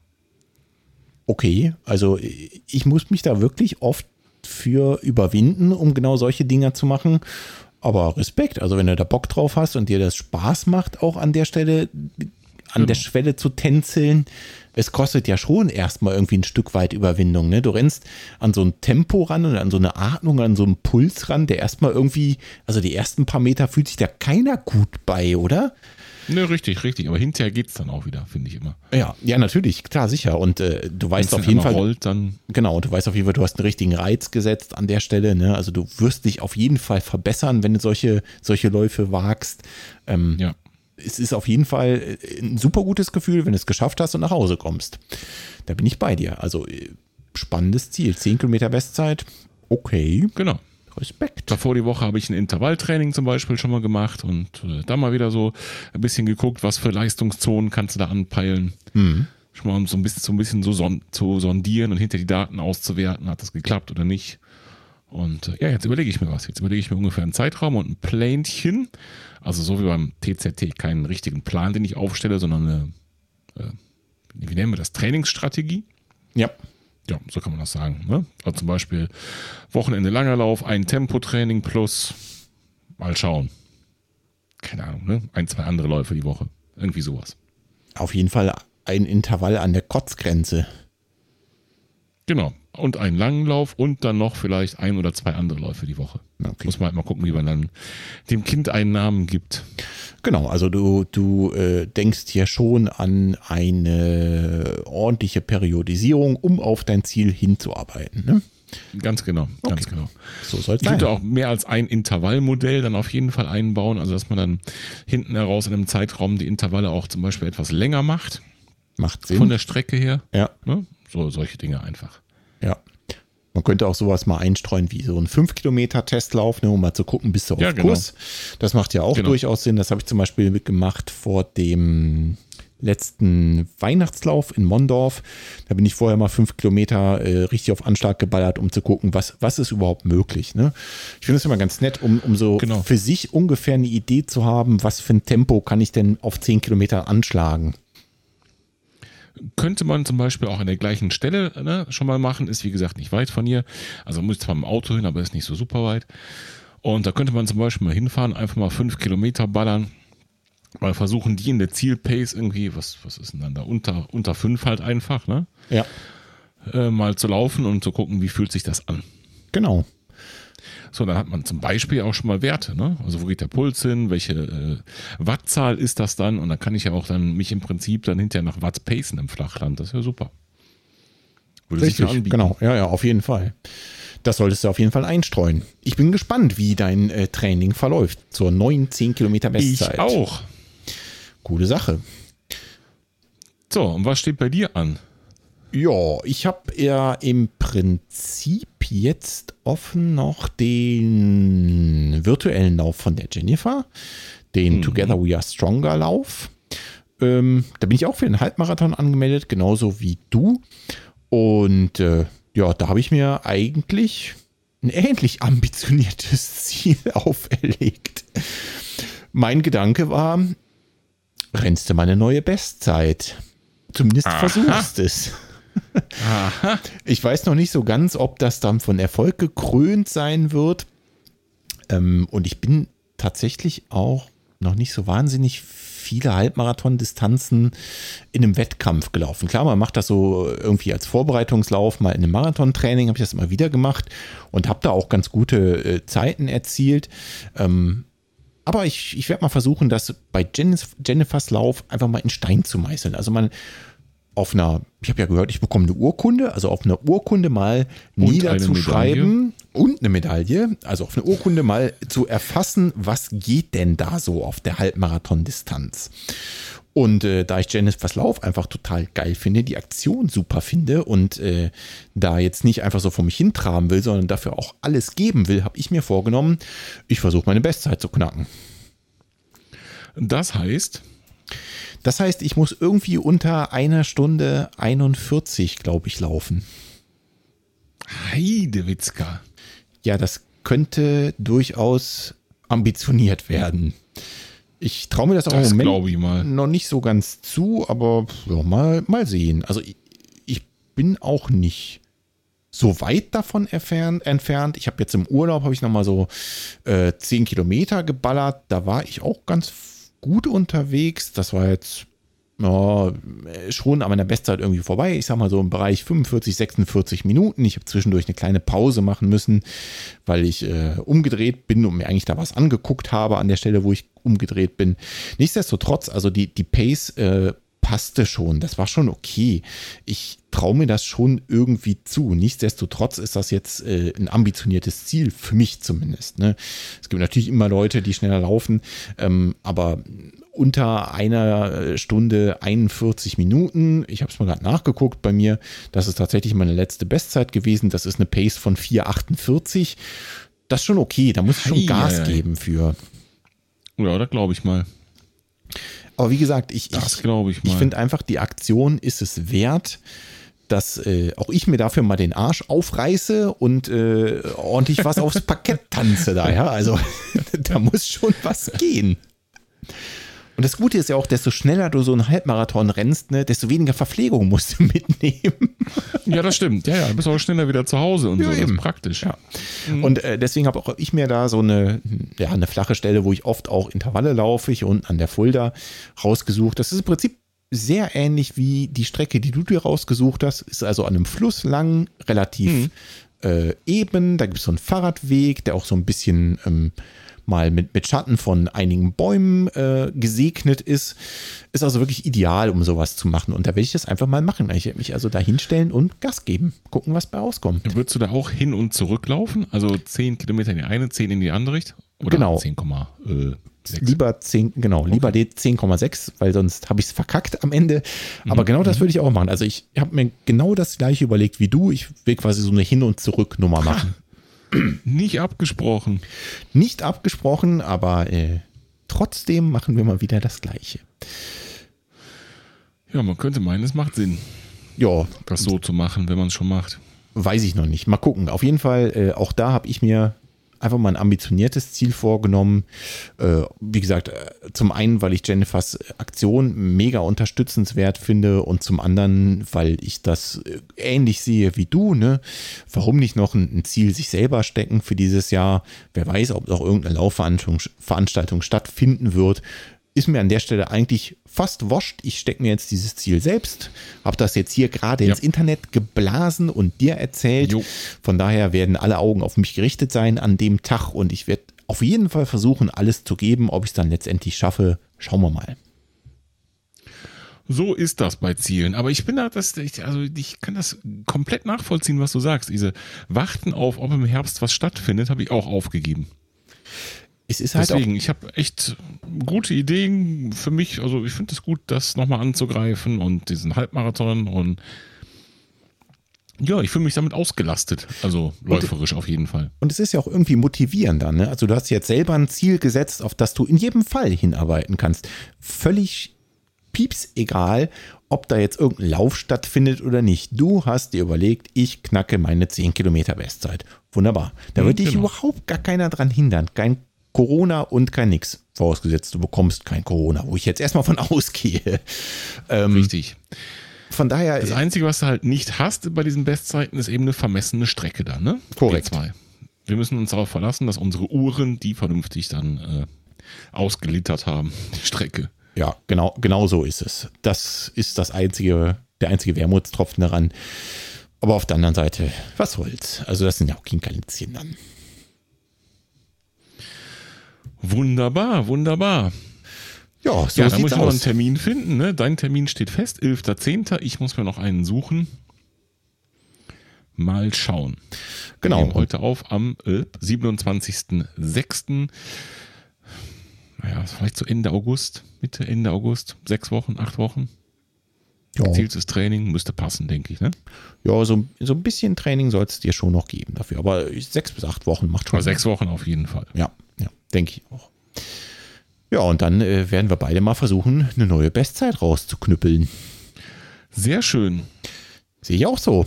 Okay, also ich muss mich da wirklich oft für überwinden, um genau solche Dinger zu machen. Aber Respekt, also wenn du da Bock drauf hast und dir das Spaß macht, auch an der Stelle, an der Schwelle zu tänzeln, es kostet ja schon erstmal irgendwie ein Stück weit Überwindung. Ne? Du rennst an so ein Tempo ran und an so eine Atmung, an so einen Puls ran, der erstmal irgendwie, also die ersten paar Meter fühlt sich da keiner gut bei, oder? Ne, richtig, richtig. Aber hinterher geht's dann auch wieder, finde ich immer. Ja, ja, natürlich, klar, sicher. Und äh, du weißt Wenn's auf jeden Fall, rollt, dann Genau, du weißt auf jeden Fall, du hast einen richtigen Reiz gesetzt an der Stelle. Ne? Also du wirst dich auf jeden Fall verbessern, wenn du solche, solche Läufe wagst. Ähm, ja. Es ist auf jeden Fall äh, ein super gutes Gefühl, wenn du es geschafft hast und nach Hause kommst. Da bin ich bei dir. Also äh, spannendes Ziel. 10 Kilometer Bestzeit. Okay, Genau. Respekt. Davor die Woche habe ich ein Intervalltraining zum Beispiel schon mal gemacht und äh, da mal wieder so ein bisschen geguckt, was für Leistungszonen kannst du da anpeilen. Mhm. Schon mal um so ein bisschen, so ein bisschen so son zu sondieren und hinter die Daten auszuwerten, hat das geklappt oder nicht. Und äh, ja, jetzt überlege ich mir was. Jetzt überlege ich mir ungefähr einen Zeitraum und ein Plänchen. Also so wie beim TZT, keinen richtigen Plan, den ich aufstelle, sondern eine, äh, wie nennen wir das, Trainingsstrategie. Ja, Ja, so kann man das sagen. Ne? Also zum Beispiel Wochenende langer Lauf, ein Tempotraining plus mal schauen. Keine Ahnung, ne? Ein, zwei andere Läufe die Woche. Irgendwie sowas. auf jeden Fall ein Intervall an der Kotzgrenze. Genau. Und einen langen Lauf und dann noch vielleicht ein oder zwei andere Läufe die Woche. Okay. Muss man halt mal gucken, wie man dann dem Kind einen Namen gibt. Genau, also du, du äh, denkst hier schon an eine ordentliche Periodisierung, um auf dein Ziel hinzuarbeiten. Ne? Ganz genau, ganz genau. So soll es Ich sein. würde auch mehr als ein Intervallmodell dann auf jeden Fall einbauen, also dass man dann hinten heraus in einem Zeitraum die Intervalle auch zum Beispiel etwas länger macht, Macht Sinn. von der Strecke her. ja, Ne? So, solche Dinge einfach. Ja. Man könnte auch sowas mal einstreuen wie so ein 5-Kilometer-Testlauf, ne, um mal zu gucken, bist du auf Ja, genau. Kurs. Das macht ja auch Genau. durchaus Sinn. Das habe ich zum Beispiel gemacht vor dem letzten Weihnachtslauf in Mondorf. Da bin ich vorher mal fünf Kilometer äh, richtig auf Anschlag geballert, um zu gucken, was, was ist überhaupt möglich. Ne? Ich finde es immer ganz nett, um, um so Genau. für sich ungefähr eine Idee zu haben, was für ein Tempo kann ich denn auf 10 Kilometer anschlagen. Könnte man zum Beispiel auch an der gleichen Stelle ne, schon mal machen, ist wie gesagt nicht weit von hier. Also muss zwar im Auto hin, aber ist nicht so super weit. Und da könnte man zum Beispiel mal hinfahren, einfach mal fünf Kilometer ballern. Mal versuchen, die in der Zielpace irgendwie, was, was ist denn dann da, unter, unter fünf halt einfach, ne? Ja, Äh, mal zu laufen und zu gucken, wie fühlt sich das an. genau. So, dann hat man zum Beispiel auch schon mal Werte, ne? Also wo geht der Puls hin, welche äh, Wattzahl ist das dann? Und dann kann ich ja auch dann mich im Prinzip dann hinterher nach Watt pacen im Flachland. Das ist ja super. Würde sich ja Richtig, genau. Ja, ja, auf jeden Fall. Das solltest du auf jeden Fall einstreuen. Ich bin gespannt, wie dein äh, Training verläuft zur neuen 10 Kilometer Bestzeit. Ich auch. Gute Sache. So, und was steht bei dir an? Ja, ich habe ja im Prinzip jetzt offen noch den virtuellen Lauf von der Jennifer, den Together We Are Stronger Lauf. Ähm, da bin ich auch für den Halbmarathon angemeldet, genauso wie du. Und äh, ja, da habe ich mir eigentlich ein ähnlich ambitioniertes <laughs> Ziel auferlegt. Mein Gedanke war, rennst du mal eine neue Bestzeit. Zumindest versuchst es. Ich weiß noch nicht so ganz, ob das dann von Erfolg gekrönt sein wird. Ähm, und ich bin tatsächlich auch noch nicht so wahnsinnig viele Halbmarathon-Distanzen in einem Wettkampf gelaufen. Klar, man macht das so irgendwie als Vorbereitungslauf, mal in einem Marathontraining habe ich das immer wieder gemacht und habe da auch ganz gute äh, Zeiten erzielt. Ähm, aber ich, ich werde mal versuchen, das bei Jennifers Lauf einfach mal in Stein zu meißeln. Also man auf einer, ich habe ja gehört, ich bekomme eine Urkunde, also auf einer Urkunde mal Und niederzuschreiben und eine Medaille, also auf eine Urkunde mal zu erfassen, was geht denn da so auf der Halbmarathon-Distanz. Und äh, da ich Jennifers Lauf einfach total geil finde, die Aktion super finde und äh, da jetzt nicht einfach so vor mich hintraben will, sondern dafür auch alles geben will, habe ich mir vorgenommen, ich versuche meine Bestzeit zu knacken. Das heißt, Das heißt, ich muss irgendwie unter einer Stunde 41, glaube ich, laufen. Heidewitzka. Ja, das könnte durchaus ambitioniert werden. Ich traue mir das auch Das im Moment noch nicht so ganz zu, aber ja, mal, mal sehen. Also ich, ich bin auch nicht so weit davon entfernt. entfernt. Ich habe jetzt im Urlaub, habe ich nochmal so äh, 10 Kilometer geballert. Da war ich auch ganz gut unterwegs. Das war jetzt ja, schon an meiner Bestzeit irgendwie vorbei. Ich sag mal so im Bereich 45, 46 Minuten. Ich habe zwischendurch eine kleine Pause machen müssen, weil ich äh, umgedreht bin und mir eigentlich da was angeguckt habe an der Stelle, wo ich umgedreht bin. Nichtsdestotrotz, also die, die Pace äh, passte schon. Das war schon okay. Ich traue mir das schon irgendwie zu. Nichtsdestotrotz ist das jetzt äh, ein ambitioniertes Ziel, für mich zumindest. Ne? Es gibt natürlich immer Leute, die schneller laufen, ähm, aber unter einer Stunde 41 Minuten. Ich habe es mal gerade nachgeguckt bei mir. Das ist tatsächlich meine letzte Bestzeit gewesen. Das ist eine Pace von 4,48. Das ist schon okay. Da muss ich schon Gas geben für. Ja, da glaube ich mal. Aber wie gesagt, ich, Das ich, ich ich finde einfach, die Aktion ist es wert, dass äh, auch ich mir dafür mal den Arsch aufreiße und äh, ordentlich was aufs Parkett tanze da, ja. Also <laughs> da muss schon was gehen. Und das Gute ist ja auch, desto schneller du so einen Halbmarathon rennst, ne, desto weniger Verpflegung musst du <laughs> mitnehmen. Ja, das stimmt. Ja, ja, du bist auch schneller wieder zu Hause und Ja, so. Das eben. ist praktisch. Ja. Und äh, deswegen habe auch ich mir da so eine, ja, eine flache Stelle, wo ich oft auch Intervalle laufe, hier unten an der Fulda rausgesucht. Das ist im Prinzip sehr ähnlich wie die Strecke, die du dir rausgesucht hast. Ist also an einem Fluss lang, relativ äh, eben. Da gibt es so einen Fahrradweg, der auch so ein bisschen ähm, mal mit, mit Schatten von einigen Bäumen äh, gesegnet ist. Ist also wirklich ideal, um sowas zu machen. Und da werde ich das einfach mal machen. Ich werde mich also da hinstellen und Gas geben. Gucken, was bei rauskommt. Würdest du da auch hin und zurück laufen? Also 10 Kilometer in die eine, 10 in die andere Richtung? Oder Genau. 10,6? Lieber 10, genau, lieber die 10,6, weil sonst habe ich es verkackt am Ende. Mhm. Aber genau das würde ich auch machen. Also ich habe mir genau das gleiche überlegt wie du. Ich will quasi so eine Hin- und Zurück-Nummer machen. <clears throat> Nicht abgesprochen. Nicht abgesprochen, aber äh, trotzdem machen wir mal wieder das gleiche. Ja, man könnte meinen, es macht Sinn, Ja, das so zu machen, wenn man es schon macht. weiß ich noch nicht. Mal gucken. Auf jeden Fall, äh, auch da habe ich mir einfach mal ein ambitioniertes Ziel vorgenommen. Äh, wie gesagt, äh, zum einen, weil ich Jennifers Aktion mega unterstützenswert finde und zum anderen, weil ich das äh, ähnlich sehe wie du. Ne? Warum nicht noch ein, ein Ziel sich selber stecken für dieses Jahr? Wer weiß, ob noch irgendeine Laufveranstaltung Veranstaltung stattfinden wird. Ist mir an der Stelle eigentlich fast wascht. Ich stecke mir jetzt dieses Ziel selbst, habe das jetzt hier gerade Ja. ins Internet geblasen und dir erzählt. Jo. Von daher werden alle Augen auf mich gerichtet sein an dem Tag und ich werde auf jeden Fall versuchen, alles zu geben. Ob ich es dann letztendlich schaffe, schauen wir mal. So ist das bei Zielen. Aber ich bin da, das, ich, also ich kann das komplett nachvollziehen, was du sagst. Diese Warten auf, ob im Herbst was stattfindet, habe ich auch aufgegeben. Es ist halt Deswegen, ich habe echt gute Ideen für mich. Also ich finde es gut, das nochmal anzugreifen und diesen Halbmarathon und ja, ich fühle mich damit ausgelastet. Also läuferisch auf jeden Fall. und es ist ja auch irgendwie motivierender. Ne? Also du hast jetzt selber ein Ziel gesetzt, auf das du in jedem Fall hinarbeiten kannst. Völlig pieps egal, ob da jetzt irgendein Lauf stattfindet oder nicht. Du hast dir überlegt, ich knacke meine 10 Kilometer Bestzeit. Wunderbar. Da Mhm, wird dich genau. überhaupt gar keiner dran hindern. Kein Corona und kein nix. Vorausgesetzt, du bekommst kein Corona, wo ich jetzt erstmal von <laughs> ausgehe. Ähm, Richtig. von daher, Das Einzige, was du halt nicht hast bei diesen Bestzeiten, ist eben eine vermessene Strecke da, ne? Korrekt. B2. Wir müssen uns darauf verlassen, dass unsere Uhren die vernünftig dann äh, ausgelittert haben, <laughs> die Strecke. Ja, genau, genau so ist es. Das ist das einzige, der einzige Wermutstropfen daran. Aber auf der anderen Seite, was soll's? Also das sind ja auch Kinkerlitzchen dann. Wunderbar, wunderbar. Ja, so ja, da muss ich noch einen. Termin finden. Ne? Dein Termin steht fest, 11.10. Ich muss mir noch einen suchen. Mal schauen. Wir Genau. nehmen heute auf am äh, 27.06. Naja, vielleicht so Ende August, Mitte, Ende August, sechs Wochen, acht Wochen. Ja, Zieltes Training müsste passen, denke ich. Ne? ja so, so ein bisschen Training soll es dir schon noch geben dafür. Aber sechs bis acht Wochen macht schon Aber sechs Wochen auf jeden Fall. Ja, denke ich auch. Ja, und dann äh, werden wir beide mal versuchen, eine neue Bestzeit rauszuknüppeln. Sehr schön. Sehe ich auch so.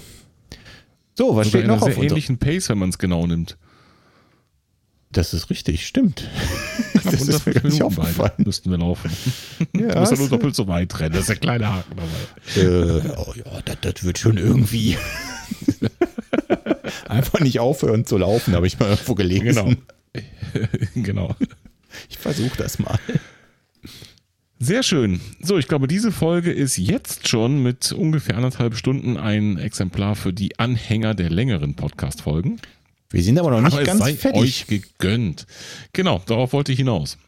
So, was Sogar steht noch auf sehr unserer... ähnlichen Pace, wenn man es genau nimmt. Das ist richtig, stimmt. <laughs> Das ist mir gar nicht aufgefallen. müssten wir laufen. <laughs> Ja, Du musst ja nur doppelt so weit rennen. Das ist der kleine Haken dabei. Äh, oh ja, das, das wird schon irgendwie. <laughs> Einfach nicht aufhören zu laufen, habe ich mal irgendwo gelesen. Genau. <laughs> genau. Ich versuche das mal. Sehr schön. So, ich glaube, diese Folge ist jetzt schon mit ungefähr anderthalb Stunden ein Exemplar für die Anhänger der längeren Podcast-Folgen. Wir sind aber noch nicht Aber es ganz sei fertig. euch gegönnt. Genau, darauf wollte ich hinaus.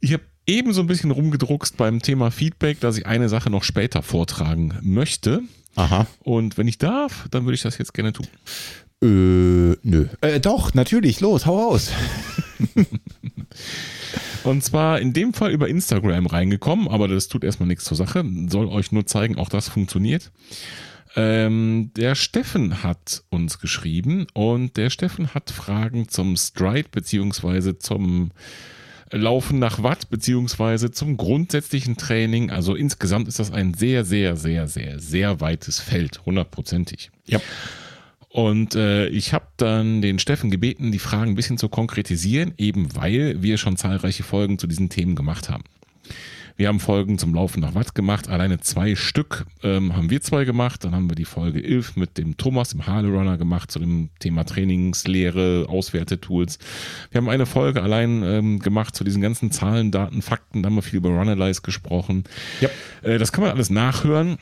Ich habe eben so ein bisschen rumgedruckst beim Thema Feedback, dass ich eine Sache noch später vortragen möchte. Aha. Und wenn ich darf, dann würde ich das jetzt gerne tun. Äh, nö. Äh, doch, natürlich. Los, hau raus. <laughs> Und zwar in dem Fall über Instagram reingekommen, aber das tut erstmal nichts zur Sache. Soll euch nur zeigen, auch das funktioniert. Ähm, der Steffen hat uns geschrieben und der Steffen hat Fragen zum Stride beziehungsweise zum Laufen nach Watt beziehungsweise zum grundsätzlichen Training. Also insgesamt ist das ein sehr, sehr, sehr, sehr, sehr weites Feld, hundertprozentig. Ja. Und äh, ich habe dann den Steffen gebeten, die Fragen ein bisschen zu konkretisieren, eben weil wir schon zahlreiche Folgen zu diesen Themen gemacht haben. Wir haben Folgen zum Laufen nach Watt gemacht, alleine zwei Stück ähm, haben wir zwei gemacht. Dann haben wir die Folge 11 mit dem Thomas, dem Harley Runner gemacht, zu dem Thema Trainingslehre, Auswertetools. Wir haben eine Folge allein ähm, gemacht zu diesen ganzen Zahlen, Daten, Fakten. Da haben wir viel über Runalyze gesprochen. Ja. Äh, das kann man alles nachhören.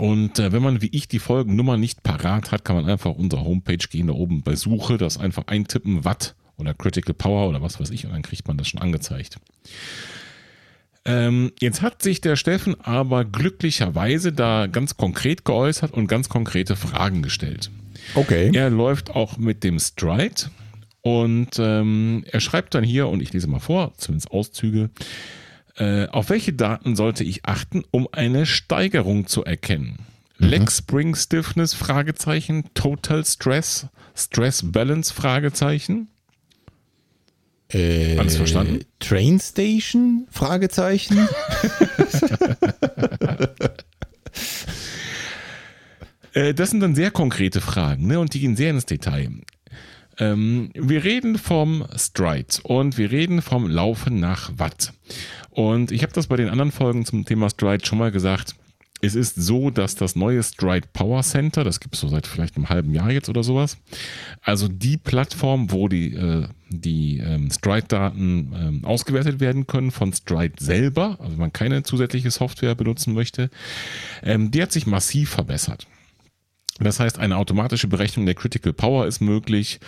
Und äh, wenn man wie ich die Folgennummer nicht parat hat, kann man einfach unsere Homepage gehen, da oben bei Suche, das einfach eintippen, Watt oder Critical Power oder was weiß ich, und dann kriegt man das schon angezeigt. Ähm, jetzt hat sich der Steffen aber glücklicherweise da ganz konkret geäußert und ganz konkrete Fragen gestellt. Okay. Er läuft auch mit dem Stride und ähm, er schreibt dann hier, und ich lese mal vor, zumindest Auszüge, äh, auf welche Daten sollte ich achten, um eine Steigerung zu erkennen? Leg Spring Stiffness, Fragezeichen, Total Stress, Stress Balance, Fragezeichen. Äh, Alles verstanden? Train Station? Fragezeichen. <laughs> Äh, das sind dann sehr konkrete Fragen, ne? Und die gehen sehr ins Detail. Ähm, wir reden vom Stride und wir reden vom Laufen nach Watt. Und ich habe das bei den anderen Folgen zum Thema Stride schon mal gesagt. Es ist so, dass das neue Stride Power Center, das gibt es so seit vielleicht einem halben Jahr jetzt oder sowas, also die Plattform, wo die, äh, die ähm, Stride-Daten ähm, ausgewertet werden können von Stride selber, also wenn man keine zusätzliche Software benutzen möchte, ähm, die hat sich massiv verbessert. Das heißt, eine automatische Berechnung der Critical Power ist möglich.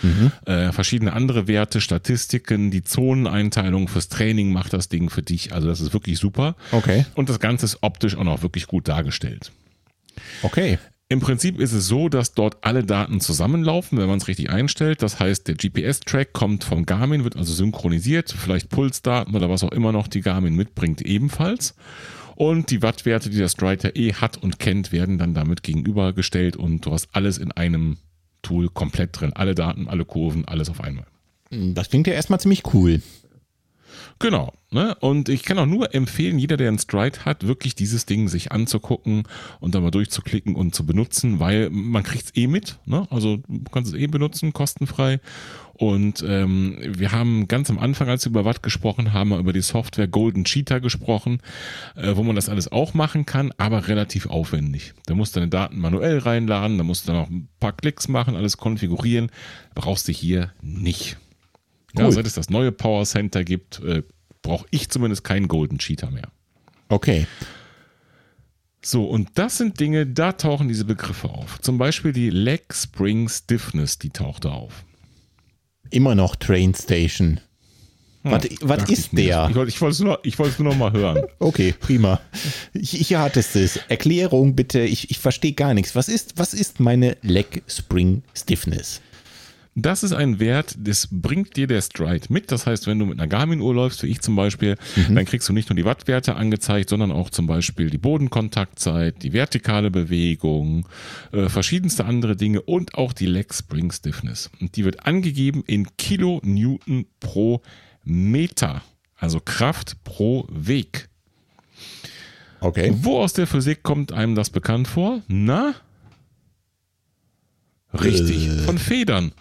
Äh, verschiedene andere Werte, Statistiken, die Zoneneinteilung fürs Training macht das Ding für dich. Also das ist wirklich super. Okay. Und das Ganze ist optisch auch noch wirklich gut dargestellt. Okay. Im Prinzip ist es so, dass dort alle Daten zusammenlaufen, wenn man es richtig einstellt. Das heißt, der GPS-Track kommt vom Garmin, wird also synchronisiert, vielleicht Pulsdaten oder was auch immer noch die Garmin mitbringt ebenfalls. Und die Wattwerte, die der Stride eh hat und kennt, werden dann damit gegenübergestellt und du hast alles in einem Tool komplett drin. Alle Daten, alle Kurven, alles auf einmal. Das klingt ja erstmal ziemlich cool. Genau. Ne? Und ich kann auch nur empfehlen, jeder, der einen Stride hat, wirklich dieses Ding sich anzugucken und dann mal durchzuklicken und zu benutzen, weil man kriegt es eh mit. Ne? Also du kannst es eh benutzen, kostenfrei. Und ähm, wir haben ganz am Anfang, als wir über Watt gesprochen haben, über die Software Golden Cheetah gesprochen, äh, wo man das alles auch machen kann, aber relativ aufwendig. Da musst du deine Daten manuell reinladen, da musst du dann noch ein paar Klicks machen, alles konfigurieren. Brauchst du hier nicht. Ja, Cool. seit es das neue Power Center gibt, äh, brauche ich zumindest keinen Golden Cheetah mehr. Okay. So, und das sind Dinge, da tauchen diese Begriffe auf. Zum Beispiel die Leg Spring Stiffness, die taucht da auf. Immer noch Train Station. Was, was ist der? Ich wollte ich wollte es nur, ich wollte es nur noch mal hören. <laughs> Okay, prima. Hier hattest es. Erklärung bitte. Ich, ich verstehe gar nichts. Was ist, was ist meine Leg Spring Stiffness? Das ist ein Wert, das bringt dir der Stride mit. Das heißt, wenn du mit einer Garmin-Uhr läufst, wie ich zum Beispiel, dann kriegst du nicht nur die Wattwerte angezeigt, sondern auch zum Beispiel die Bodenkontaktzeit, die vertikale Bewegung, äh, verschiedenste andere Dinge und auch die Leg Spring Stiffness. Und die wird angegeben in Kilonewton pro Meter, also Kraft pro Weg. Okay. Wo aus der Physik kommt einem das bekannt vor? Na? Richtig, Äh. von Federn.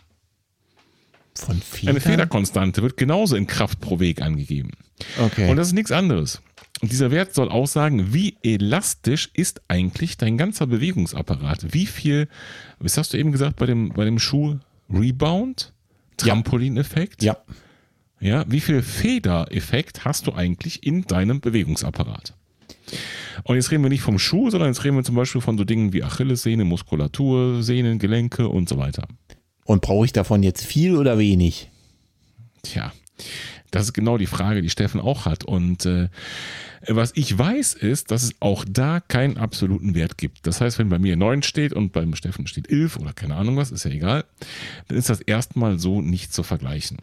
Von Federn? Eine Federkonstante wird genauso in Kraft pro Weg angegeben. Okay. Und das ist nichts anderes. Und dieser Wert soll aussagen, wie elastisch ist eigentlich dein ganzer Bewegungsapparat? Wie viel, was hast du eben gesagt bei dem, bei dem Schuh? Rebound? Trampolineffekt? ja. Ja, wie viel Federeffekt hast du eigentlich in deinem Bewegungsapparat? Und jetzt reden wir nicht vom Schuh, sondern jetzt reden wir zum Beispiel von so Dingen wie Achillessehne, Muskulatur, Sehnen, Gelenke und so weiter. Und brauche ich davon jetzt viel oder wenig? Tja, das ist genau die Frage, die Steffen auch hat. Und äh, was ich weiß, ist, dass es auch da keinen absoluten Wert gibt. Das heißt, wenn bei mir 9 steht und beim Steffen steht 11 oder keine Ahnung was, ist ja egal, dann ist das erstmal so nicht zu vergleichen.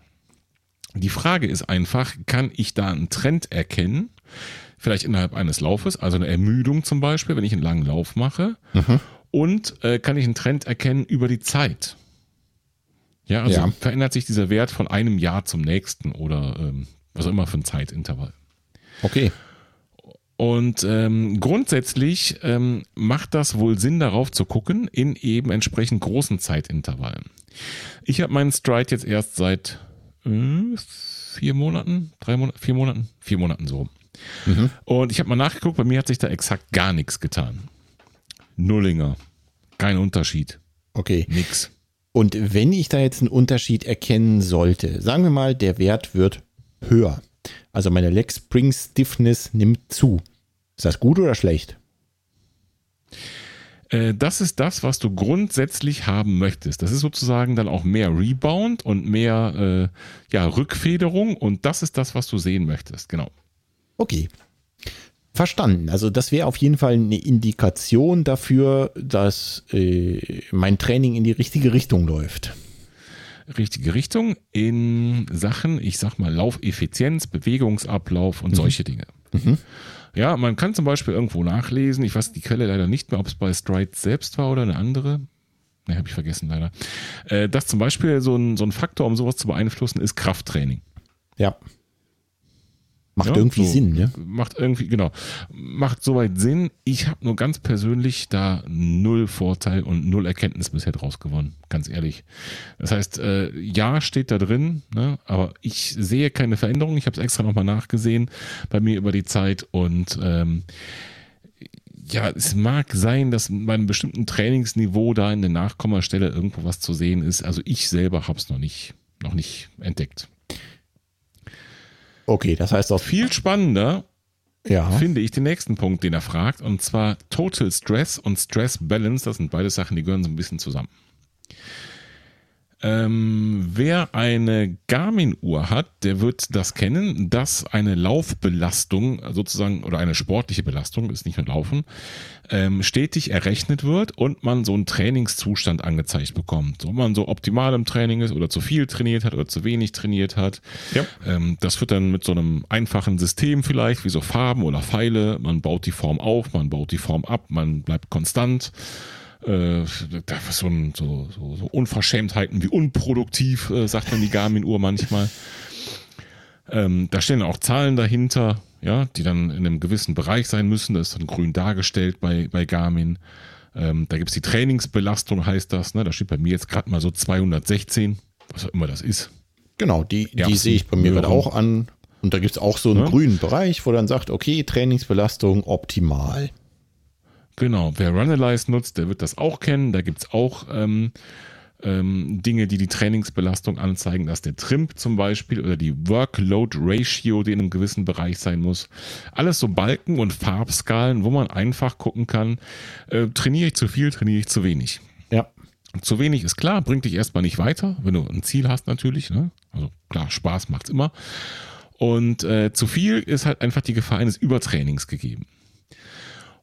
Die Frage ist einfach, kann ich da einen Trend erkennen? Vielleicht innerhalb eines Laufes, also eine Ermüdung zum Beispiel, wenn ich einen langen Lauf mache. Und äh, kann ich einen Trend erkennen über die Zeit? Ja, also Ja. verändert sich dieser Wert von einem Jahr zum nächsten oder ähm, was auch immer für ein Zeitintervall. Okay. Und ähm, grundsätzlich ähm, macht das wohl Sinn, darauf zu gucken, in eben entsprechend großen Zeitintervallen. Ich habe meinen Stride jetzt erst seit äh, vier Monaten, drei Monaten, vier Monaten, vier Monaten so. rum. Und ich habe mal nachgeguckt, bei mir hat sich da exakt gar nichts getan. Nullinger. Kein Unterschied. Okay. Nix. Und wenn ich da jetzt einen Unterschied erkennen sollte, sagen wir mal, der Wert wird höher. Also meine Leg Spring Stiffness nimmt zu. Ist das gut oder schlecht? Äh, das ist das, was du grundsätzlich haben möchtest. Das ist sozusagen dann auch mehr Rebound und mehr äh, ja, Rückfederung und das ist das, was du sehen möchtest. Genau. Okay. Verstanden. Also das wäre auf jeden Fall eine Indikation dafür, dass äh, mein Training in die richtige Richtung läuft. Richtige Richtung in Sachen, ich sag mal, Laufeffizienz, Bewegungsablauf und solche Dinge. Ja, man kann zum Beispiel irgendwo nachlesen, ich weiß die Quelle leider nicht mehr, ob es bei Stride selbst war oder eine andere. Ne, habe ich vergessen leider. Äh, dass zum Beispiel so ein, so ein Faktor, um sowas zu beeinflussen, ist Krafttraining. Ja. Macht Ja, irgendwie so. Sinn, ne? Macht irgendwie, genau. Macht soweit Sinn. Ich habe nur ganz persönlich da null Vorteil und null Erkenntnis bisher draus gewonnen. Ganz ehrlich. Das heißt, äh, ja, steht da drin, ne? aber ich sehe keine Veränderung. Ich habe es extra nochmal nachgesehen bei mir über die Zeit und ähm, ja, es mag sein, dass bei einem bestimmten Trainingsniveau da in der Nachkommastelle irgendwo was zu sehen ist. Also ich selber habe es noch nicht, noch nicht entdeckt. Okay, das heißt auch Viel spannender ja. finde ich den nächsten Punkt, den er fragt, und zwar Total Stress und Stress Balance. Das sind beide Sachen, die gehören so ein bisschen zusammen. Ähm, wer eine Garmin-Uhr hat, der wird das kennen, dass eine Laufbelastung sozusagen oder eine sportliche Belastung, ist nicht nur Laufen, ähm, stetig errechnet wird und man so einen Trainingszustand angezeigt bekommt. So, ob man so optimal im Training ist oder zu viel trainiert hat oder zu wenig trainiert hat. Ja. Ähm, das wird dann mit so einem einfachen System vielleicht, wie so Farben oder Pfeile. Man baut die Form auf, man baut die Form ab, man bleibt konstant. Äh, so, ein, so, so, so Unverschämtheiten wie unproduktiv, äh, sagt dann die Garmin-Uhr manchmal. Ähm, da stehen auch Zahlen dahinter, ja, die dann in einem gewissen Bereich sein müssen. Das ist dann grün dargestellt bei, bei Garmin. Ähm, da gibt es die Trainingsbelastung, heißt das. Ne? Da steht bei mir jetzt gerade mal so 216, was auch immer das ist. Genau, die, die sehe ich bei mir gerade auch an. Und da gibt es auch so einen Ja. grünen Bereich, wo dann sagt, okay, Trainingsbelastung optimal. Genau, wer Runalyze nutzt, der wird das auch kennen. Da gibt's auch ähm, ähm, Dinge, die die Trainingsbelastung anzeigen, dass der Trimp zum Beispiel oder die Workload Ratio, die in einem gewissen Bereich sein muss. Alles so Balken und Farbskalen, wo man einfach gucken kann, äh, trainiere ich zu viel, trainiere ich zu wenig. Ja. Zu wenig ist klar, bringt dich erstmal nicht weiter, wenn du ein Ziel hast natürlich. Ne? Also klar, Spaß macht's immer. Und äh, zu viel ist halt einfach die Gefahr eines Übertrainings gegeben.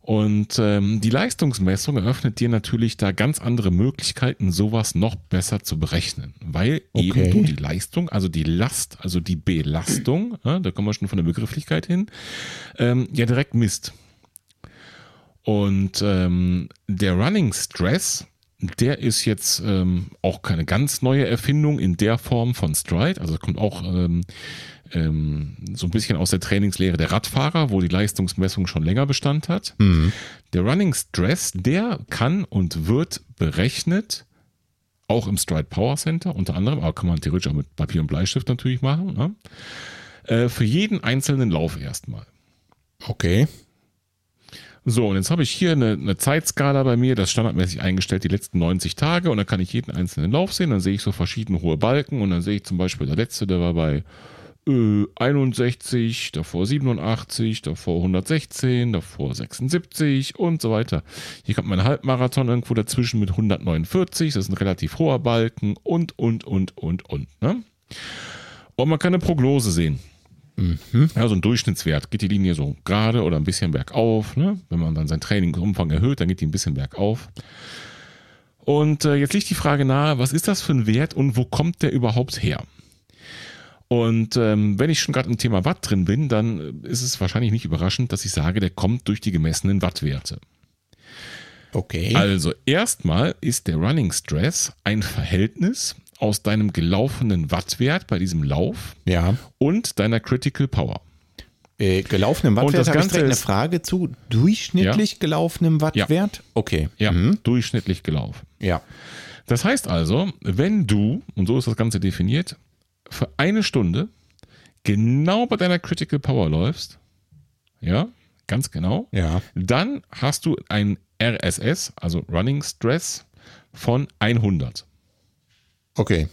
Und ähm, die Leistungsmessung eröffnet dir natürlich da ganz andere Möglichkeiten, sowas noch besser zu berechnen, weil Okay. eben du die Leistung, also die Last, also die Belastung, <clears throat> ja, da kommen wir schon von der Begrifflichkeit hin, ähm, ja direkt misst. Und ähm, der Running Stress, der ist jetzt ähm, auch keine ganz neue Erfindung in der Form von Stride. Also kommt auch ähm, ähm, so ein bisschen aus der Trainingslehre der Radfahrer, wo die Leistungsmessung schon länger Bestand hat. Der Running Stress, der kann und wird berechnet, auch im Stride Power Center unter anderem, aber kann man theoretisch auch mit Papier und Bleistift natürlich machen, ne? äh, für jeden einzelnen Lauf erstmal. Okay. So, und jetzt habe ich hier eine, eine Zeitskala bei mir, das standardmäßig eingestellt, die letzten 90 Tage und dann kann ich jeden einzelnen Lauf sehen, dann sehe ich so verschiedene hohe Balken und dann sehe ich zum Beispiel der letzte, der war bei äh, 61, davor 87, davor 116, davor 76 und so weiter. Hier kommt mein Halbmarathon irgendwo dazwischen mit 149, das ist ein relativ hoher Balken und, und, und, und, und. Ne? Und man kann eine Prognose sehen. Ja, so ein Durchschnittswert. Geht die Linie so gerade oder ein bisschen bergauf. Ne? Wenn man dann seinen Trainingsumfang erhöht, dann geht die ein bisschen bergauf. Und äh, jetzt liegt die Frage nahe, was ist das für ein Wert und wo kommt der überhaupt her? Und ähm, wenn ich schon gerade im Thema Watt drin bin, dann ist es wahrscheinlich nicht überraschend, dass ich sage, der kommt durch die gemessenen Wattwerte. Okay. Also erstmal ist der Running Stress ein Verhältnis aus deinem gelaufenen Wattwert bei diesem Lauf ja. und deiner Critical Power. Äh, gelaufenem Und Wattwert das habe ich Ganze direkt eine Frage zu. Durchschnittlich gelaufenem Wattwert? Okay. Ja, Mhm. durchschnittlich gelaufen. Ja. Das heißt also, wenn du, und so ist das Ganze definiert, für eine Stunde genau bei deiner Critical Power läufst, ja, ganz genau, Ja. dann hast du ein RSS, also Running Stress, von 100. Okay.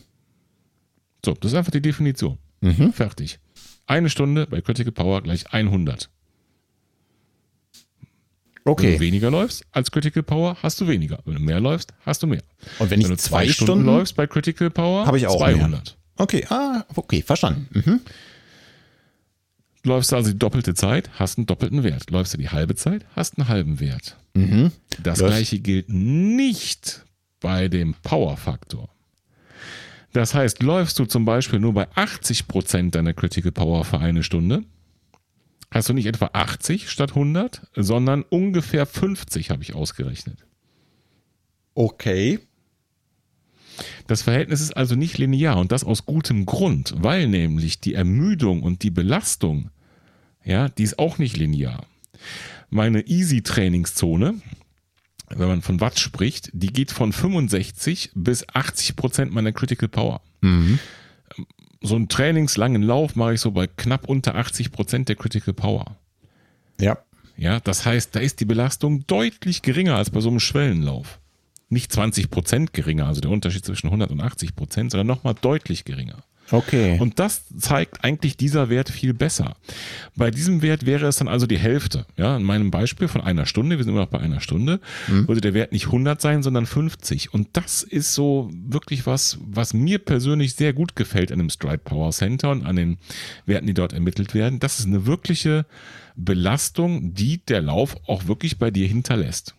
So, das ist einfach die Definition. Mhm. Fertig. Eine Stunde bei Critical Power gleich 100. Wenn Okay. du weniger läufst als Critical Power, hast du weniger. Wenn du mehr läufst, hast du mehr. Und wenn ich Wenn du zwei zwei Stunden, Stunden läufst bei Critical Power, Habe ich auch 200. Okay, ah, okay, verstanden. Mhm. Läufst du also die doppelte Zeit, hast einen doppelten Wert. Läufst du die halbe Zeit, hast einen halben Wert. Mhm. Das Läufst- gleiche gilt nicht bei dem Power-Faktor. Das heißt, läufst du zum Beispiel nur bei 80% deiner Critical Power für eine Stunde, hast du nicht etwa 80 statt 100, sondern ungefähr 50 habe ich ausgerechnet. Okay. Das Verhältnis ist also nicht linear und das aus gutem Grund, weil nämlich die Ermüdung und die Belastung, ja, die ist auch nicht linear. Meine Easy-Trainingszone, wenn man von Watt spricht, die geht von 65 bis 80 Prozent meiner Critical Power. So einen trainingslangen Lauf mache ich so bei knapp unter 80 Prozent der Critical Power. Ja. Ja, das heißt, da ist die Belastung deutlich geringer als bei so einem Schwellenlauf. Nicht 20 Prozent geringer, also der Unterschied zwischen 100 und 80 Prozent, sondern nochmal deutlich geringer. Okay. Und das zeigt eigentlich dieser Wert viel besser. Bei diesem Wert wäre es dann also die Hälfte. Ja, in meinem Beispiel von einer Stunde, wir sind immer noch bei einer Stunde, würde der Wert nicht 100 sein, sondern 50. Und das ist so wirklich was, was mir persönlich sehr gut gefällt an dem Stride Power Center und an den Werten, die dort ermittelt werden. Das ist eine wirkliche Belastung, die der Lauf auch wirklich bei dir hinterlässt.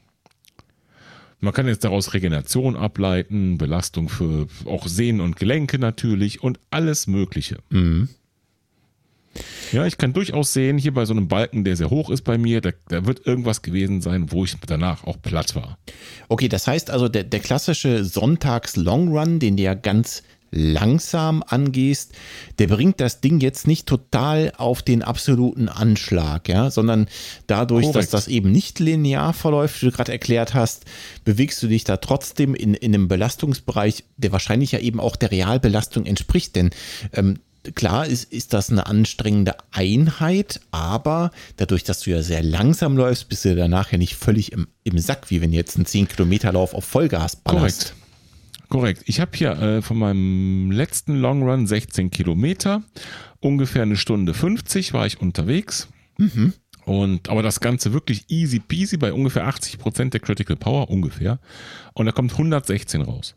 Man kann jetzt daraus Regeneration ableiten, Belastung für auch Sehnen und Gelenke natürlich und alles Mögliche. Ja, ich kann durchaus sehen, hier bei so einem Balken, der sehr hoch ist bei mir, da, da wird irgendwas gewesen sein, wo ich danach auch platt war. Okay, das heißt also, der, der klassische Sonntags-Long-Run, den du ja ganz langsam angehst, der bringt das Ding jetzt nicht total auf den absoluten Anschlag, ja, sondern dadurch, dass Korrekt. das eben nicht linear verläuft, wie du gerade erklärt hast, bewegst du dich da trotzdem in, in einem Belastungsbereich, der wahrscheinlich ja eben auch der Realbelastung entspricht, denn ähm, Klar ist, ist das eine anstrengende Einheit, aber dadurch, dass du ja sehr langsam läufst, bist du danach ja nicht völlig im, im Sack, wie wenn du jetzt einen 10-Kilometer-Lauf auf Vollgas ballerst. Korrekt. Korrekt. Ich habe hier äh, von meinem letzten Long Run 16 Kilometer, ungefähr eine Stunde 50 war ich unterwegs. Und, aber das Ganze wirklich easy peasy bei ungefähr 80 Prozent der Critical Power, ungefähr. Und da kommt 116 raus.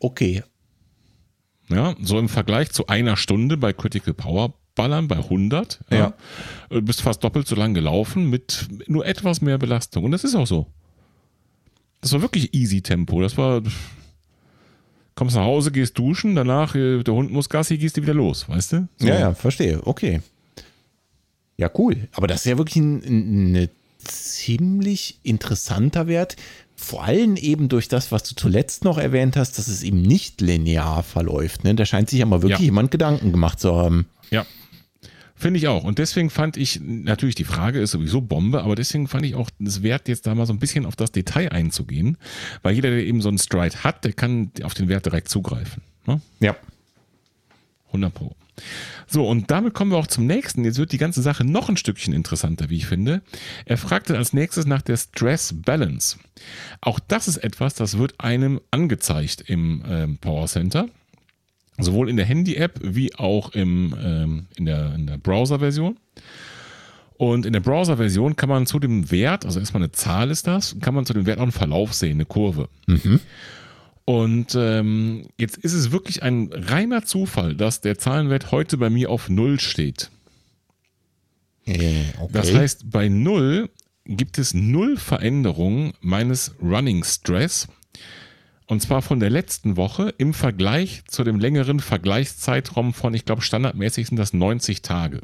Okay, Ja, so im Vergleich zu einer Stunde bei Critical Power Ballern bei 100. Ja. Du bist fast doppelt so lang gelaufen mit nur etwas mehr Belastung. Und das ist auch so. Das war wirklich easy Tempo. Das war, kommst nach Hause, gehst duschen, danach äh, der Hund muss Gassi, gehst du wieder los, weißt du? So. Ja, ja, verstehe. Okay. Ja, cool. Aber das ist ja wirklich ein, ein, ein ziemlich interessanter Wert. Vor allem eben durch das, was du zuletzt noch erwähnt hast, dass es eben nicht linear verläuft. Ne? Da scheint sich ja mal wirklich Ja. jemand Gedanken gemacht zu haben. Ja. Finde ich auch. Und deswegen fand ich, natürlich die Frage ist sowieso Bombe, aber deswegen fand ich auch es wert, jetzt da mal so ein bisschen auf das Detail einzugehen, weil jeder, der eben so einen Stride hat, der kann auf den Wert direkt zugreifen. Ne? Ja. 100 Pro. So, und damit kommen wir auch zum nächsten. Jetzt wird die ganze Sache noch ein Stückchen interessanter, wie ich finde. Er fragte als nächstes nach der Stress Balance. Auch das ist etwas, das wird einem angezeigt im ähm, Power Center. Sowohl in der Handy-App wie auch im, ähm, in der, in der Browser-Version. Und in der Browser-Version kann man zu dem Wert, also erstmal eine Zahl ist das, kann man zu dem Wert auch einen Verlauf sehen, eine Kurve. Und ähm, jetzt ist es wirklich ein reiner Zufall, dass der Zahlenwert heute bei mir auf Null steht. Äh, okay. Das heißt, bei Null gibt es null Veränderungen meines Running Stress. Und zwar von der letzten Woche im Vergleich zu dem längeren Vergleichszeitraum von, ich glaube, standardmäßig sind das 90 Tage.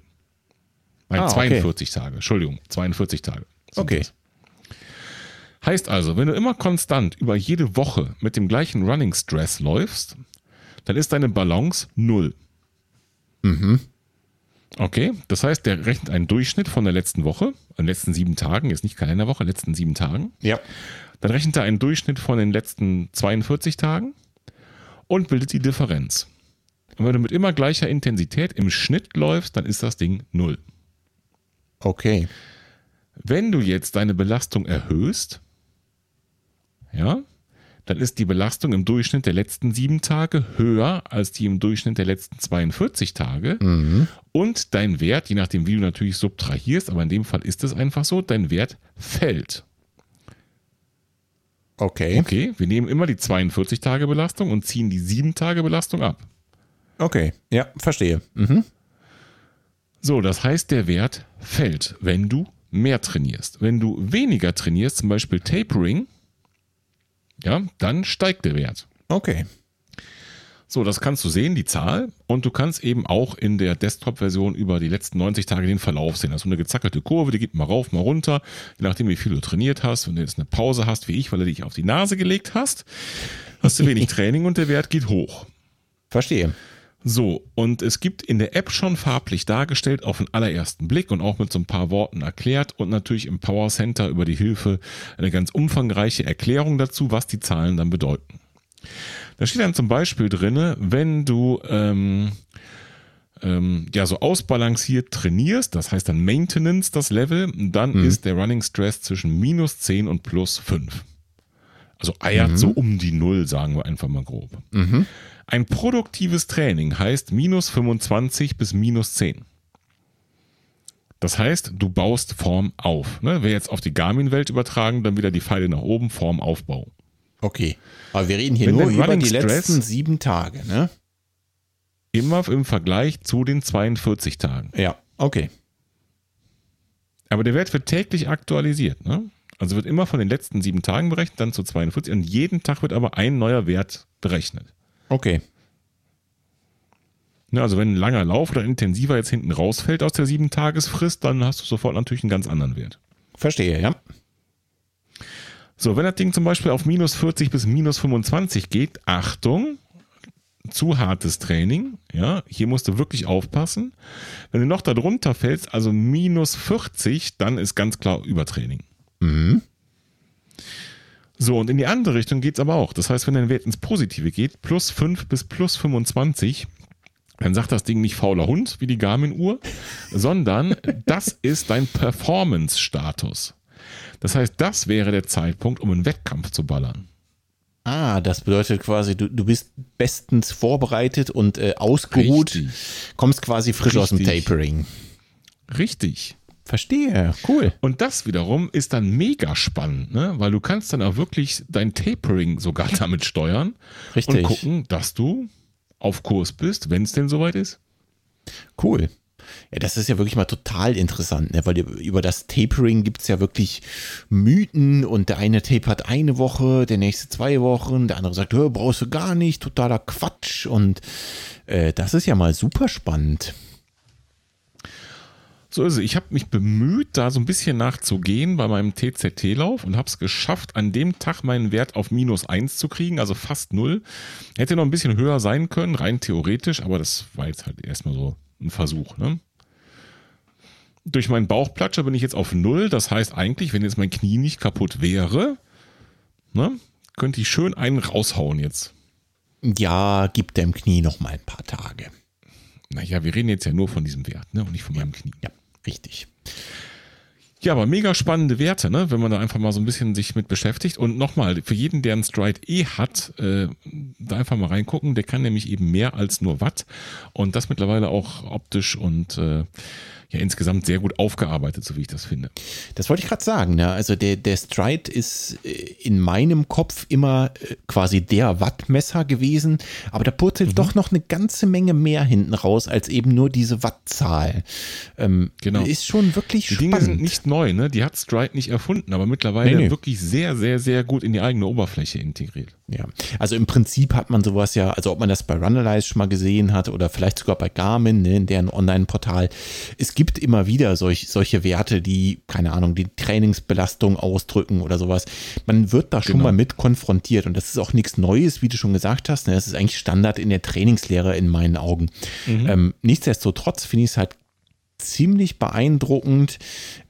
Nein, Ah, okay. 42 Tage. Entschuldigung, 42 Tage. Okay. das. Heißt also, wenn du immer konstant über jede Woche mit dem gleichen Running Stress läufst, dann ist deine Balance null. Okay, das heißt, der rechnet einen Durchschnitt von der letzten Woche, den letzten sieben Tagen, jetzt nicht Kalenderwoche, letzten sieben Tagen. Ja. Dann rechnet er einen Durchschnitt von den letzten 42 Tagen und bildet die Differenz. Und wenn du mit immer gleicher Intensität im Schnitt läufst, dann ist das Ding null. Okay. Wenn du jetzt deine Belastung erhöhst, ja, dann ist die Belastung im Durchschnitt der letzten sieben Tage höher als die im Durchschnitt der letzten 42 Tage. Und dein Wert, je nachdem, wie du natürlich subtrahierst, aber in dem Fall ist es einfach so, dein Wert fällt. Okay. Okay, wir nehmen immer die 42 Tage Belastung und ziehen die 7 Tage Belastung ab. Okay. Ja, verstehe. Mhm. So, das heißt, der Wert fällt, wenn du mehr trainierst. Wenn du weniger trainierst, zum Beispiel Tapering, ja, dann steigt der Wert. Okay. So, das kannst du sehen, die Zahl. Und du kannst eben auch in der Desktop-Version über die letzten 90 Tage den Verlauf sehen. Das ist eine gezackelte Kurve, die geht mal rauf, mal runter. Je nachdem, wie viel du trainiert hast. Wenn du jetzt eine Pause hast, wie ich, weil du dich auf die Nase gelegt hast, hast du wenig <laughs> Training und der Wert geht hoch. Verstehe. So, und es gibt in der App schon farblich dargestellt auf den allerersten Blick und auch mit so ein paar Worten erklärt und natürlich im Power Center über die Hilfe eine ganz umfangreiche Erklärung dazu, was die Zahlen dann bedeuten. Da steht dann zum Beispiel drinne, wenn du ähm, ähm, ja so ausbalanciert trainierst, das heißt dann Maintenance das Level, dann ist der Running Stress zwischen minus 10 und plus 5. Also eiert so um die Null, sagen wir einfach mal grob. Ein produktives Training heißt minus 25 bis minus 10. Das heißt, du baust Form auf. Ne? Wer jetzt auf die Garmin-Welt übertragen, dann wieder die Pfeile nach oben, Formaufbau. Okay. Aber wir reden hier Wenn nur über Running die Stress- letzten sieben Tage, ne? Immer im Vergleich zu den 42 Tagen. Ja. Okay. Aber der Wert wird täglich aktualisiert. Ne? Also wird immer von den letzten sieben Tagen berechnet, dann zu 42 und jeden Tag wird aber ein neuer Wert berechnet. Okay. Ne, also wenn ein langer Lauf oder intensiver jetzt hinten rausfällt aus der sieben Tagesfrist, dann hast du sofort natürlich einen ganz anderen Wert. Verstehe, ja. So, wenn das Ding zum Beispiel auf minus 40 bis minus 25 geht, Achtung, zu hartes Training, ja, hier musst du wirklich aufpassen. Wenn du noch darunter fällst, also minus 40, dann ist ganz klar Übertraining. So, und in die andere Richtung geht es aber auch. Das heißt, wenn dein Wert ins Positive geht, plus 5 bis plus 25, dann sagt das Ding nicht fauler Hund wie die Garmin-Uhr, sondern <laughs> das ist dein Performance-Status. Das heißt, das wäre der Zeitpunkt, um einen Wettkampf zu ballern. Ah, das bedeutet quasi, du, du bist bestens vorbereitet und äh, ausgeruht, Richtig. kommst quasi frisch aus dem Richtig. Tapering. Richtig. Verstehe, cool. Und das wiederum ist dann mega spannend, ne? weil du kannst dann auch wirklich dein Tapering sogar <laughs> damit steuern Richtig. und gucken, dass du auf Kurs bist, wenn es denn soweit ist. Cool. Ja, das ist ja wirklich mal total interessant, ne? weil über das Tapering gibt es ja wirklich Mythen und der eine Tape hat eine Woche, der nächste zwei Wochen, der andere sagt, brauchst du gar nicht, totaler Quatsch und äh, das ist ja mal super spannend. So ist es. Ich habe mich bemüht, da so ein bisschen nachzugehen bei meinem TZT-Lauf und habe es geschafft, an dem Tag meinen Wert auf minus 1 zu kriegen, also fast null. Hätte noch ein bisschen höher sein können, rein theoretisch, aber das war jetzt halt erstmal so ein Versuch. Ne? Durch meinen Bauchplatscher bin ich jetzt auf null. Das heißt eigentlich, wenn jetzt mein Knie nicht kaputt wäre, ne, könnte ich schön einen raushauen jetzt. Ja, gib dem Knie noch mal ein paar Tage. Naja, wir reden jetzt ja nur von diesem Wert ne, und nicht von meinem Knie. Ja. Richtig. Ja, aber mega spannende Werte, ne? wenn man da einfach mal so ein bisschen sich mit beschäftigt. Und nochmal, für jeden, der einen Stride E hat, äh, da einfach mal reingucken. Der kann nämlich eben mehr als nur Watt. Und das mittlerweile auch optisch und äh, ja insgesamt sehr gut aufgearbeitet, so wie ich das finde. Das wollte ich gerade sagen. Ne? Also der, der Stride ist äh, in meinem Kopf immer äh, quasi der Wattmesser gewesen, aber da purzelt mhm. doch noch eine ganze Menge mehr hinten raus als eben nur diese Wattzahl. Ähm, genau. Ist schon wirklich die spannend. Dinge sind nicht neu, ne? Die hat Stride nicht erfunden, aber mittlerweile nee, nee. wirklich sehr, sehr, sehr gut in die eigene Oberfläche integriert. Ja, also im Prinzip hat man sowas ja, also ob man das bei Runalyze schon mal gesehen hat oder vielleicht sogar bei Garmin, ne, in deren Online-Portal. Es gibt immer wieder solch, solche Werte, die, keine Ahnung, die Trainingsbelastung ausdrücken oder sowas. Man wird da schon genau. mal mit konfrontiert und das ist auch nichts Neues, wie du schon gesagt hast. Ne? Das ist eigentlich Standard in der Trainingslehre in meinen Augen. Mhm. Ähm, nichtsdestotrotz finde ich es halt ziemlich beeindruckend,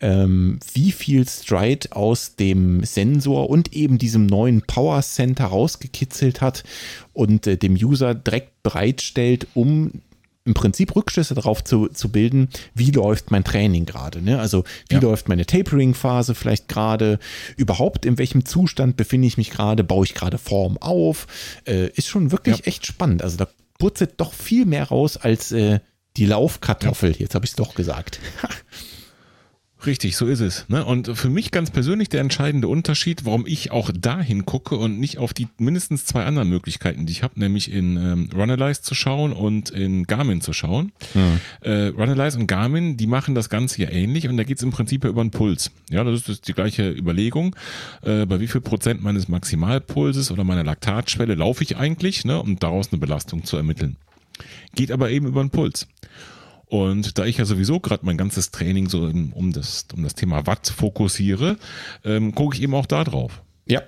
ähm, wie viel Stride aus dem Sensor und eben diesem neuen Power Center rausgekitzelt hat und äh, dem User direkt bereitstellt, um im Prinzip Rückschlüsse darauf zu, zu bilden, wie läuft mein Training gerade. Ne? Also wie ja. läuft meine Tapering-Phase vielleicht gerade, überhaupt in welchem Zustand befinde ich mich gerade, baue ich gerade Form auf. Äh, ist schon wirklich ja. echt spannend. Also da putzelt doch viel mehr raus als äh, die Laufkartoffel, jetzt habe ich es doch gesagt. <laughs> Richtig, so ist es. Ne? Und für mich ganz persönlich der entscheidende Unterschied, warum ich auch dahin gucke und nicht auf die mindestens zwei anderen Möglichkeiten, die ich habe, nämlich in ähm, Runalyze zu schauen und in Garmin zu schauen. Hm. Äh, Runalyze und Garmin, die machen das Ganze ja ähnlich und da geht es im Prinzip ja über einen Puls. Ja, das ist die gleiche Überlegung. Äh, bei wie viel Prozent meines Maximalpulses oder meiner Laktatschwelle laufe ich eigentlich, ne, um daraus eine Belastung zu ermitteln geht aber eben über den Puls. Und da ich ja sowieso gerade mein ganzes Training so um das, um das Thema Watt fokussiere, ähm, gucke ich eben auch da drauf. Ja.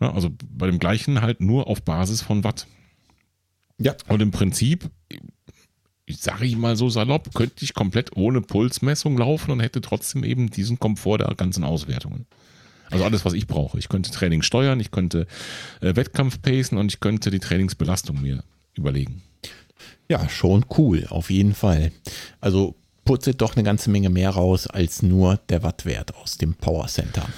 ja. Also bei dem gleichen halt nur auf Basis von Watt. Ja. Und im Prinzip, ich sage ich mal so salopp, könnte ich komplett ohne Pulsmessung laufen und hätte trotzdem eben diesen Komfort der ganzen Auswertungen. Also alles, was ich brauche. Ich könnte Training steuern, ich könnte äh, Wettkampf pacen und ich könnte die Trainingsbelastung mir überlegen. Ja, schon cool, auf jeden Fall. Also putzelt doch eine ganze Menge mehr raus als nur der Wattwert aus dem Power Center.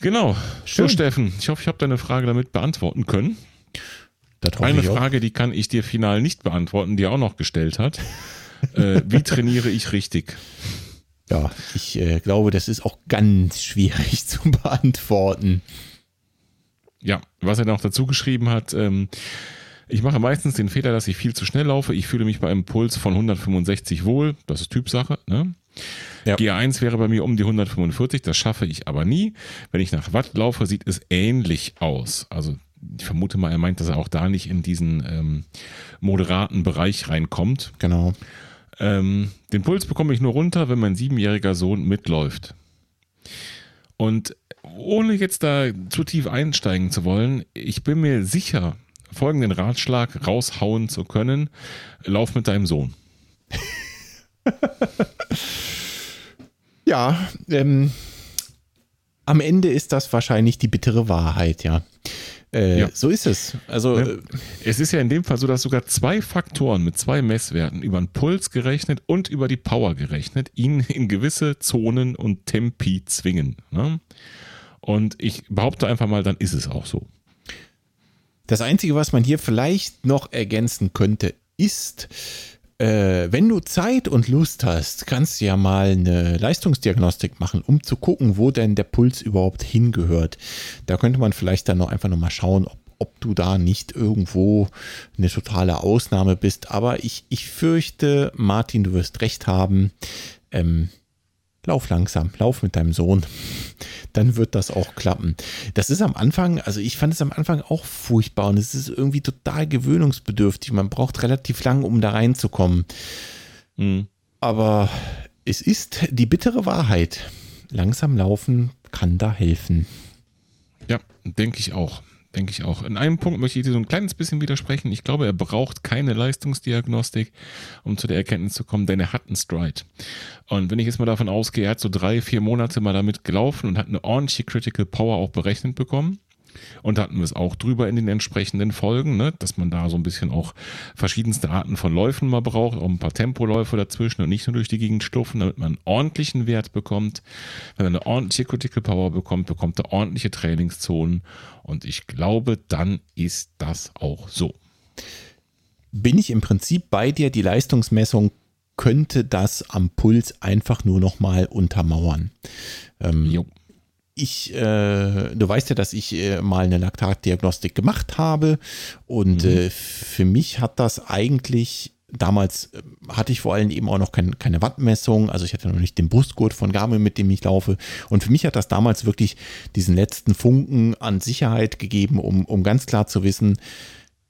Genau. Schön. So, Steffen, ich hoffe, ich habe deine Frage damit beantworten können. Eine Frage, die kann ich dir final nicht beantworten, die er auch noch gestellt hat. äh, wie trainiere ich richtig? Ja, ich äh, glaube, das ist auch ganz schwierig <laughs> zu beantworten. Ja, was er noch dazu geschrieben hat, ähm, ich mache meistens den Fehler, dass ich viel zu schnell laufe. Ich fühle mich bei einem Puls von 165 wohl. Das ist Typsache. Ne? Ja. GA1 wäre bei mir um die 145. Das schaffe ich aber nie. Wenn ich nach Watt laufe, sieht es ähnlich aus. Also ich vermute mal, er meint, dass er auch da nicht in diesen ähm, moderaten Bereich reinkommt. Genau. Ähm, den Puls bekomme ich nur runter, wenn mein siebenjähriger Sohn mitläuft. Und ohne jetzt da zu tief einsteigen zu wollen, ich bin mir sicher, folgenden Ratschlag raushauen zu können. Lauf mit deinem Sohn. <laughs> ja, ähm, am Ende ist das wahrscheinlich die bittere Wahrheit, ja. Äh, ja. So ist es. Also ja. es ist ja in dem Fall so, dass sogar zwei Faktoren mit zwei Messwerten über den Puls gerechnet und über die Power gerechnet ihn in gewisse Zonen und Tempi zwingen. Ne? Und ich behaupte einfach mal, dann ist es auch so. Das Einzige, was man hier vielleicht noch ergänzen könnte, ist, äh, wenn du Zeit und Lust hast, kannst du ja mal eine Leistungsdiagnostik machen, um zu gucken, wo denn der Puls überhaupt hingehört. Da könnte man vielleicht dann noch einfach noch mal schauen, ob ob du da nicht irgendwo eine totale Ausnahme bist. Aber ich, ich fürchte, Martin, du wirst recht haben. Ähm, lauf langsam, lauf mit deinem Sohn. Dann wird das auch klappen. Das ist am Anfang, also ich fand es am Anfang auch furchtbar und es ist irgendwie total gewöhnungsbedürftig. Man braucht relativ lang, um da reinzukommen. Mhm. Aber es ist die bittere Wahrheit. Langsam laufen kann da helfen. Ja, denke ich auch. Denke ich auch. In einem Punkt möchte ich dir so ein kleines bisschen widersprechen. Ich glaube, er braucht keine Leistungsdiagnostik, um zu der Erkenntnis zu kommen, denn er hat einen Stride. Und wenn ich jetzt mal davon ausgehe, er hat so drei, vier Monate mal damit gelaufen und hat eine ordentliche Critical Power auch berechnet bekommen, und da hatten wir es auch drüber in den entsprechenden Folgen, ne? dass man da so ein bisschen auch verschiedenste Arten von Läufen mal braucht, auch ein paar Tempoläufe dazwischen und nicht nur durch die Gegend stufen, damit man einen ordentlichen Wert bekommt. Wenn man eine ordentliche Critical Power bekommt, bekommt er ordentliche Trainingszonen. Und ich glaube, dann ist das auch so. Bin ich im Prinzip bei dir, die Leistungsmessung könnte das am Puls einfach nur noch mal untermauern. Ähm, ich, äh, du weißt ja, dass ich äh, mal eine Laktatdiagnostik gemacht habe und mhm. äh, für mich hat das eigentlich damals äh, hatte ich vor allem eben auch noch kein, keine Wattmessung, also ich hatte noch nicht den Brustgurt von Garmin, mit dem ich laufe. Und für mich hat das damals wirklich diesen letzten Funken an Sicherheit gegeben, um, um ganz klar zu wissen,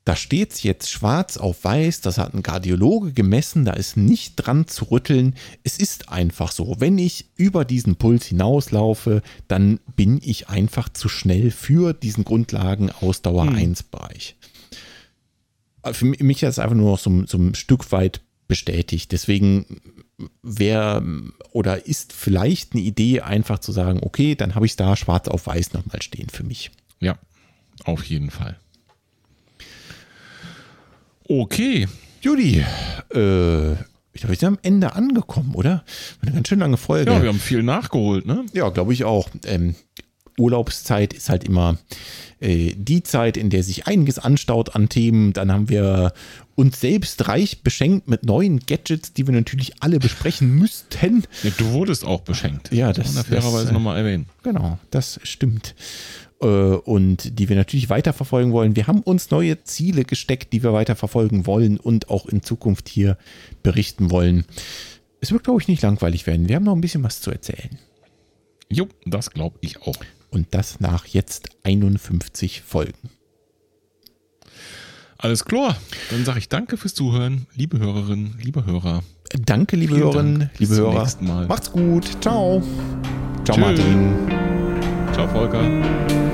da steht es jetzt schwarz auf weiß, das hat ein Kardiologe gemessen, da ist nicht dran zu rütteln. Es ist einfach so. Wenn ich über diesen Puls hinauslaufe, dann bin ich einfach zu schnell für diesen Grundlagen-Ausdauer 1-Bereich. Hm. Für mich ist es einfach nur noch so, so ein Stück weit bestätigt. Deswegen wäre oder ist vielleicht eine Idee, einfach zu sagen, okay, dann habe ich es da schwarz auf weiß nochmal stehen für mich. Ja, auf jeden Fall. Okay. Judy, äh, ich glaube, wir sind am Ende angekommen, oder? Eine ganz schön lange Folge. Ja, wir haben viel nachgeholt, ne? Ja, glaube ich auch. Ähm, Urlaubszeit ist halt immer äh, die Zeit, in der sich einiges anstaut an Themen. Dann haben wir uns selbst reich beschenkt mit neuen Gadgets, die wir natürlich alle besprechen müssten. Ja, du wurdest auch beschenkt. Ja, das, das fairerweise nochmal erwähnen. Genau, das stimmt. Äh, und die wir natürlich weiterverfolgen wollen. Wir haben uns neue Ziele gesteckt, die wir weiterverfolgen wollen und auch in Zukunft hier berichten wollen. Es wird, glaube ich, nicht langweilig werden. Wir haben noch ein bisschen was zu erzählen. Jo, das glaube ich auch. Und das nach jetzt 51 Folgen. Alles klar. Dann sage ich danke fürs Zuhören, liebe Hörerinnen, liebe Hörer. Danke, liebe Vielen Hörerinnen, Dank. liebe Bis Hörer. Macht's gut. Ciao. Ciao, Tschö. Martin. Ciao, Volker.